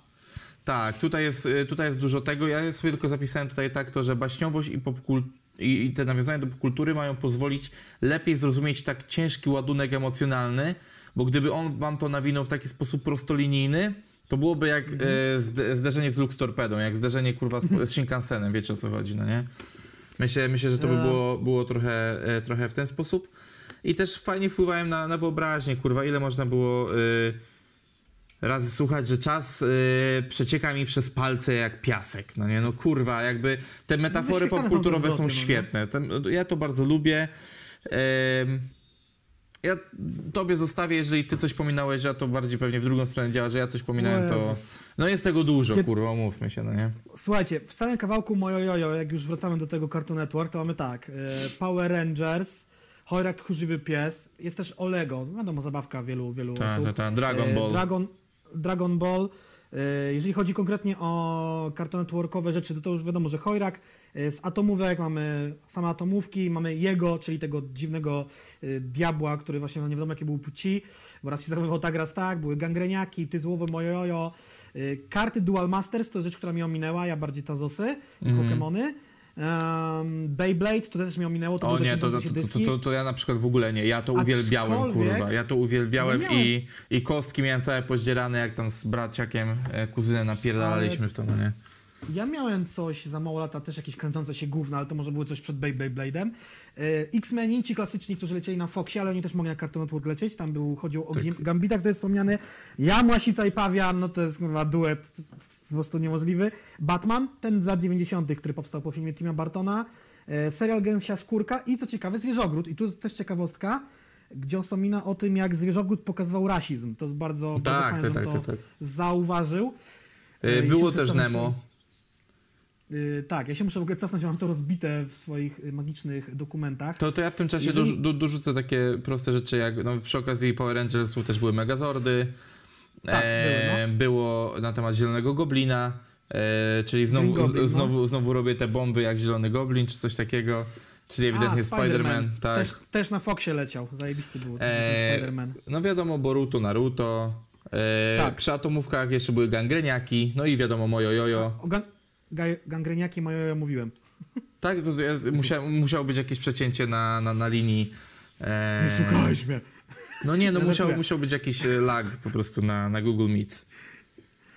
Tak, tutaj jest, y, tutaj jest dużo tego. Ja sobie tylko zapisałem tutaj tak to, że baśniowość i, popkul... i, i te nawiązania do popkultury mają pozwolić lepiej zrozumieć tak ciężki ładunek emocjonalny, bo gdyby on wam to nawinął w taki sposób prostolinijny, to byłoby jak Mhm. e, zde- zderzenie z Lux Torpedą, jak zderzenie kurwa z, z Shinkansenem, wiecie o co chodzi, no nie? Myślę, myślę że to by E. było, było trochę, e, trochę w ten sposób. I też fajnie wpływają na, na wyobraźnię, kurwa, ile można było y, razy słuchać, że czas y, przecieka mi przez palce jak piasek, no nie, no kurwa, jakby te metafory wyświetlane są popkulturowe są no nie? świetne, Ten, ja to bardzo lubię. Em, ja tobie zostawię, jeżeli ty coś pominąłeś, a to bardziej pewnie w drugą stronę działa, że ja coś pominąłem, to... No jest tego dużo, Kiedy- kurwa, mówmy się, no nie? Słuchajcie, w samym kawałku Mojo Jojo, jak już wracamy do tego Cartoon Network, to mamy tak, e, Power Rangers, Horak Tchórzliwy Pies, jest też Olego, wiadomo, zabawka wielu, wielu Tak, osób. tak, tak, Dragon E, Ball. Dragon, Dragon Ball. E, Jeżeli chodzi konkretnie o Cartoon Networkowe rzeczy, to, to już wiadomo, że Chojrak e, z atomówek, mamy same atomówki, mamy jego, czyli tego dziwnego e, diabła, który właśnie no nie wiadomo jakie był płci, bo raz się zachowywał tak, raz tak, były gangreniaki, tytułowe mojojo, karty Dual Masters, to jest rzecz, która mi ominęła, ja bardziej Tazosy i Mhm. Um, Beyblade, to też mi ominęło, to O nie, to, to, to, to, to, ja na przykład w ogóle nie. Ja to uwielbiałem, kurwa. Ja to uwielbiałem miałem- i, i kostki miałem całe pozdzierane, jak tam z braciakiem, e, kuzynem napierdalaliśmy w to, no nie? Ja miałem coś za mało lata, też jakieś kręcące się gówna, ale to może były coś przed Beyblade'em. E, X-Meni, ci klasyczni, którzy lecieli na Foxie, ale oni też mogli na Cartoon Network lecieć. Tam był, chodził o Tak. Gambita, który jest wspomniany. Ja, Młasica i Pawian, no to jest chyba duet po prostu niemożliwy. Batman, ten z lat 90., który powstał po filmie Tima Bartona. E, serial Gęsia Skórka i co ciekawe, Zwierzogród. I tu jest też ciekawostka, gdzie on wspomina o tym, jak Zwierzogród pokazywał rasizm. To jest bardzo, bardzo Tak, fajne, tak, tak, to tak, tak. zauważył. E, Było też Nemo. Yy, tak, ja się muszę w ogóle cofnąć, mam to rozbite w swoich y, magicznych dokumentach. To, to ja w tym czasie Jeżeli- dorzu- do, dorzucę takie proste rzeczy, jak no, przy okazji Power Rangersów też były Megazordy. Tak, e, były, Było na temat Zielonego Goblina, e, czyli znowu, Goblin, no. znowu, znowu robię te bomby jak Zielony Goblin, czy coś takiego. Czyli ewidentnie Spider-Man, tak. Też, też na Foxie leciał, zajebisty był Eee, Spider-Man. No wiadomo, Boruto, Naruto. E, Tak. Przy atomówkach jeszcze były gangreniaki, no i wiadomo, mojo jojo. O gangreniaki moje ja mówiłem. Tak, to ja, musiał, musiało być jakieś przecięcie na, na, na linii. E, Nie słuchałeś mnie. No nie, no musiał, musiał być jakiś e, lag po prostu na, na Google Meets.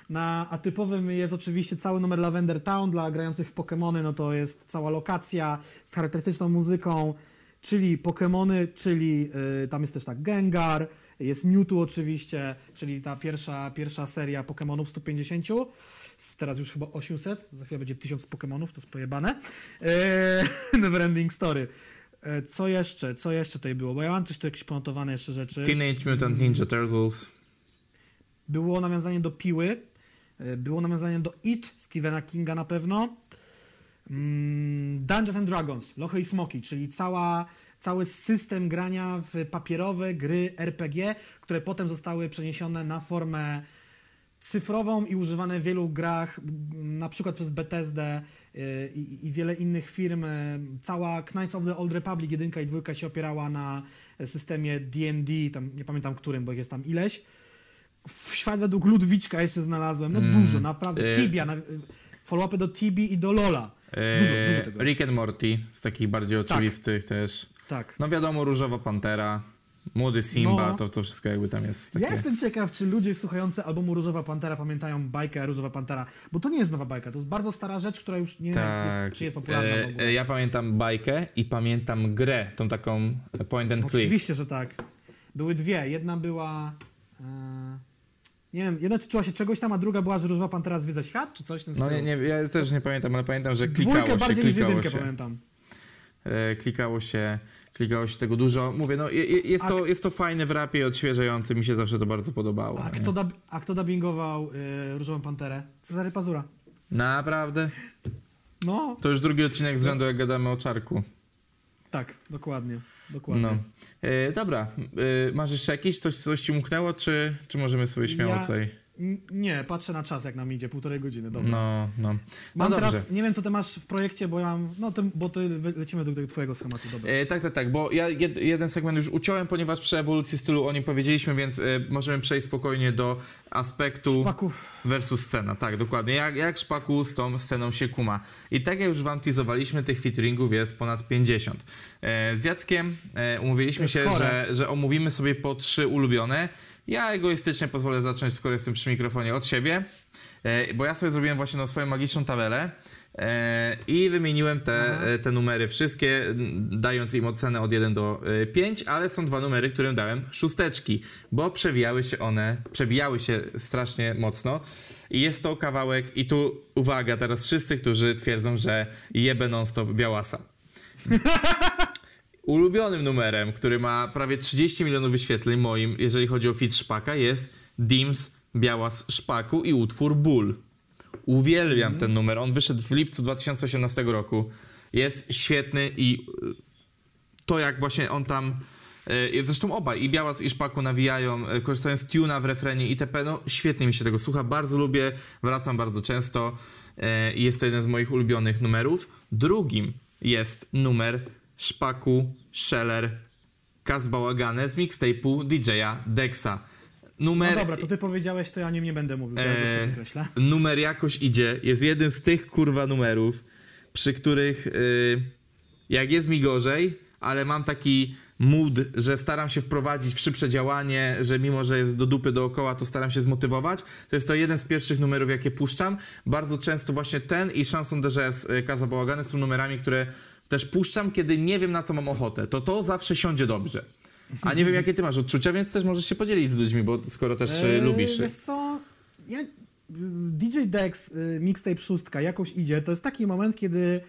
Na atypowym jest oczywiście cały numer Lavender Town dla grających w Pokémony, no to jest cała lokacja z charakterystyczną muzyką, czyli Pokémony, czyli y, tam jest też tak Gengar, jest Mewtwo oczywiście, czyli ta pierwsza, pierwsza seria Pokémonów 150, z teraz już chyba 800, za chwilę będzie 1000 Pokémonów, to jest pojebane. *laughs* E, Neverending Story. E, Co jeszcze? Co jeszcze tutaj było? Bo ja mam coś tu jakieś ponotowane jeszcze rzeczy. Teenage Mutant Ninja Turtles. Było nawiązanie do Piły, e, było nawiązanie do It, Stephena Kinga na pewno. Mm, Dungeons and Dragons, Lochy i Smoki, czyli cała, cały system grania w papierowe gry RPG, które potem zostały przeniesione na formę cyfrową i używane w wielu grach, na przykład przez Bethesdę y, i, i wiele innych firm. Y, Cała Knights of the Old Republic 1 i 2 się opierała na systemie D&D, tam nie pamiętam którym, bo jest tam ileś. W świat według Ludwiczka jeszcze znalazłem, no Mm, dużo, naprawdę. y- Tibia, na- y, follow-upy do Tibi i do Lola. Dużo, dużo tego. Rick and Morty, z takich bardziej oczywistych też. Tak. No wiadomo, Różowa Pantera, Młody Simba, No. to, to wszystko jakby tam jest takie... Ja jestem ciekaw, czy ludzie słuchający albumu Różowa Pantera pamiętają bajkę Różowa Pantera, bo to nie jest nowa bajka, to jest bardzo stara rzecz, która już nie Tak. jest, czy jest popularna E, e, ja pamiętam bajkę i pamiętam grę, tą taką point and click. Oczywiście, że tak. Były dwie. Jedna była. E, nie wiem, jedna tyczyła się czegoś tam, a druga była, że Różowa Pantera zwiedza świat, czy coś w tym No nie, nie, ja też nie pamiętam, ale pamiętam, że klikało Dwójkę się, bardziej niż klikało jedynkę się. pamiętam. E, klikało się, klikało się tego dużo. Mówię, no je- je- jest, to, jest to fajne w rapie, odświeżające, mi się zawsze to bardzo podobało. A kto, dub, a kto dubbingował y, Różową Panterę? Cezary Pazura. Naprawdę? No, To już drugi odcinek z rzędu, jak gadamy o czarku. tak, dokładnie. dokładnie. No. E, dobra, e, masz jeszcze jakiś? Coś, coś ci umknęło, czy, czy możemy sobie śmiało Ja- tutaj... Nie, patrzę na czas, jak nam idzie, półtorej godziny, dobra. No, no. No Mam dobrze. teraz, nie wiem co ty masz w projekcie, bo ja mam, no ty, bo ty lecimy do tego twojego schematu, dobra. E, tak, tak, tak, bo ja jed, jeden segment już uciąłem, ponieważ przy ewolucji stylu o nim powiedzieliśmy, więc e, możemy przejść spokojnie do aspektu Szpaków. versus scena. Tak, dokładnie. Jak, jak szpaku z tą sceną się kuma. I tak jak już wam teasowaliśmy, tych featuringów jest ponad 50. E, z Jackiem e, umówiliśmy się, chore. że, że omówimy sobie po trzy ulubione. Ja egoistycznie pozwolę zacząć, skoro jestem przy mikrofonie, od siebie, e, bo ja sobie zrobiłem właśnie no, swoją magiczną tabelę e, i wymieniłem te, e, te numery wszystkie, dając im ocenę od 1 do e, 5, ale są dwa numery, którym dałem szósteczki, bo przewijały się one, przebijały się strasznie mocno. I jest to kawałek, i tu uwaga, teraz wszyscy, którzy twierdzą, że jebę non-stop Białasa. *laughs* Ulubionym numerem, który ma prawie 30 milionów wyświetleń moim, jeżeli chodzi o fit Szpaka, jest Dims Białas Szpaku i utwór Ból. Uwielbiam ten numer. On wyszedł w lipcu 2018 roku. Jest świetny i y, to jak właśnie on tam y, Zresztą obaj, i Białas i Szpaku nawijają, y, korzystając z tuna w refrenie itp. No świetnie mi się tego słucha, bardzo lubię, wracam bardzo często i jest to jeden z moich ulubionych numerów. Drugim jest numer Szpaku, Scheller, Kaz Bałagane z mixtape'u DJ-a Dexa. Numer... No dobra, to ty powiedziałeś, to ja nim nie będę mówił, Eee, numer jakoś idzie. Jest jeden z tych kurwa numerów, przy których y, jak jest mi gorzej, ale mam taki mood, że staram się wprowadzić w szybsze działanie, że mimo, że jest do dupy dookoła, to staram się zmotywować. To jest to jeden z pierwszych numerów, jakie puszczam. Bardzo często właśnie ten i Chanson de Jazz y, Kaza Bałagany są numerami, które też puszczam, kiedy nie wiem, na co mam ochotę. To to zawsze siądzie dobrze. A nie wiem, jakie ty masz odczucia, więc też możesz się podzielić z ludźmi, bo skoro też y, Eee, lubisz. Wiesz co, ja, DJ Dex, y, mixtape szóstka, jakoś idzie, to jest taki moment, kiedy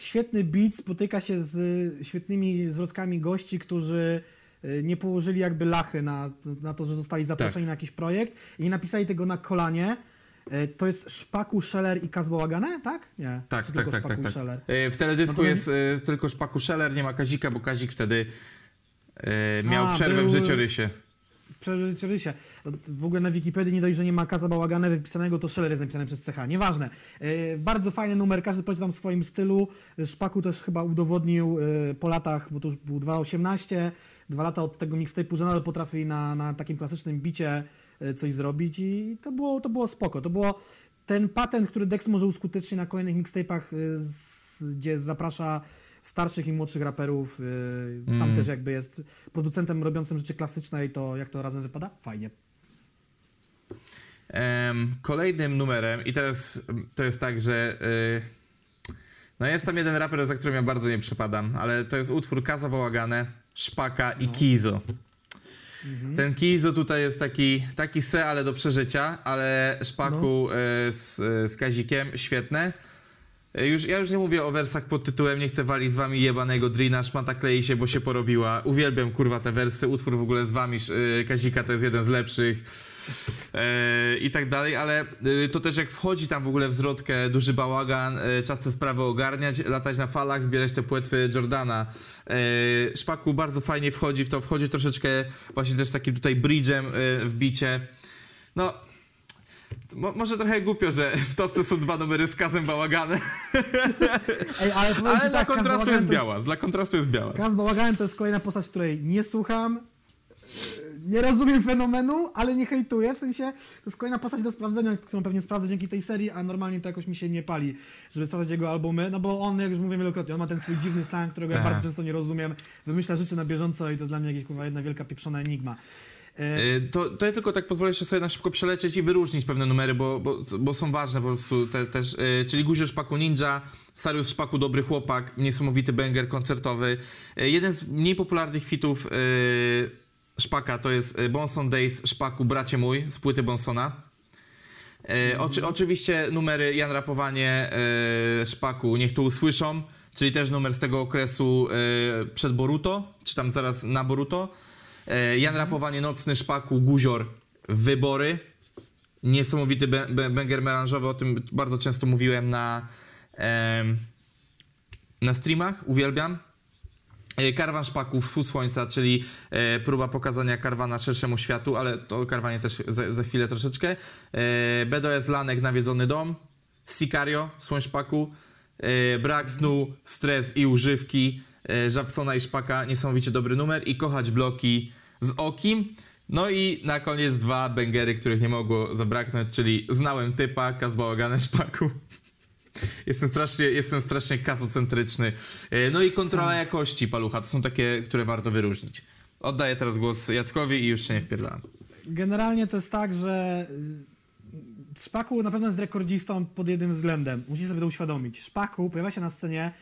świetny beat spotyka się z y, świetnymi zwrotkami gości, którzy y, nie położyli jakby lachy na, na to, że zostali zaproszeni Tak. na jakiś projekt i nie napisali tego na kolanie. Y, To jest Szpaku, Scheller i Kazbałagane, tak? Nie. Tak, tak, tak, tak, tak. Scheller? E, W teledysku Natomiast- jest e, tylko Szpaku Scheller, nie ma Kazika, bo Kazik wtedy e, miał A, przerwę był- w życiorysie. Przeżycie się. W ogóle na Wikipedii nie dość, że nie ma Kaza Bałagane wypisanego, to Scheller jest napisane przez CH. Nieważne. E, bardzo fajny numer, każdy poleci tam w swoim stylu. Szpaku też chyba udowodnił e, po latach, bo to już był 2.18, dwa lata od tego mixtape'u, że nadal potrafi na, na takim klasycznym bicie e, coś zrobić i to było, to było spoko. To było ten patent, który Dex może uskutecznić na kolejnych mixtape'ach, e, gdzie zaprasza starszych i młodszych raperów. e, Sam Mm. też jakby jest producentem robiącym rzeczy klasyczne i to jak to razem wypada? Fajnie. Em, kolejnym numerem, i teraz to jest tak, że y, no jest tam jeden raper, za którym ja bardzo nie przepadam, ale to jest utwór Kaza Bałagane, Szpaka i No. Kizo. Mhm. Ten Kizo tutaj jest taki, taki se, ale do przeżycia, ale Szpaku No. e, z, e, z Kazikiem, świetne. E, Już, ja już nie mówię o wersach pod tytułem Nie chcę walić z wami jebanego drina, szmata klei się, bo się porobiła. Uwielbiam kurwa te wersy, utwór w ogóle z wami Kazika to jest jeden z lepszych e, i tak dalej, ale e, to też jak wchodzi tam w ogóle w zwrotkę duży bałagan, e, czas te sprawy ogarniać, latać na falach, zbierać te płetwy Jordana. E, Szpaku bardzo fajnie wchodzi w to, wchodzi troszeczkę właśnie też takim tutaj bridge'em e, w bicie. No, mo, może trochę głupio, że *laughs* w topce są dwa numery z Kazem Bałaganem, *laughs* Ej, ale ale dla tak, Kaz kontrastu jest biała, dla kontrastu jest biała. Kaz Bałaganem to jest kolejna postać, której nie słucham. Nie rozumiem fenomenu, ale nie hejtuję. W sensie to jest kolejna postać do sprawdzenia, którą pewnie sprawdzę dzięki tej serii, a normalnie to jakoś mi się nie pali, żeby sprawdzać jego albumy. No bo on, jak już mówiłem wielokrotnie, on ma ten swój dziwny slang, którego ja Tak. bardzo często nie rozumiem. Wymyśla rzeczy na bieżąco i to jest dla mnie jakieś kurwa jedna wielka pieprzona enigma. E, E, To, to ja tylko tak pozwolę się sobie na szybko przelecieć i wyróżnić pewne numery, bo, bo, bo są ważne po prostu te, też. e, Czyli Guzior Szpaku Ninja, Sariusz Szpaku Dobry Chłopak, niesamowity banger koncertowy. Jeden z mniej popularnych fitów Szpaka to jest e, Bonson Days Szpaku Bracie Mój z płyty Bonsona. E, oczy, oczywiście numery Jan Rapowanie e, Szpaku Niech to usłyszą, czyli też numer z tego okresu e, przed Boruto, czy tam zaraz na Boruto. E, Jan Rapowanie Nocny Szpaku Guzior Wybory. Niesamowity banger melanżowy, o tym bardzo często mówiłem na, na streamach, uwielbiam. E, Karwan szpaków, wschód słońca, czyli e, próba pokazania karwana szerszemu światu, ale to karwanie też za, za chwilę troszeczkę. E, BDS Lanek, nawiedzony dom. Sicario, słoń szpaku. Brak snu, stres i używki. Żabsona i szpaka, niesamowicie dobry numer. I kochać bloki z okim. No i na koniec dwa bęgery, których nie mogło zabraknąć, czyli znałem typa, kazbałagane szpaku. Jestem strasznie, jestem strasznie kasocentryczny. E, No i kontrola jakości palucha, to są takie, które warto wyróżnić. Oddaję teraz głos Jackowi i już się nie wpierdalam. Generalnie to jest tak, że y, Szpaku na pewno jest rekordzistą pod jednym względem. Musicie sobie to uświadomić. Szpaku pojawia się na scenie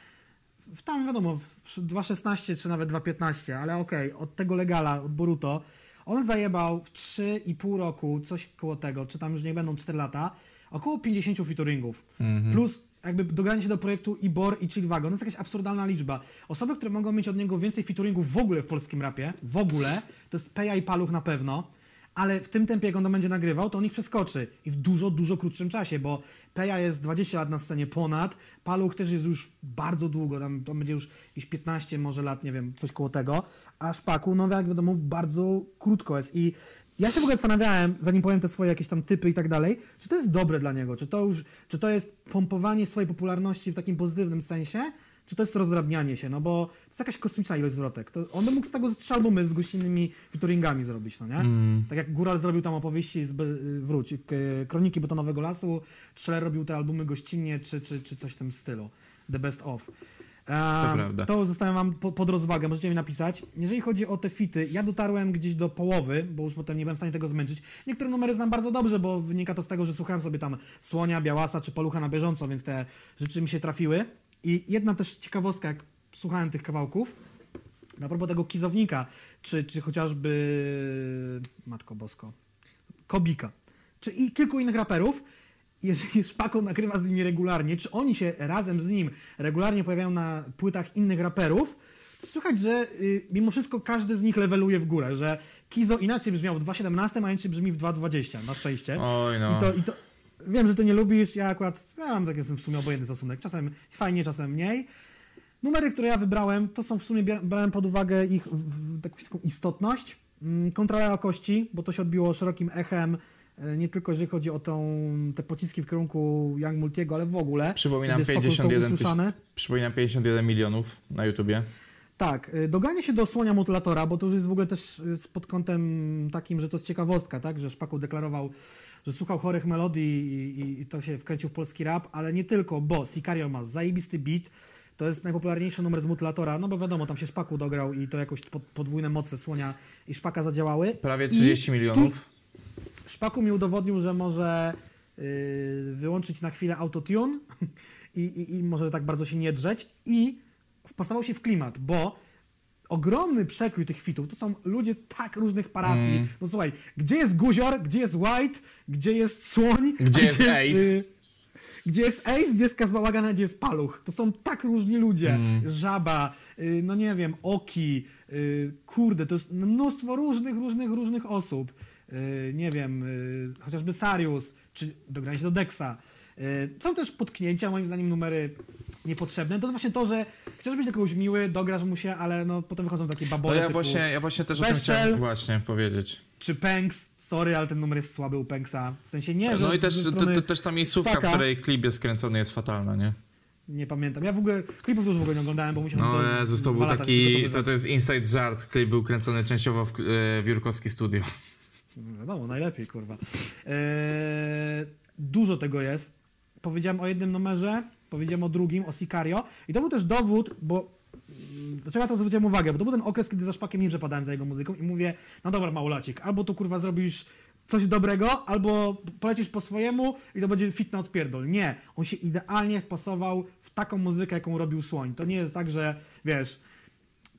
w, tam wiadomo, w 2.16 czy nawet 2.15, ale okej, od tego Legala, od Boruto, on zajebał w 3,5 roku, coś koło tego, czy tam już nie będą 4 lata, około 50 featuringów. Plus jakby dogranie się do projektu i Bor i Chillwagon, to jest jakaś absurdalna liczba. Osoby, które mogą mieć od niego więcej featuringów w ogóle w polskim rapie, w ogóle, to jest Peja i Paluch na pewno, ale w tym tempie, jak on to będzie nagrywał, to on ich przeskoczy. I w dużo, dużo krótszym czasie, bo Peja jest 20 lat na scenie ponad, Paluch też jest już bardzo długo, tam to będzie już jakieś 15 może lat, nie wiem, coś koło tego, a Szpaku, no jak wiadomo, bardzo krótko jest. I ja się w ogóle zastanawiałem, zanim powiem te swoje jakieś tam typy i tak dalej, czy to jest dobre dla niego, czy to już, czy to jest pompowanie swojej popularności w takim pozytywnym sensie, czy to jest rozdrabnianie się, no bo to jest jakaś kosmiczna ilość zwrotek. To on by mógł z tego trzy albumy z gościnnymi featuringami zrobić, no nie? Tak jak Góral zrobił tam opowieści z, Be- wróć, k- Kroniki Betonowego Lasu, Scheller robił te albumy gościnnie, czy, czy, czy coś w tym stylu. The Best Of. Ehm, prawda. to zostawiam wam po, pod rozwagę, możecie mi napisać. Jeżeli chodzi o te fity, ja dotarłem gdzieś do połowy, bo już potem nie byłem w stanie tego zmęczyć. Niektóre numery znam bardzo dobrze, bo wynika to z tego, że słuchałem sobie tam Słonia, Białasa czy Palucha na bieżąco, więc te rzeczy mi się trafiły. I jedna też ciekawostka, jak słuchałem tych kawałków, na propos tego kizownika, czy, czy chociażby Matko Bosko, Kobika, czy i kilku innych raperów, jeżeli *laughs* Szpako nagrywa z nimi regularnie, czy oni się razem z nim regularnie pojawiają na płytach innych raperów, to słychać, że y, mimo wszystko każdy z nich leveluje w górę, że Kizo inaczej brzmiał w 2.17, a inaczej brzmi w 2.20, na szczęście. Oj, no. I to, i to, wiem, że ty nie lubisz, ja akurat ja mam taki w sumie obojętny stosunek, czasem fajnie, czasem mniej. Numery, które ja wybrałem, to są w sumie, brałem pod uwagę ich w, w, tak- taką istotność, mm, kontrola jakości, bo to się odbiło szerokim echem, nie tylko jeżeli chodzi o tą, te pociski w kierunku Young Multiego, ale w ogóle. Przypominam kiedy spoko zostało 51, tyś- usłyszane. przypominam 51 milionów na YouTubie. Tak, y, dogranie się do słonia motulatora, bo to już jest w ogóle też y, pod kątem takim, że to jest ciekawostka, tak, że Szpaku deklarował, że słuchał chorych melodii i, i, i to się wkręcił w polski rap, ale nie tylko, bo Sicario ma zajebisty beat, to jest najpopularniejszy numer z mutulatora, no bo wiadomo, tam się Szpaku dograł i to jakoś pod, podwójne moce słonia i Szpaka zadziałały. Prawie I 30 milionów. Szpaku mi udowodnił, że może yy, wyłączyć na chwilę autotune *laughs* i, i, i może tak bardzo się nie drzeć i wpasował się w klimat, bo ogromny przekrój tych fitów, to są ludzie tak różnych parafii. Mm. No słuchaj, gdzie jest Guzior, gdzie jest White, gdzie jest Słoń, Gdzie a jest Ace? gdzie jest Ace, gdzie jest Kazbałagana, gdzie jest Paluch. To są tak różni ludzie. Mm. Żaba, y, no nie wiem, Oki, y, kurde, to jest mnóstwo różnych, różnych, różnych osób. Y, nie wiem, y, chociażby Sarius, czy dogranie się do Dexa. Y, Są też potknięcia, moim zdaniem, numery niepotrzebne. To jest właśnie to, że chcesz być dla kogoś miły, dograsz mu się, ale no potem wychodzą takie No babole ja typu, właśnie, ja właśnie też o tym chciałem właśnie powiedzieć. czy Pęks, sorry, ale ten numer jest słaby u Pęksa. W sensie nie, że No i też, te, też ta miejscówka, w której klip jest skręcony jest fatalna, nie? Nie pamiętam. Ja w ogóle klipów już w ogóle nie oglądałem, bo musiałem No to Jezus, to był taki, to, to jest inside żart, klip był kręcony częściowo w, e, w Jurkowski Studio. Wiadomo, najlepiej, kurwa. Eee, dużo tego jest. Powiedziałem o jednym numerze, powiedziałem o drugim, o Sicario. I to był też dowód, bo mm, Dlaczego ja to zwróciłem uwagę? Bo to był ten okres, kiedy za szpakiem nie przepadałem za jego muzyką i mówię, no dobra, małolacik, albo tu kurwa zrobisz coś dobrego, albo polecisz po swojemu i to będzie fit na odpierdol. Nie, on się idealnie wpasował w taką muzykę, jaką robił Słoń. To nie jest tak, że wiesz,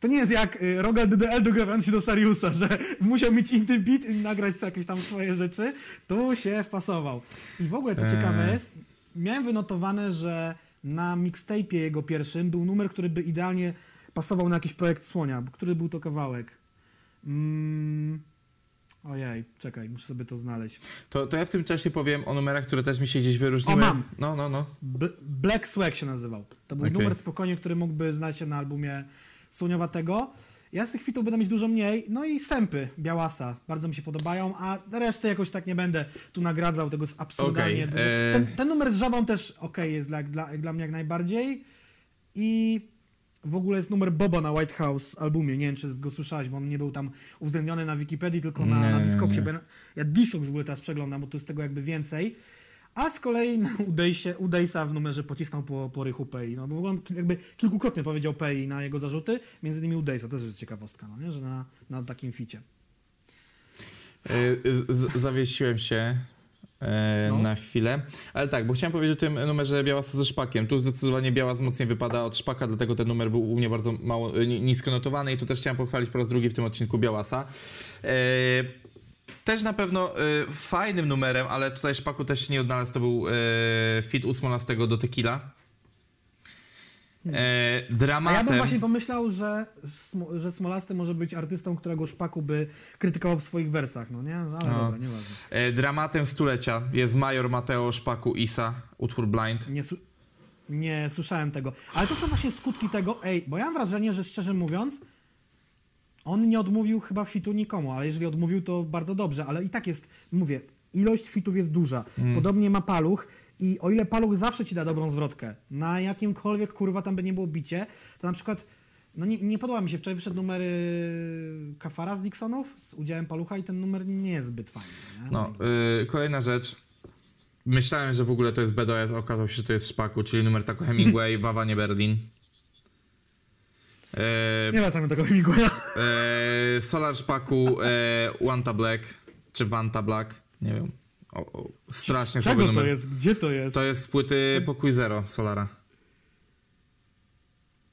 to nie jest jak y, Rogal DDL dogrywając się do Sariusa, że musiał mieć inny beat i nagrać jakieś tam swoje rzeczy. Tu się wpasował. I w ogóle co Eee. ciekawe jest, miałem wynotowane, że na mixtape'ie jego pierwszym był numer, który by idealnie pasował na jakiś projekt Słonia. Który był to kawałek? Mm. Ojej, czekaj, muszę sobie to znaleźć. To, to ja w tym czasie powiem o numerach, które też mi się gdzieś wyróżniły. O, mam. No, no, no. B- Black Swag się nazywał. To był Okej. numer spokojnie, który mógłby znaleźć się na albumie słoniowatego. Ja z tych fitów będę mieć dużo mniej, no i sępy Białasa, bardzo mi się podobają, a resztę jakoś tak nie będę tu nagradzał, tego jest absurdalnie dużo. e- Ten, ten numer z żabą też okej jest dla, dla, dla mnie jak najbardziej i w ogóle jest numer Boba na White House albumie, nie wiem czy go słyszałeś, bo on nie był tam uwzględniony na Wikipedii, tylko na, Nie, na Discogsie. Ja, Discogs w ogóle teraz przeglądam, bo tu jest tego jakby więcej. A z kolei na Udejsie, Udejsa w numerze pocisnął po, po rychu Pei. No bo w ogóle on jakby kilkukrotnie powiedział Pei na jego zarzuty, między innymi Udejsa, to też jest ciekawostka, no nie? że na, na takim ficie. Y, z- z- Zawiesiłem się e, No. na chwilę. Ale tak, bo chciałem powiedzieć o tym numerze Białasa ze szpakiem. Tu zdecydowanie Białas mocniej wypada od szpaka, dlatego ten numer był u mnie bardzo mało, ni- nisko notowany i tu też chciałem pochwalić po raz drugi w tym odcinku Białasa. E, też na pewno e, fajnym numerem, ale tutaj szpaku też się nie odnalazł, to był e, fit u Smolastego do Tequila. E, A ja dramatem... bym właśnie pomyślał, że, że Smolasty może być artystą, którego Szpaku by krytykował w swoich wersach, no nie? No, ale No. dobra, nieważne. E, dramatem stulecia jest Major Mateo Szpaku Isa, utwór Blind. Nie, su- nie słyszałem tego. Ale to są właśnie skutki tego, ej, bo ja mam wrażenie, że szczerze mówiąc, on nie odmówił chyba fitu nikomu, ale jeżeli odmówił, to bardzo dobrze, ale i tak jest, mówię, ilość fitów jest duża. Podobnie ma Paluch i o ile Paluch zawsze ci da dobrą zwrotkę, na jakimkolwiek kurwa tam by nie było bicie, to na przykład no nie, nie podoba mi się, wczoraj wyszedł numer y, Kafara z Dixonów z udziałem Palucha i ten numer nie jest zbyt fajny. Nie? No, y, kolejna rzecz. Myślałem, że w ogóle to jest BDS, okazało się, że to jest Szpaku, czyli numer tako Hemingway, *laughs* Wawa nie Berlin. E, Nie wracamy do tego Hemingwaya. e, Solar Szpaku, e, Wanta Black, czy Wanta Black, nie wiem. O, o, strasznie czego to numer. jest? Gdzie to jest? To jest z płyty Pokój Zero Solara.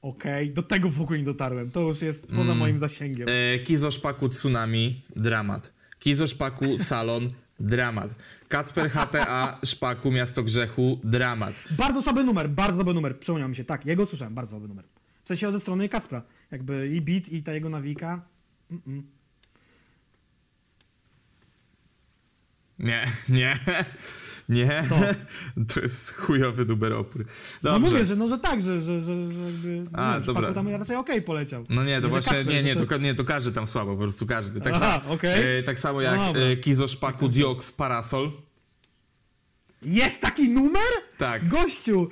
Okej, do tego w ogóle nie dotarłem. To już jest poza Mm. moim zasięgiem. E, Kizo Szpaku Tsunami, dramat. Kizo Szpaku Salon, dramat. Kacper HTA Szpaku Miasto Grzechu, dramat. Bardzo słaby numer, bardzo słaby numer. Przypomniał mi się, tak, jego słyszałem, bardzo słaby numer. W sensie ze strony Kacpra. Jakby i beat, i ta jego nawika. Mm-mm. Nie, nie, nie. Co? To jest chujowy numer opór. No mówię, że, no, że tak, że, że, że, że jakby... A, nie, dobra. Tam raczej okej poleciał. No nie, to że właśnie, nie, nie, to- to, nie, to każdy tam słabo, po prostu każdy. Tak, Aha, samo, okej. e, tak samo No jak dobra. e, Kizo Szpaku Diox Parasol. Jest taki numer? Tak. Gościu!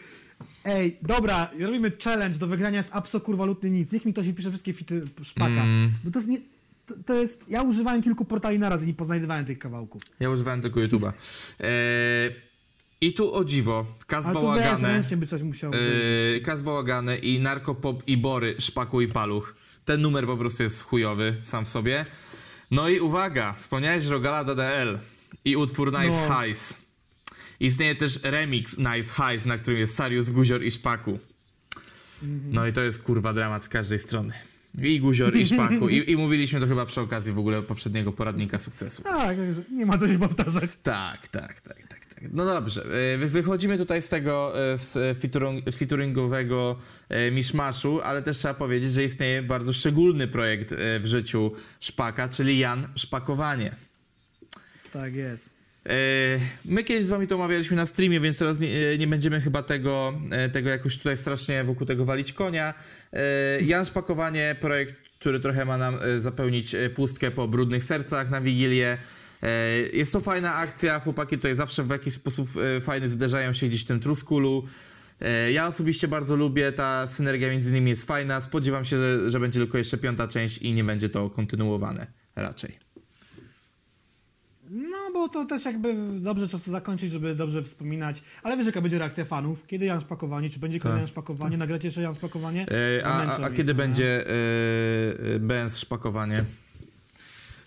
Ej, dobra, robimy challenge do wygrania z Apso kurwa lutny nic. Niech mi ktoś wypisze wszystkie fity szpaka. Mm. Bo to jest nie... To, to jest... Ja używałem kilku portali naraz i nie poznajdywałem tych kawałków. Ja używałem tylko YouTube'a. E, I tu o dziwo, Kaz Bałagane. by coś musiał... Yy, Kaz i Narkopop i Bory, Szpaku i Paluch. Ten numer po prostu jest chujowy sam w sobie. No i uwaga, wspomniałeś Rogala DDL i utwór Nice No. Highs. Istnieje też remix Nice Highs, na którym jest Sarius, Guzior i Szpaku. No i to jest kurwa dramat z każdej strony. I Guzior, i Szpaku. I, I mówiliśmy to chyba przy okazji w ogóle poprzedniego poradnika sukcesu. Tak, nie ma co się powtarzać. Tak, tak, tak, tak, tak. No dobrze, e, wy- wychodzimy tutaj z tego, e, z e, featuring, featuringowego miszmaszu, ale też trzeba powiedzieć, że istnieje bardzo szczególny projekt w życiu Szpaka, czyli Jan Szpakowanie. Tak jest. E, My kiedyś z wami to omawialiśmy na streamie, więc teraz nie, e, nie będziemy chyba tego, e, tego jakoś tutaj strasznie wokół tego walić konia. Jan Szpakowanie, projekt, który trochę ma nam zapełnić pustkę po brudnych sercach na Wigilię. Jest to fajna akcja, chłopaki tutaj zawsze w jakiś sposób fajny zderzają się gdzieś w tym truskulu. Ja osobiście bardzo lubię, ta synergia między nimi jest fajna. Spodziewam się, że, że będzie tylko jeszcze piąta część i nie będzie to kontynuowane raczej. No, bo to też jakby dobrze czas zakończyć, żeby dobrze wspominać. Ale wiesz, jaka będzie reakcja fanów? Kiedy Jan Szpakowanie? Czy będzie kolejne Jan Szpakowanie? Nagracie jeszcze Jan Szpakowanie? E, A, a, a ich, kiedy no. będzie e, Benz szpakowanie?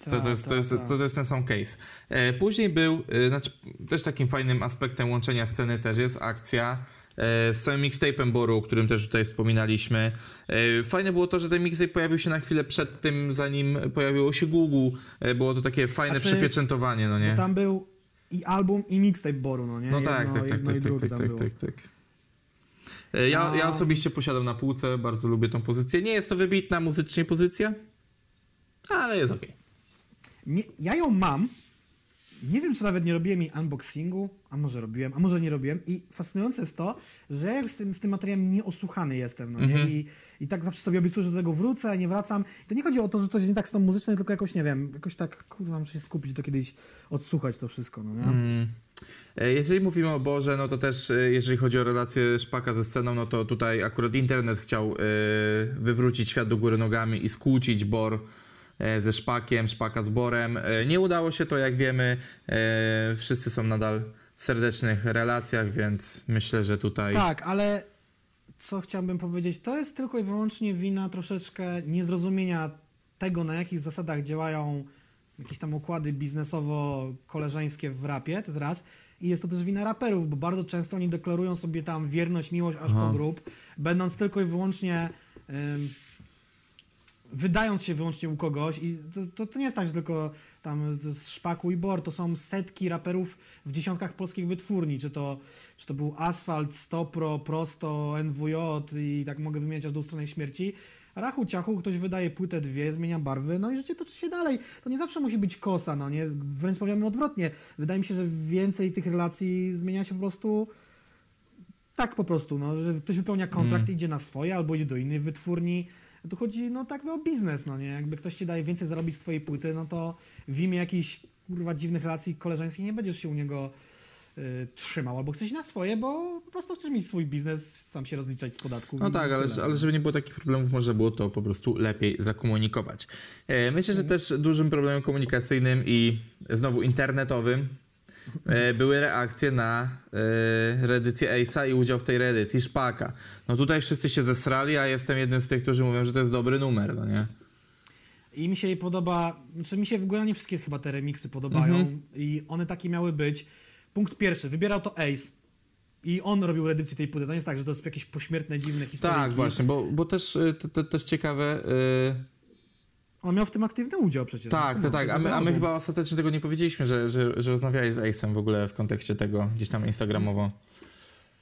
To, to, jest, to, ta, jest, ta. to, to jest ten sam case. E, później był, e, znaczy też takim fajnym aspektem łączenia sceny też jest akcja z całym mixtape'em Boru, o którym też tutaj wspominaliśmy. E, fajne było to, że ten mixtape pojawił się na chwilę przed tym, zanim pojawiło się Google. E, było to takie fajne Znaczy, przypieczętowanie, no nie? Tam był i album, i mixtape Boru, no nie? No tak, Jedno- tak, tak, jedno i tak, tak, tak, tak, było. tak, tak. E, Ja, ja A- osobiście posiadam na półce, bardzo lubię tą pozycję. Nie jest to wybitna muzycznie pozycja, ale jest okej. Nie, ja ją mam, nie wiem, czy nawet nie robiłem jej unboxingu, a może robiłem, a może nie robiłem. I fascynujące jest to, że ja z tym, z tym materiałem nieosłuchany jestem. No, nie? I, I tak zawsze sobie obiecuję, że do tego wrócę, nie wracam. I to nie chodzi o to, że coś nie tak z tą muzyczną, tylko jakoś, nie wiem, jakoś tak, kurwa, muszę się skupić, to kiedyś odsłuchać to wszystko, no nie? E, Jeżeli mówimy o Borze, no to też e, jeżeli chodzi o relację Szpaka ze sceną, no to tutaj akurat internet chciał e, wywrócić świat do góry nogami i skłócić Bor ze Szpakiem, Szpaka z Borem. E, Nie udało się to, jak wiemy. E, Wszyscy są nadal w serdecznych relacjach, więc myślę, że tutaj... Tak, ale co chciałbym powiedzieć, to jest tylko i wyłącznie wina troszeczkę niezrozumienia tego, na jakich zasadach działają jakieś tam układy biznesowo-koleżeńskie w rapie, to jest raz. I jest to też wina raperów, bo bardzo często oni deklarują sobie tam wierność, miłość aż po grób, będąc tylko i wyłącznie... ym, wydając się wyłącznie u kogoś i to, to, to nie jest tak, że tylko tam z Szpaku i Bor, to są setki raperów w dziesiątkach polskich wytwórni, czy to, czy to był Asfalt, Stopro, Prosto, NWJ i tak mogę wymieniać aż do ustronnej śmierci. Rachu ciachu, ktoś wydaje płytę dwie, zmienia barwy, no i życie toczy się dalej. To nie zawsze musi być kosa, no nie? Wręcz powiem odwrotnie. Wydaje mi się, że więcej tych relacji zmienia się po prostu tak po prostu, no, że ktoś wypełnia kontrakt, idzie na swoje albo idzie do innej wytwórni. Tu chodzi, no tak, o biznes, no nie? Jakby ktoś ci daje więcej zarobić z twojej płyty, no to w imię jakichś, kurwa, dziwnych relacji koleżeńskich nie będziesz się u niego y, trzymał, albo chcesz na swoje, bo po prostu chcesz mieć swój biznes, sam się rozliczać z podatku. No tak, ale, ale żeby nie było takich problemów, można było to po prostu lepiej zakomunikować. E, Myślę, że też dużym problemem komunikacyjnym i znowu internetowym były reakcje na e, reedycję Ace'a i udział w tej reedycji Szpaka. No tutaj wszyscy się zesrali, a jestem jednym z tych, którzy mówią, że to jest dobry numer, no nie? I mi się jej podoba, znaczy mi się w ogóle nie wszystkie chyba te remiksy podobają Mhm. i one takie miały być. Punkt pierwszy, wybierał to Ace i on robił reedycję tej płyty. To nie jest tak, że to jest jakieś pośmiertne, dziwne historie. Tak, właśnie, bo, bo też, e, te, te, też ciekawe... e, On miał w tym aktywny udział przecież. Tak, No, to tak, a my, a my chyba ostatecznie tego nie powiedzieliśmy, że, że, że rozmawiali z Ace'em w ogóle w kontekście tego, gdzieś tam instagramowo.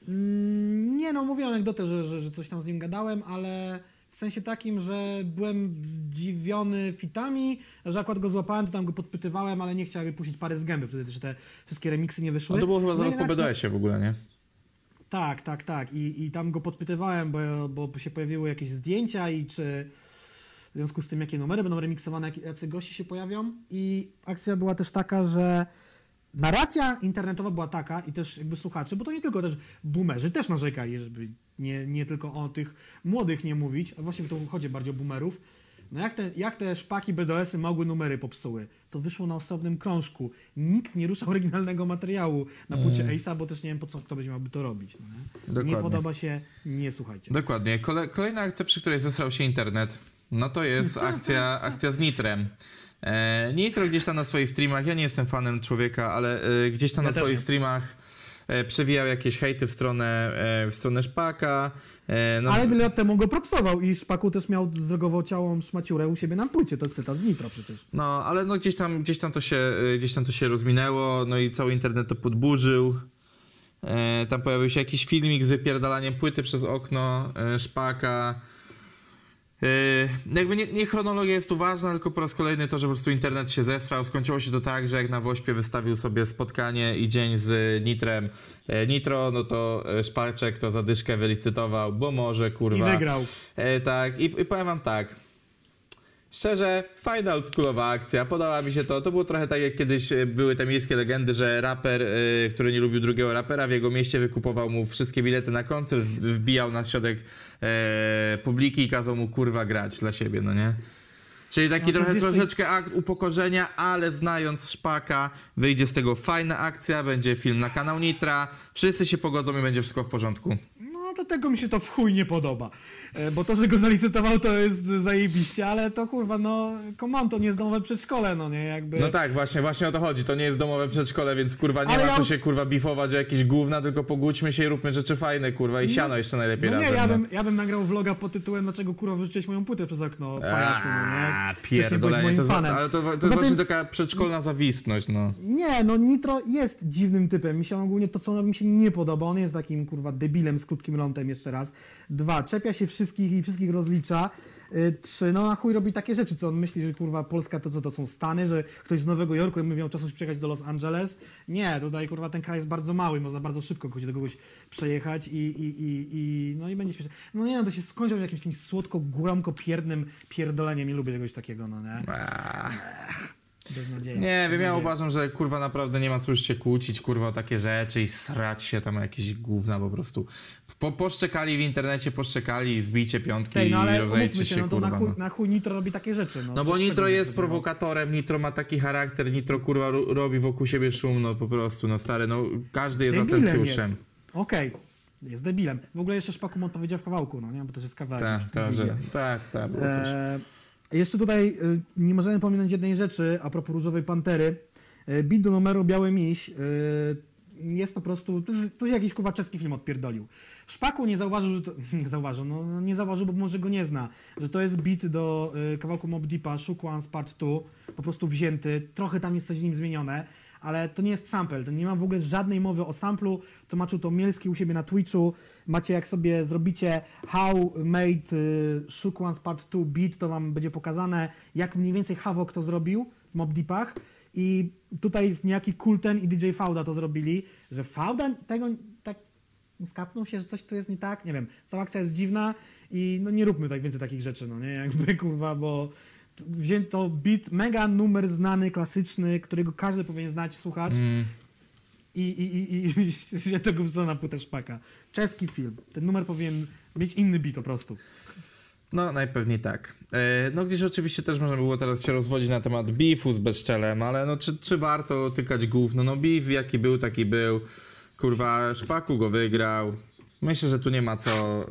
Mm, Nie no, mówię anegdotę, że, że, że coś tam z nim gadałem, ale w sensie takim, że byłem zdziwiony fitami, że akurat go złapałem, to tam go podpytywałem, ale nie chciałem puścić pary z gęby, wtedy że te wszystkie remiksy nie wyszły. No to było chyba No zaraz i po BDS-ie w ogóle, nie? Tak, tak, tak. I, i tam go podpytywałem, bo, bo się pojawiły jakieś zdjęcia i czy w związku z tym, jakie numery będą remiksowane, jacy gości się pojawią. I akcja była też taka, że narracja internetowa była taka i też jakby słuchacze, bo to nie tylko też boomerzy też narzekali, żeby nie, nie tylko o tych młodych nie mówić, a właśnie to chodzi bardziej o boomerów. No jak te, jak te szpaki BDS-y mogły numery popsuły? To wyszło na osobnym krążku. Nikt nie ruszał oryginalnego materiału na płycie Ace'a, bo też nie wiem po co kto będzie miałby to robić. No nie? Nie podoba się, nie słuchajcie. Dokładnie. Kole, kolejna akcja, przy której zesrał się internet, no to jest *laughs* akcja, akcja z Nitrem. E, Nitro gdzieś tam na swoich streamach, ja nie jestem fanem człowieka, ale e, gdzieś tam Ja na swoich nie. streamach e, przewijał jakieś hejty w stronę, e, w stronę Szpaka. E, no, Ale wiele lat temu go propsował i Szpaku też miał zdrogowociałą szmaciurę u siebie na płycie. To jest cytat z Nitro przecież. No, ale no gdzieś tam, gdzieś tam to się, y, gdzieś tam to się rozminęło, no i cały internet to podburzył. E, tam pojawił się jakiś filmik z wypierdalaniem płyty przez okno e, szpaka. E, jakby nie, nie chronologia jest tu ważna, tylko po raz kolejny to, że po prostu internet się zesrał. Skończyło się to tak, że jak na Wośpie wystawił sobie spotkanie i dzień z Nitrem e, Nitro, no to e, Szpaczek to zadyszkę wylicytował, bo może, I kurwa. wygrał. E, tak, i, i powiem wam tak. Szczerze, fajna oldschoolowa akcja, podoba mi się to. To było trochę tak jak kiedyś były te miejskie legendy, że raper, który nie lubił drugiego rapera, w jego mieście wykupował mu wszystkie bilety na koncert, wbijał na środek e, publiki i kazał mu kurwa grać dla siebie, no nie? Czyli taki No trochę troszeczkę akt upokorzenia, ale znając Szpaka, wyjdzie z tego fajna akcja, będzie film na kanał Nitra, wszyscy się pogodzą i będzie wszystko w porządku. No, dlatego mi się to w chuj nie podoba. E, Bo to, że go zalicytował, to jest zajebiście, ale to kurwa, no, komand to nie jest domowe przedszkole, no nie, jakby... No tak, właśnie, właśnie o to chodzi. To nie jest domowe przedszkole, więc kurwa nie Ale ma ja co się kurwa bifować o jakieś gówna, tylko pogódźmy się i róbmy rzeczy fajne, kurwa, i siano jeszcze najlepiej No nie, razem. ja no. bym, ja bym nagrał vloga pod tytułem Dlaczego kurwa wyrzuciłeś moją płytę przez okno, pajacu, no nie? Pierdolenie, to, fanem. ale to, to jest właśnie taka przedszkolna zawistność, no. Nie, no Nitro jest dziwnym typem. Mi się ogólnie to, co mi się nie podoba. On jest takim kurwa debilem z krótkim frontem jeszcze raz. Dwa, czepia się wszystkich i wszystkich rozlicza. Y, Trzy, no na chuj robi takie rzeczy, co on myśli, że kurwa Polska to co to są Stany, że ktoś z Nowego Jorku jakby miał czasu przyjechać do Los Angeles. Nie, tutaj kurwa ten kraj jest bardzo mały, można bardzo szybko kogoś do kogoś przejechać i, i, i, i no i będzie śmieszne. No nie no, to się skończy jakimś, jakimś słodko-góromko-pierdnym pierdoleniem, nie lubię czegoś takiego, no nie? Beznadzieja. Nie wiem, ja uważam, że kurwa naprawdę nie ma co już się kłócić, kurwa o takie rzeczy i srać się tam jakieś gówna po prostu. Po, poszczekali w internecie, poszczekali, zbijcie piątki Tej, no i ale rozejdźcie umówmy się, no to kurwa. na chuj, no. na chuj Nitro robi takie rzeczy. No, No bo Nitro jest spodziewał? prowokatorem, Nitro ma taki charakter, Nitro kurwa ro- robi wokół siebie szum, no po prostu, no stary, no każdy jest Debilem atencjuszem. Okej, jest debilem. W ogóle jeszcze Szpaku mu powiedział w kawałku, no nie? Bo to jest kawałek. Tak, tak, że, debil. tak, tak, było coś. E, jeszcze tutaj y, nie możemy pominąć jednej rzeczy a propos Różowej Pantery. E, Beat do numeru Biały Miś y, jest po prostu, to, jest- to się jakiś kurwa czeski film odpierdolił. Szpaku nie zauważył, że to, *laughs* nie zauważył, no no nie zauważył, bo może go nie zna, że to jest beat do y, kawałku Mob Deepa, Shook Ones Part 2, po prostu wzięty, trochę tam jest coś nim zmienione, ale to nie jest sample, to nie ma w ogóle żadnej mowy o samplu, tłumaczył to Mielski u siebie na Twitchu, macie jak sobie zrobicie how made y, Shook Ones Part 2 beat, to wam będzie pokazane, jak mniej więcej Havok to zrobił w Mob Deepach i tutaj jest niejaki Kulten i DJ Fauda to zrobili, że Fauda tego tak skapnął się, że coś tu jest nie tak, nie wiem, cała akcja jest dziwna i no nie róbmy tak więcej takich rzeczy, no nie, jakby *laughs* kurwa, bo wzięto beat, mega numer znany, klasyczny, którego każdy powinien znać, słuchać Mm. i, i, i, i *laughs* wzięto go wrzucono na płytę szpaka. Czeski film, ten numer powinien mieć inny beat po prostu. No, najpewniej tak. E, No, gdzieś oczywiście też można było teraz się rozwodzić na temat beefu z Bezczelem, ale no, czy, czy warto tykać gówno? No, beef jaki był, taki był. Kurwa, Szpaku go wygrał. Myślę, że tu nie ma co,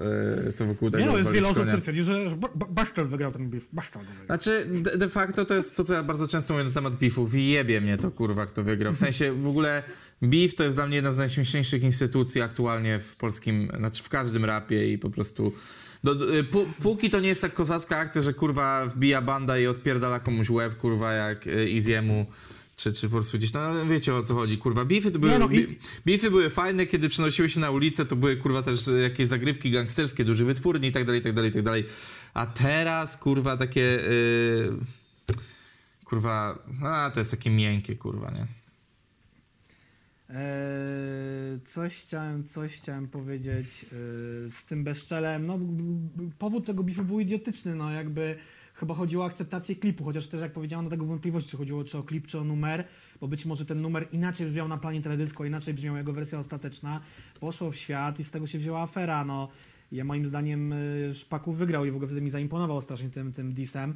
e, co wokół tego Nie no, jest wiele osób, które twierdzi, że że Ba- Ba- Basztel wygrał ten beef, Basztel go wygrał. Znaczy, de, de facto to jest to, co ja bardzo często mówię na temat beefów i jebie mnie to, kurwa, kto wygrał. W sensie, w ogóle beef to jest dla mnie jedna z najśmieszniejszych instytucji aktualnie w polskim, znaczy w każdym rapie i po prostu... Do, do, pó, póki to nie jest tak kozacka akcja, że kurwa wbija banda i odpierdala komuś łeb, kurwa, jak y, Iziemu, czy, czy po prostu gdzieś, no wiecie o co chodzi, kurwa. Beefy to były, Nie no, i- bi- beefy były fajne, kiedy przenosiły się na ulicę, to były kurwa też y, jakieś zagrywki gangsterskie, duży wytwórni i tak dalej, i tak dalej, i tak dalej. A teraz, kurwa, takie... y, kurwa, a to jest takie miękkie, kurwa, nie? Eee, coś chciałem, coś chciałem powiedzieć eee, z tym bezczelem. No, powód tego bifu był idiotyczny, no jakby chyba chodziło o akceptację klipu, chociaż też jak powiedziałem, do tego wątpliwości, czy chodziło czy o klip, czy o numer, bo być może ten numer inaczej brzmiał na planie teledysku, inaczej brzmiała jego wersja ostateczna, poszło w świat i z tego się wzięła afera, no. Ja moim zdaniem y, Szpaku wygrał i w ogóle wtedy mi zaimponował strasznie tym, tym disem.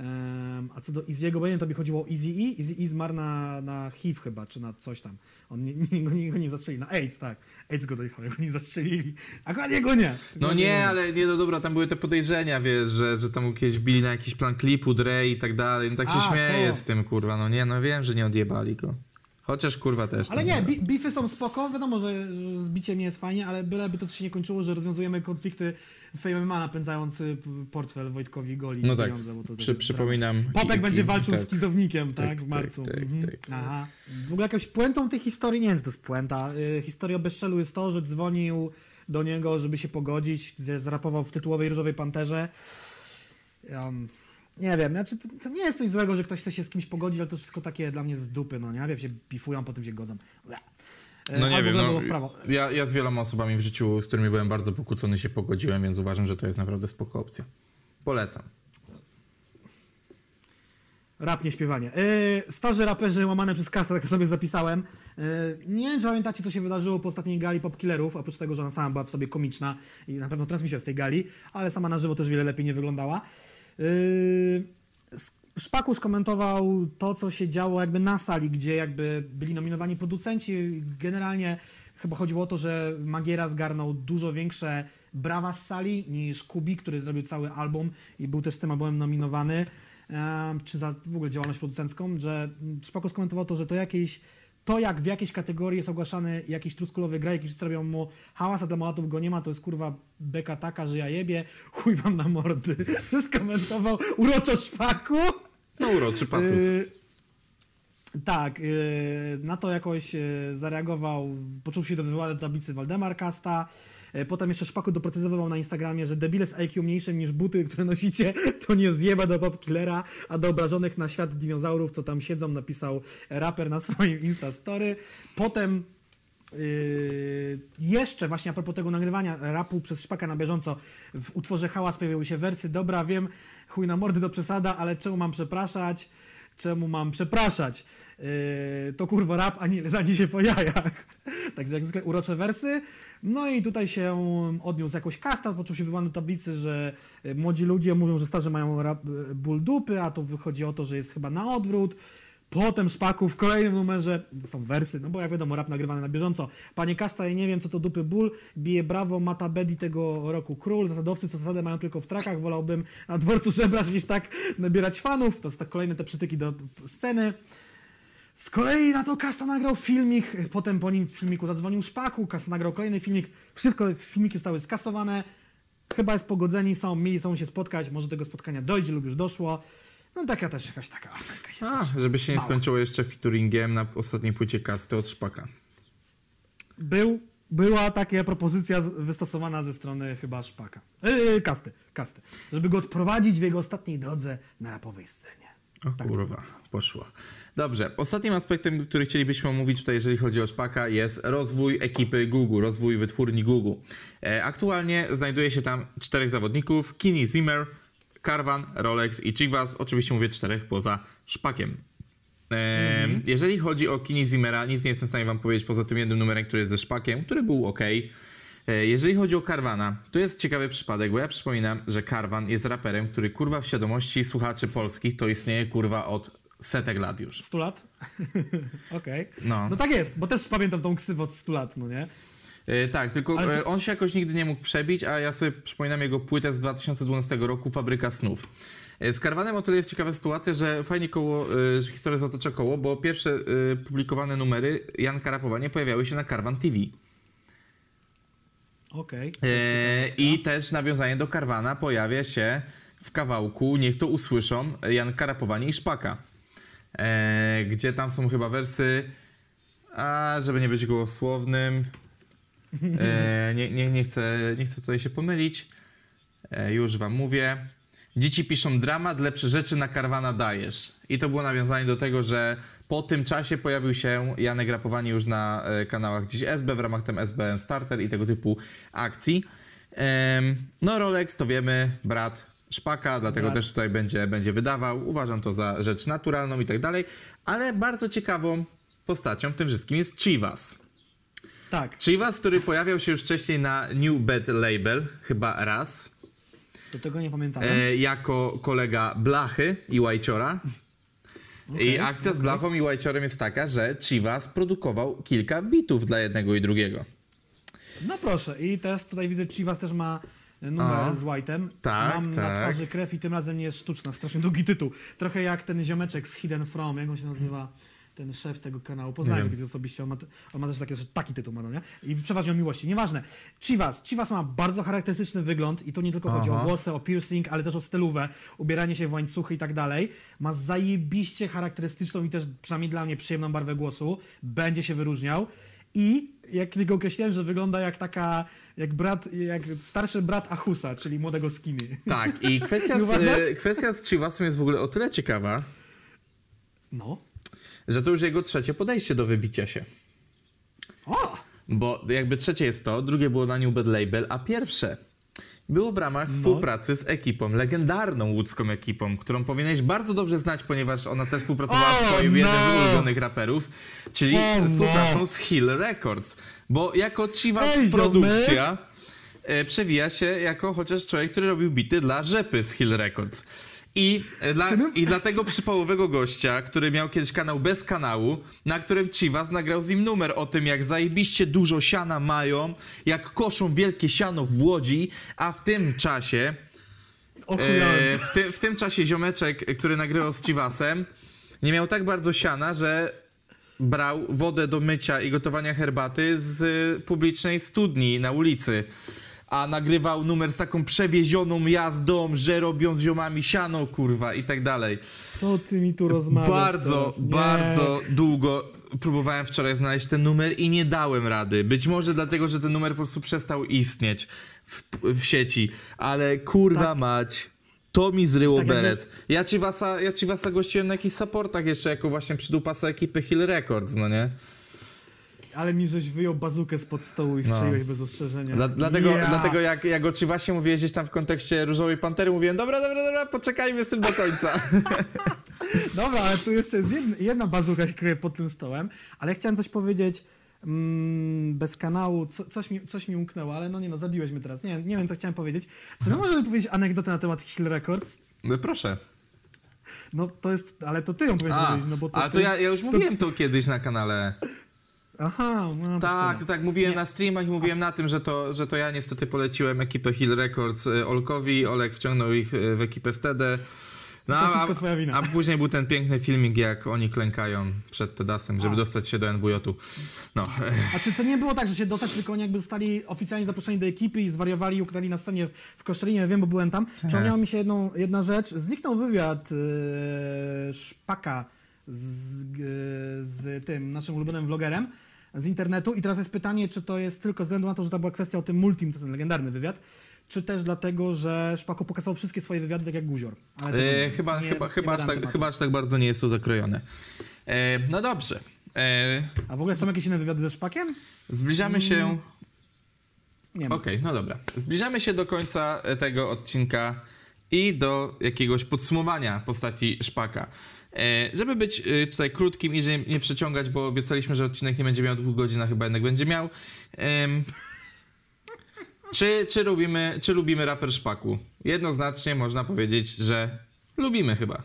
Em, a co do Easy'ego, bo nie wiem, tobie chodziło o Easy E? Easy E zmarł na, na HIV chyba, czy na coś tam. On nie, nie, go, nie, go nie zastrzeli. Na AIDS, tak. AIDS go dojechał, go nie zastrzelili. A go nie, go nie. No Go nie, ale nie, no dobra, tam były te podejrzenia, wiesz, że, że tam kiedyś bili na jakiś plan klipu, Dre i tak dalej, no tak się A, śmieję to. z tym, kurwa, no nie, no wiem, że nie odjebali go. Chociaż, kurwa, też. Ale tam, nie, bi- bify są spoko, wiadomo, że, zbicie mnie jest fajnie, ale byleby to się nie kończyło, że rozwiązujemy konflikty Fame MMA napędzając y, portfel Wojtkowi Goli. No tak, pieniądze, bo to Przy, przypominam. Popek i- będzie i- walczył tak. z skizownikiem, tak, Tak, w marcu. tak, tak, mhm. tak. Aha. W ogóle jakąś puentą tej historii, nie wiem, czy to jest puenta. Y, historia o Bezczelu jest to, że dzwonił do niego, żeby się pogodzić, z- zrapował w tytułowej Różowej Panterze. Um, nie wiem, znaczy to, to nie jest coś złego, że ktoś chce się z kimś pogodzić, ale to wszystko takie dla mnie z dupy, no nie? Wiem, się bifują, potem się godzą. E, No nie wiem, no, ja, ja z wieloma osobami w życiu, z którymi byłem bardzo pokłócony, się pogodziłem, więc uważam, że to jest naprawdę spoko opcja. Polecam. Rap, nie śpiewanie. Yy, starzy raperzy łamane przez kastę, tak sobie zapisałem. Yy, nie wiem, czy pamiętacie, co się wydarzyło po ostatniej gali Popkillerów, oprócz tego, że ona sama była w sobie komiczna i na pewno transmisja z tej gali, ale sama na żywo też wiele lepiej nie wyglądała. Yy, Szpaku skomentował to, co się działo jakby na sali, gdzie jakby byli nominowani producenci. Generalnie chyba chodziło o to, że Magiera zgarnął dużo większe brawa z sali niż Kubi, który zrobił cały album i był też z tym albumem nominowany. Em, czy za w ogóle działalność producencką, że Szpaku skomentował to, że to jakieś to jak w jakiejś kategorii jest ogłaszany jakiś truskulowy gra, jakiś wszyscy robią mu hałas, a dla Molatów go nie ma, to jest kurwa beka taka, że ja jebie, chuj wam na mordy. *laughs* Skomentował uroczo Szpaku. No uroczy patus. Yy, tak, yy, na to jakoś yy, zareagował, poczuł się do wywołania tablicy Waldemar Kasta. E, Potem jeszcze Szpaku doprecyzował na Instagramie, że debile z IQ mniejszym niż buty, które nosicie, *laughs* to nie zjeba do popkillera, a do obrażonych na świat dinozaurów, co tam siedzą, napisał raper na swoim Insta Story. Potem Yy, jeszcze właśnie a propos tego nagrywania rapu przez Szpaka na bieżąco w utworze Hałas pojawiły się wersy, dobra wiem, chuj na mordy do przesada, ale czemu mam przepraszać? Czemu mam przepraszać? Yy, to kurwa rap, ani ani się po jajach. *laughs* Także jak zwykle urocze wersy. No i tutaj się odniósł jakoś kasta, poczuł się wyłany do tablicy, że y, młodzi ludzie mówią, że starzy mają rap, y, ból dupy, a to wychodzi o to, że jest chyba na odwrót. Potem Szpaku w kolejnym numerze, to są wersy, no bo jak wiadomo, rap nagrywany na bieżąco. Panie Kasta, ja nie wiem, co to dupy ból, bije brawo, Mata Bedi tego roku król, zasadowcy, co zasadę mają tylko w trakach, wolałbym na dworcu żebrać niż tak nabierać fanów. To jest tak kolejne te przytyki do sceny. Z kolei na to Kasta nagrał filmik, potem po nim w filmiku zadzwonił Szpaku, Kasta nagrał kolejny filmik, wszystko, filmiki zostały skasowane, chyba jest pogodzeni, są, mieli są się spotkać, może tego spotkania dojdzie lub już doszło. No taka też jakaś taka aferka się A, żeby się nie Mała. skończyło jeszcze featuringiem na ostatniej płycie kasty od Szpaka. Był, była taka propozycja wystosowana ze strony chyba Szpaka. Yy, kasty, kasty. Żeby go odprowadzić w jego ostatniej drodze na rapowej scenie. O Tak kurwa, poszło. Dobrze, ostatnim aspektem, który chcielibyśmy omówić tutaj, jeżeli chodzi o Szpaka, jest rozwój ekipy Google, rozwój wytwórni Google. Aktualnie znajduje się tam czterech zawodników, Kini Zimmer, Carvan, Rolex i Chivas. Oczywiście mówię czterech poza Szpakiem. E, Jeżeli chodzi o Kini Zimmera, nic nie jestem w stanie wam powiedzieć poza tym jednym numerem, który jest ze Szpakiem, który był ok. E, Jeżeli chodzi o Carvana, to jest ciekawy przypadek, bo ja przypominam, że Carvan jest raperem, który kurwa w świadomości słuchaczy polskich to istnieje kurwa od setek lat już. 100 lat? *laughs* Okej. No. no tak jest, bo też pamiętam tą ksywę od 100 lat, no nie? E, tak, tylko e, ty- on się jakoś nigdy nie mógł przebić, a ja sobie przypominam jego płytę z 2012 roku, Fabryka Snów. E, Z Carvanem o tyle jest ciekawa sytuacja, że fajnie koło, że historia zatocza koło, bo pierwsze publikowane numery Janka Rapowanie pojawiały się na Carvan TV. Okej. E, I też nawiązanie do Karwana pojawia się w kawałku Niech to usłyszą Janka Rapowanie i Szpaka. E, gdzie tam są chyba wersy, a żeby nie być gołosłownym, e, nie, nie, nie, chcę, nie chcę tutaj się pomylić, e, już wam mówię. Dzieci piszą dramat, lepsze rzeczy na Karwana dajesz. I to było nawiązanie do tego, że po tym czasie pojawił się Janek Rapowanie już na e, kanałach gdzieś SB w ramach tam SBM Starter i tego typu akcji. No Rolex to wiemy, brat Szpaka, dlatego Brat. też tutaj będzie, będzie wydawał. Uważam to za rzecz naturalną i tak dalej, ale bardzo ciekawą postacią w tym wszystkim jest Chivas. Tak, Chivas, który pojawiał się już wcześniej na New Bad Label, chyba raz, do tego nie pamiętałem. e, jako kolega Blachy i Łajciora. I Okej, akcja z okej. Blachą i Łajciorem jest taka, że Chivas produkował kilka bitów dla jednego i drugiego. No proszę, i teraz tutaj widzę, Chivas też ma numer O. z White'em. Tak, Mam na tak. twarzy krew i tym razem nie jest sztuczna, strasznie długi tytuł. Trochę jak ten ziomeczek z Hidden From, jak on się nazywa? Ten szef tego kanału. Poznałem kiedyś osobiście, on ma, on ma też taki, taki tytuł, ma, no nie? I przeważnie o miłości. Nieważne. Chivas. Chivas ma bardzo charakterystyczny wygląd i to nie tylko chodzi o Aha. włosy, o piercing, ale też o stylówę, ubieranie się w łańcuchy i tak dalej. Ma zajebiście charakterystyczną i też przynajmniej dla mnie przyjemną barwę głosu. Będzie się wyróżniał. I jak kiedyś go określiłem, że wygląda jak taka, jak brat, jak starszy brat Achusa, czyli młodego Skinny. Tak, i *laughs* kwestia z, kwestia z Chivasem jest w ogóle o tyle ciekawa, No. że to już jego trzecie podejście do wybicia się. O! Bo jakby trzecie jest to, drugie było na New Bad Label, a pierwsze było w ramach No. współpracy z ekipą, legendarną łódzką ekipą, którą powinieneś bardzo dobrze znać, ponieważ ona też współpracowała O, z twoim jednym z no. ulubionych raperów, czyli O, no. współpracą z Hill Records. Bo jako Chivas Ej, produkcja e, przewija się jako chociaż człowiek, który robił bity dla rzepy z Hill Records. I, e, dla, I dla tego przypałowego gościa, który miał kiedyś kanał bez kanału, na którym Chivas nagrał z nim numer o tym, jak zajebiście dużo siana mają, jak koszą wielkie siano w Łodzi, a w tym czasie E, w, ty, w tym czasie ziomeczek, który nagrywał z Chivasem, nie miał tak bardzo siana, że brał wodę do mycia i gotowania herbaty z y, publicznej studni na ulicy. A nagrywał numer z taką przewiezioną jazdą, że robią z ziomami siano, kurwa, i tak dalej. Co ty mi tu rozmawiasz Bardzo, bardzo długo próbowałem wczoraj znaleźć ten numer i nie dałem rady. Być może dlatego, że ten numer po prostu przestał istnieć w, w sieci, ale kurwa Tak. mać. To mi zryło Tak beret. Ja ci wasa, ja ci wasa gościłem na jakichś supportach jeszcze jako właśnie przydupasa ekipy Hill Records, no nie? Ale mi żeś wyjął bazukę spod stołu i No. strzeliłeś bez ostrzeżenia. Dla, dlatego, Ja. dlatego jak, jak o ci właśnie mówiłeś gdzieś tam w kontekście Różowej Pantery, mówiłem, dobra, dobra, dobra, poczekajmy z tym do końca. *laughs* Dobra, ale tu jeszcze jest jedna, jedna bazuka się kryje pod tym stołem, ale chciałem coś powiedzieć mm, bez kanału, co, coś, mi, coś mi umknęło, ale no nie no, zabiłeś mnie teraz, nie, nie wiem co chciałem powiedzieć. Czy my możemy powiedzieć anegdotę na temat Hill Records? No proszę. No to jest, ale to ty ją powinieneś powiedzieć, no bo to... a to ty- ja, ja już mówiłem to kiedyś na kanale. Aha, no Tak, szkoda. tak, mówiłem Nie. na streamach i mówiłem na tym, że to, że to ja niestety poleciłem ekipę Hill Records y, Olkowi, Olek wciągnął ich y, w ekipę Stedę. No, a, wszystko twoja wina. a później był ten piękny filmik, jak oni klękają przed Tedasem, żeby A. dostać się do NWJ-u. No, A czy to nie było tak, że się dostać, tylko oni jakby zostali oficjalnie zaproszeni do ekipy i zwariowali i ukradli na scenie w Koszalinie, wiem, bo byłem tam. Przypomniała mi się jedną, jedna rzecz. Zniknął wywiad yy, Szpaka z, yy, z tym naszym ulubionym vlogerem z internetu i teraz jest pytanie, czy to jest tylko ze względu na to, że to była kwestia o tym multim, to jest ten legendarny wywiad, czy też dlatego, że Szpako pokazał wszystkie swoje wywiady tak jak Guzior. Ale e, chyba, nie- chyba, nie chyba, aż tak, chyba aż tak bardzo nie jest to zakrojone. E, no dobrze. E, A w ogóle są jakieś inne wywiady ze Szpakiem? zbliżamy się... Nie ma. Okej, no dobra. Zbliżamy się do końca tego odcinka i do jakiegoś podsumowania postaci Szpaka. E, żeby być e, tutaj krótkim i nie przeciągać, bo obiecaliśmy, że odcinek nie będzie miał dwóch godzin, a chyba jednak będzie miał. Czy, czy, lubimy, czy lubimy raper Szpaku? Jednoznacznie można powiedzieć, że lubimy chyba.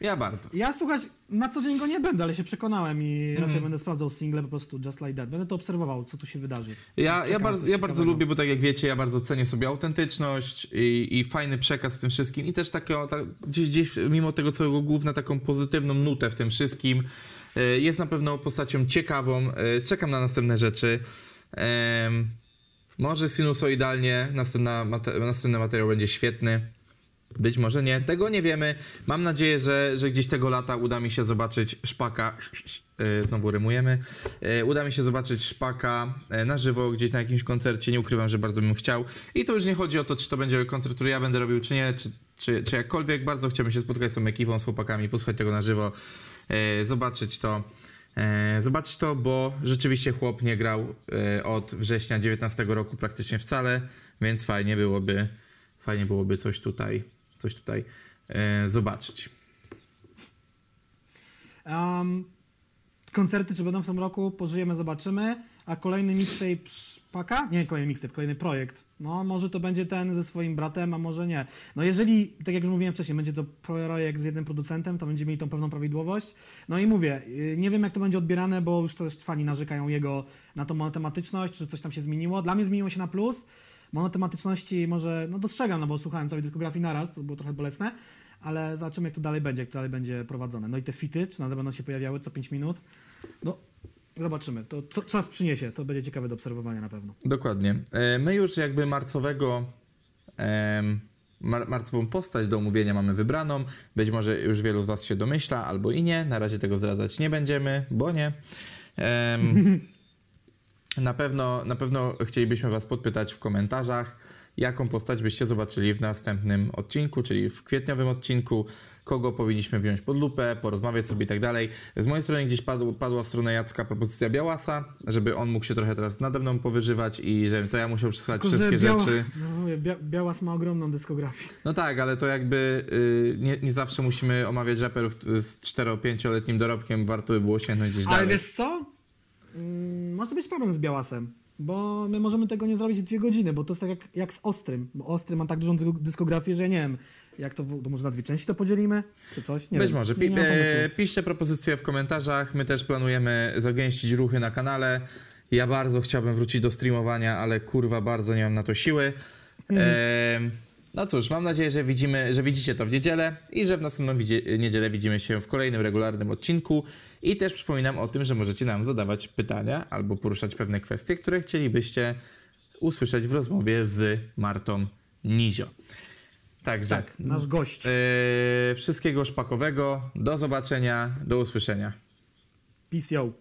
Ja bardzo. Ja słuchać, na co dzień go nie będę, ale się przekonałem i Mhm. raczej będę sprawdzał single po prostu Just Like That. Będę to obserwował, co tu się wydarzy. Ja, ja, bardzo, ja bardzo lubię, bo tak jak wiecie, ja bardzo cenię sobie autentyczność i, i fajny przekaz w tym wszystkim i też taką, ta, gdzieś, gdzieś mimo tego całego główna taką pozytywną nutę w tym wszystkim. E, Jest na pewno postacią ciekawą, e, czekam na następne rzeczy. Em, może sinusoidalnie, następna następny materiał będzie świetny. Być może nie, tego nie wiemy. Mam nadzieję, że, że gdzieś tego lata uda mi się zobaczyć szpaka. Yy, znowu rymujemy. Yy, uda mi się zobaczyć szpaka yy, na żywo, gdzieś na jakimś koncercie. Nie ukrywam, że bardzo bym chciał. I to już nie chodzi o to, czy to będzie koncert, który ja będę robił, czy nie, czy, czy, czy jakkolwiek. Bardzo chciałbym się spotkać z tą ekipą, z chłopakami, posłuchać tego na żywo, zobaczyć to. E, Zobaczyć to, bo rzeczywiście chłop nie grał e, od września 19 roku praktycznie wcale, więc fajnie byłoby, fajnie byłoby coś tutaj, coś tutaj e, zobaczyć. Um, koncerty, czy będą w tym roku, pożyjemy, zobaczymy. A kolejny mixtape Szpaka? Nie, kolejny mixtape, kolejny projekt. No, może to będzie ten ze swoim bratem, a może nie. No jeżeli, tak jak już mówiłem wcześniej, będzie to projekt z jednym producentem, to będziemy mieli tą pewną prawidłowość. No i mówię, yy, nie wiem jak to będzie odbierane, bo już też fani narzekają jego na tą monotematyczność, że coś tam się zmieniło. Dla mnie zmieniło się na plus. Monotematyczności może, no dostrzegam, no bo słuchałem całej dyskografii naraz, to było trochę bolesne, ale zobaczymy jak to dalej będzie, jak to dalej będzie prowadzone. No i te fity, czy nadal będą się pojawiały co 5 minut? No, zobaczymy. To co czas przyniesie, to będzie ciekawe do obserwowania na pewno. Dokładnie. E, My już jakby marcowego, mar marcową postać do omówienia mamy wybraną. Być może już wielu z Was się domyśla, albo i nie. Na razie tego zdradzać nie będziemy, bo nie. Em, *laughs* na, pewno, na pewno chcielibyśmy Was podpytać w komentarzach, jaką postać byście zobaczyli w następnym odcinku, czyli w kwietniowym odcinku, kogo powinniśmy wziąć pod lupę, porozmawiać sobie i tak dalej. Z mojej strony gdzieś padł, padła w stronę Jacka propozycja Białasa, żeby on mógł się trochę teraz nade mną powyżywać i żebym to ja musiał przesłać Tylko, wszystkie Biała- rzeczy. No, Bia Białas ma ogromną dyskografię. No tak, ale to jakby y, nie, nie zawsze musimy omawiać raperów z 4-5-letnim dorobkiem, warto by było sięgnąć gdzieś Ale dalej. wiesz co? Mm, może być problem z Białasem, bo my możemy tego nie zrobić w dwie godziny, bo to jest tak jak, jak z Ostrym. Bo Ostry ma tak dużą dysko- dyskografię, że nie wiem, jak to, to może na dwie części to podzielimy, czy coś? Nie Być wiem. może. Pi- e, piszcie propozycje w komentarzach. My też planujemy zagęścić ruchy na kanale. Ja bardzo chciałbym wrócić do streamowania, ale kurwa bardzo nie mam na to siły. E, no cóż, mam nadzieję, że, widzimy, że widzicie to w niedzielę i że w następną niedzielę widzimy się w kolejnym regularnym odcinku. I też przypominam o tym, że możecie nam zadawać pytania albo poruszać pewne kwestie, które chcielibyście usłyszeć w rozmowie z Martą Nizio. Także Tak, nasz gość. Yy, wszystkiego szpakowego. Do zobaczenia, do usłyszenia. Peace, yo.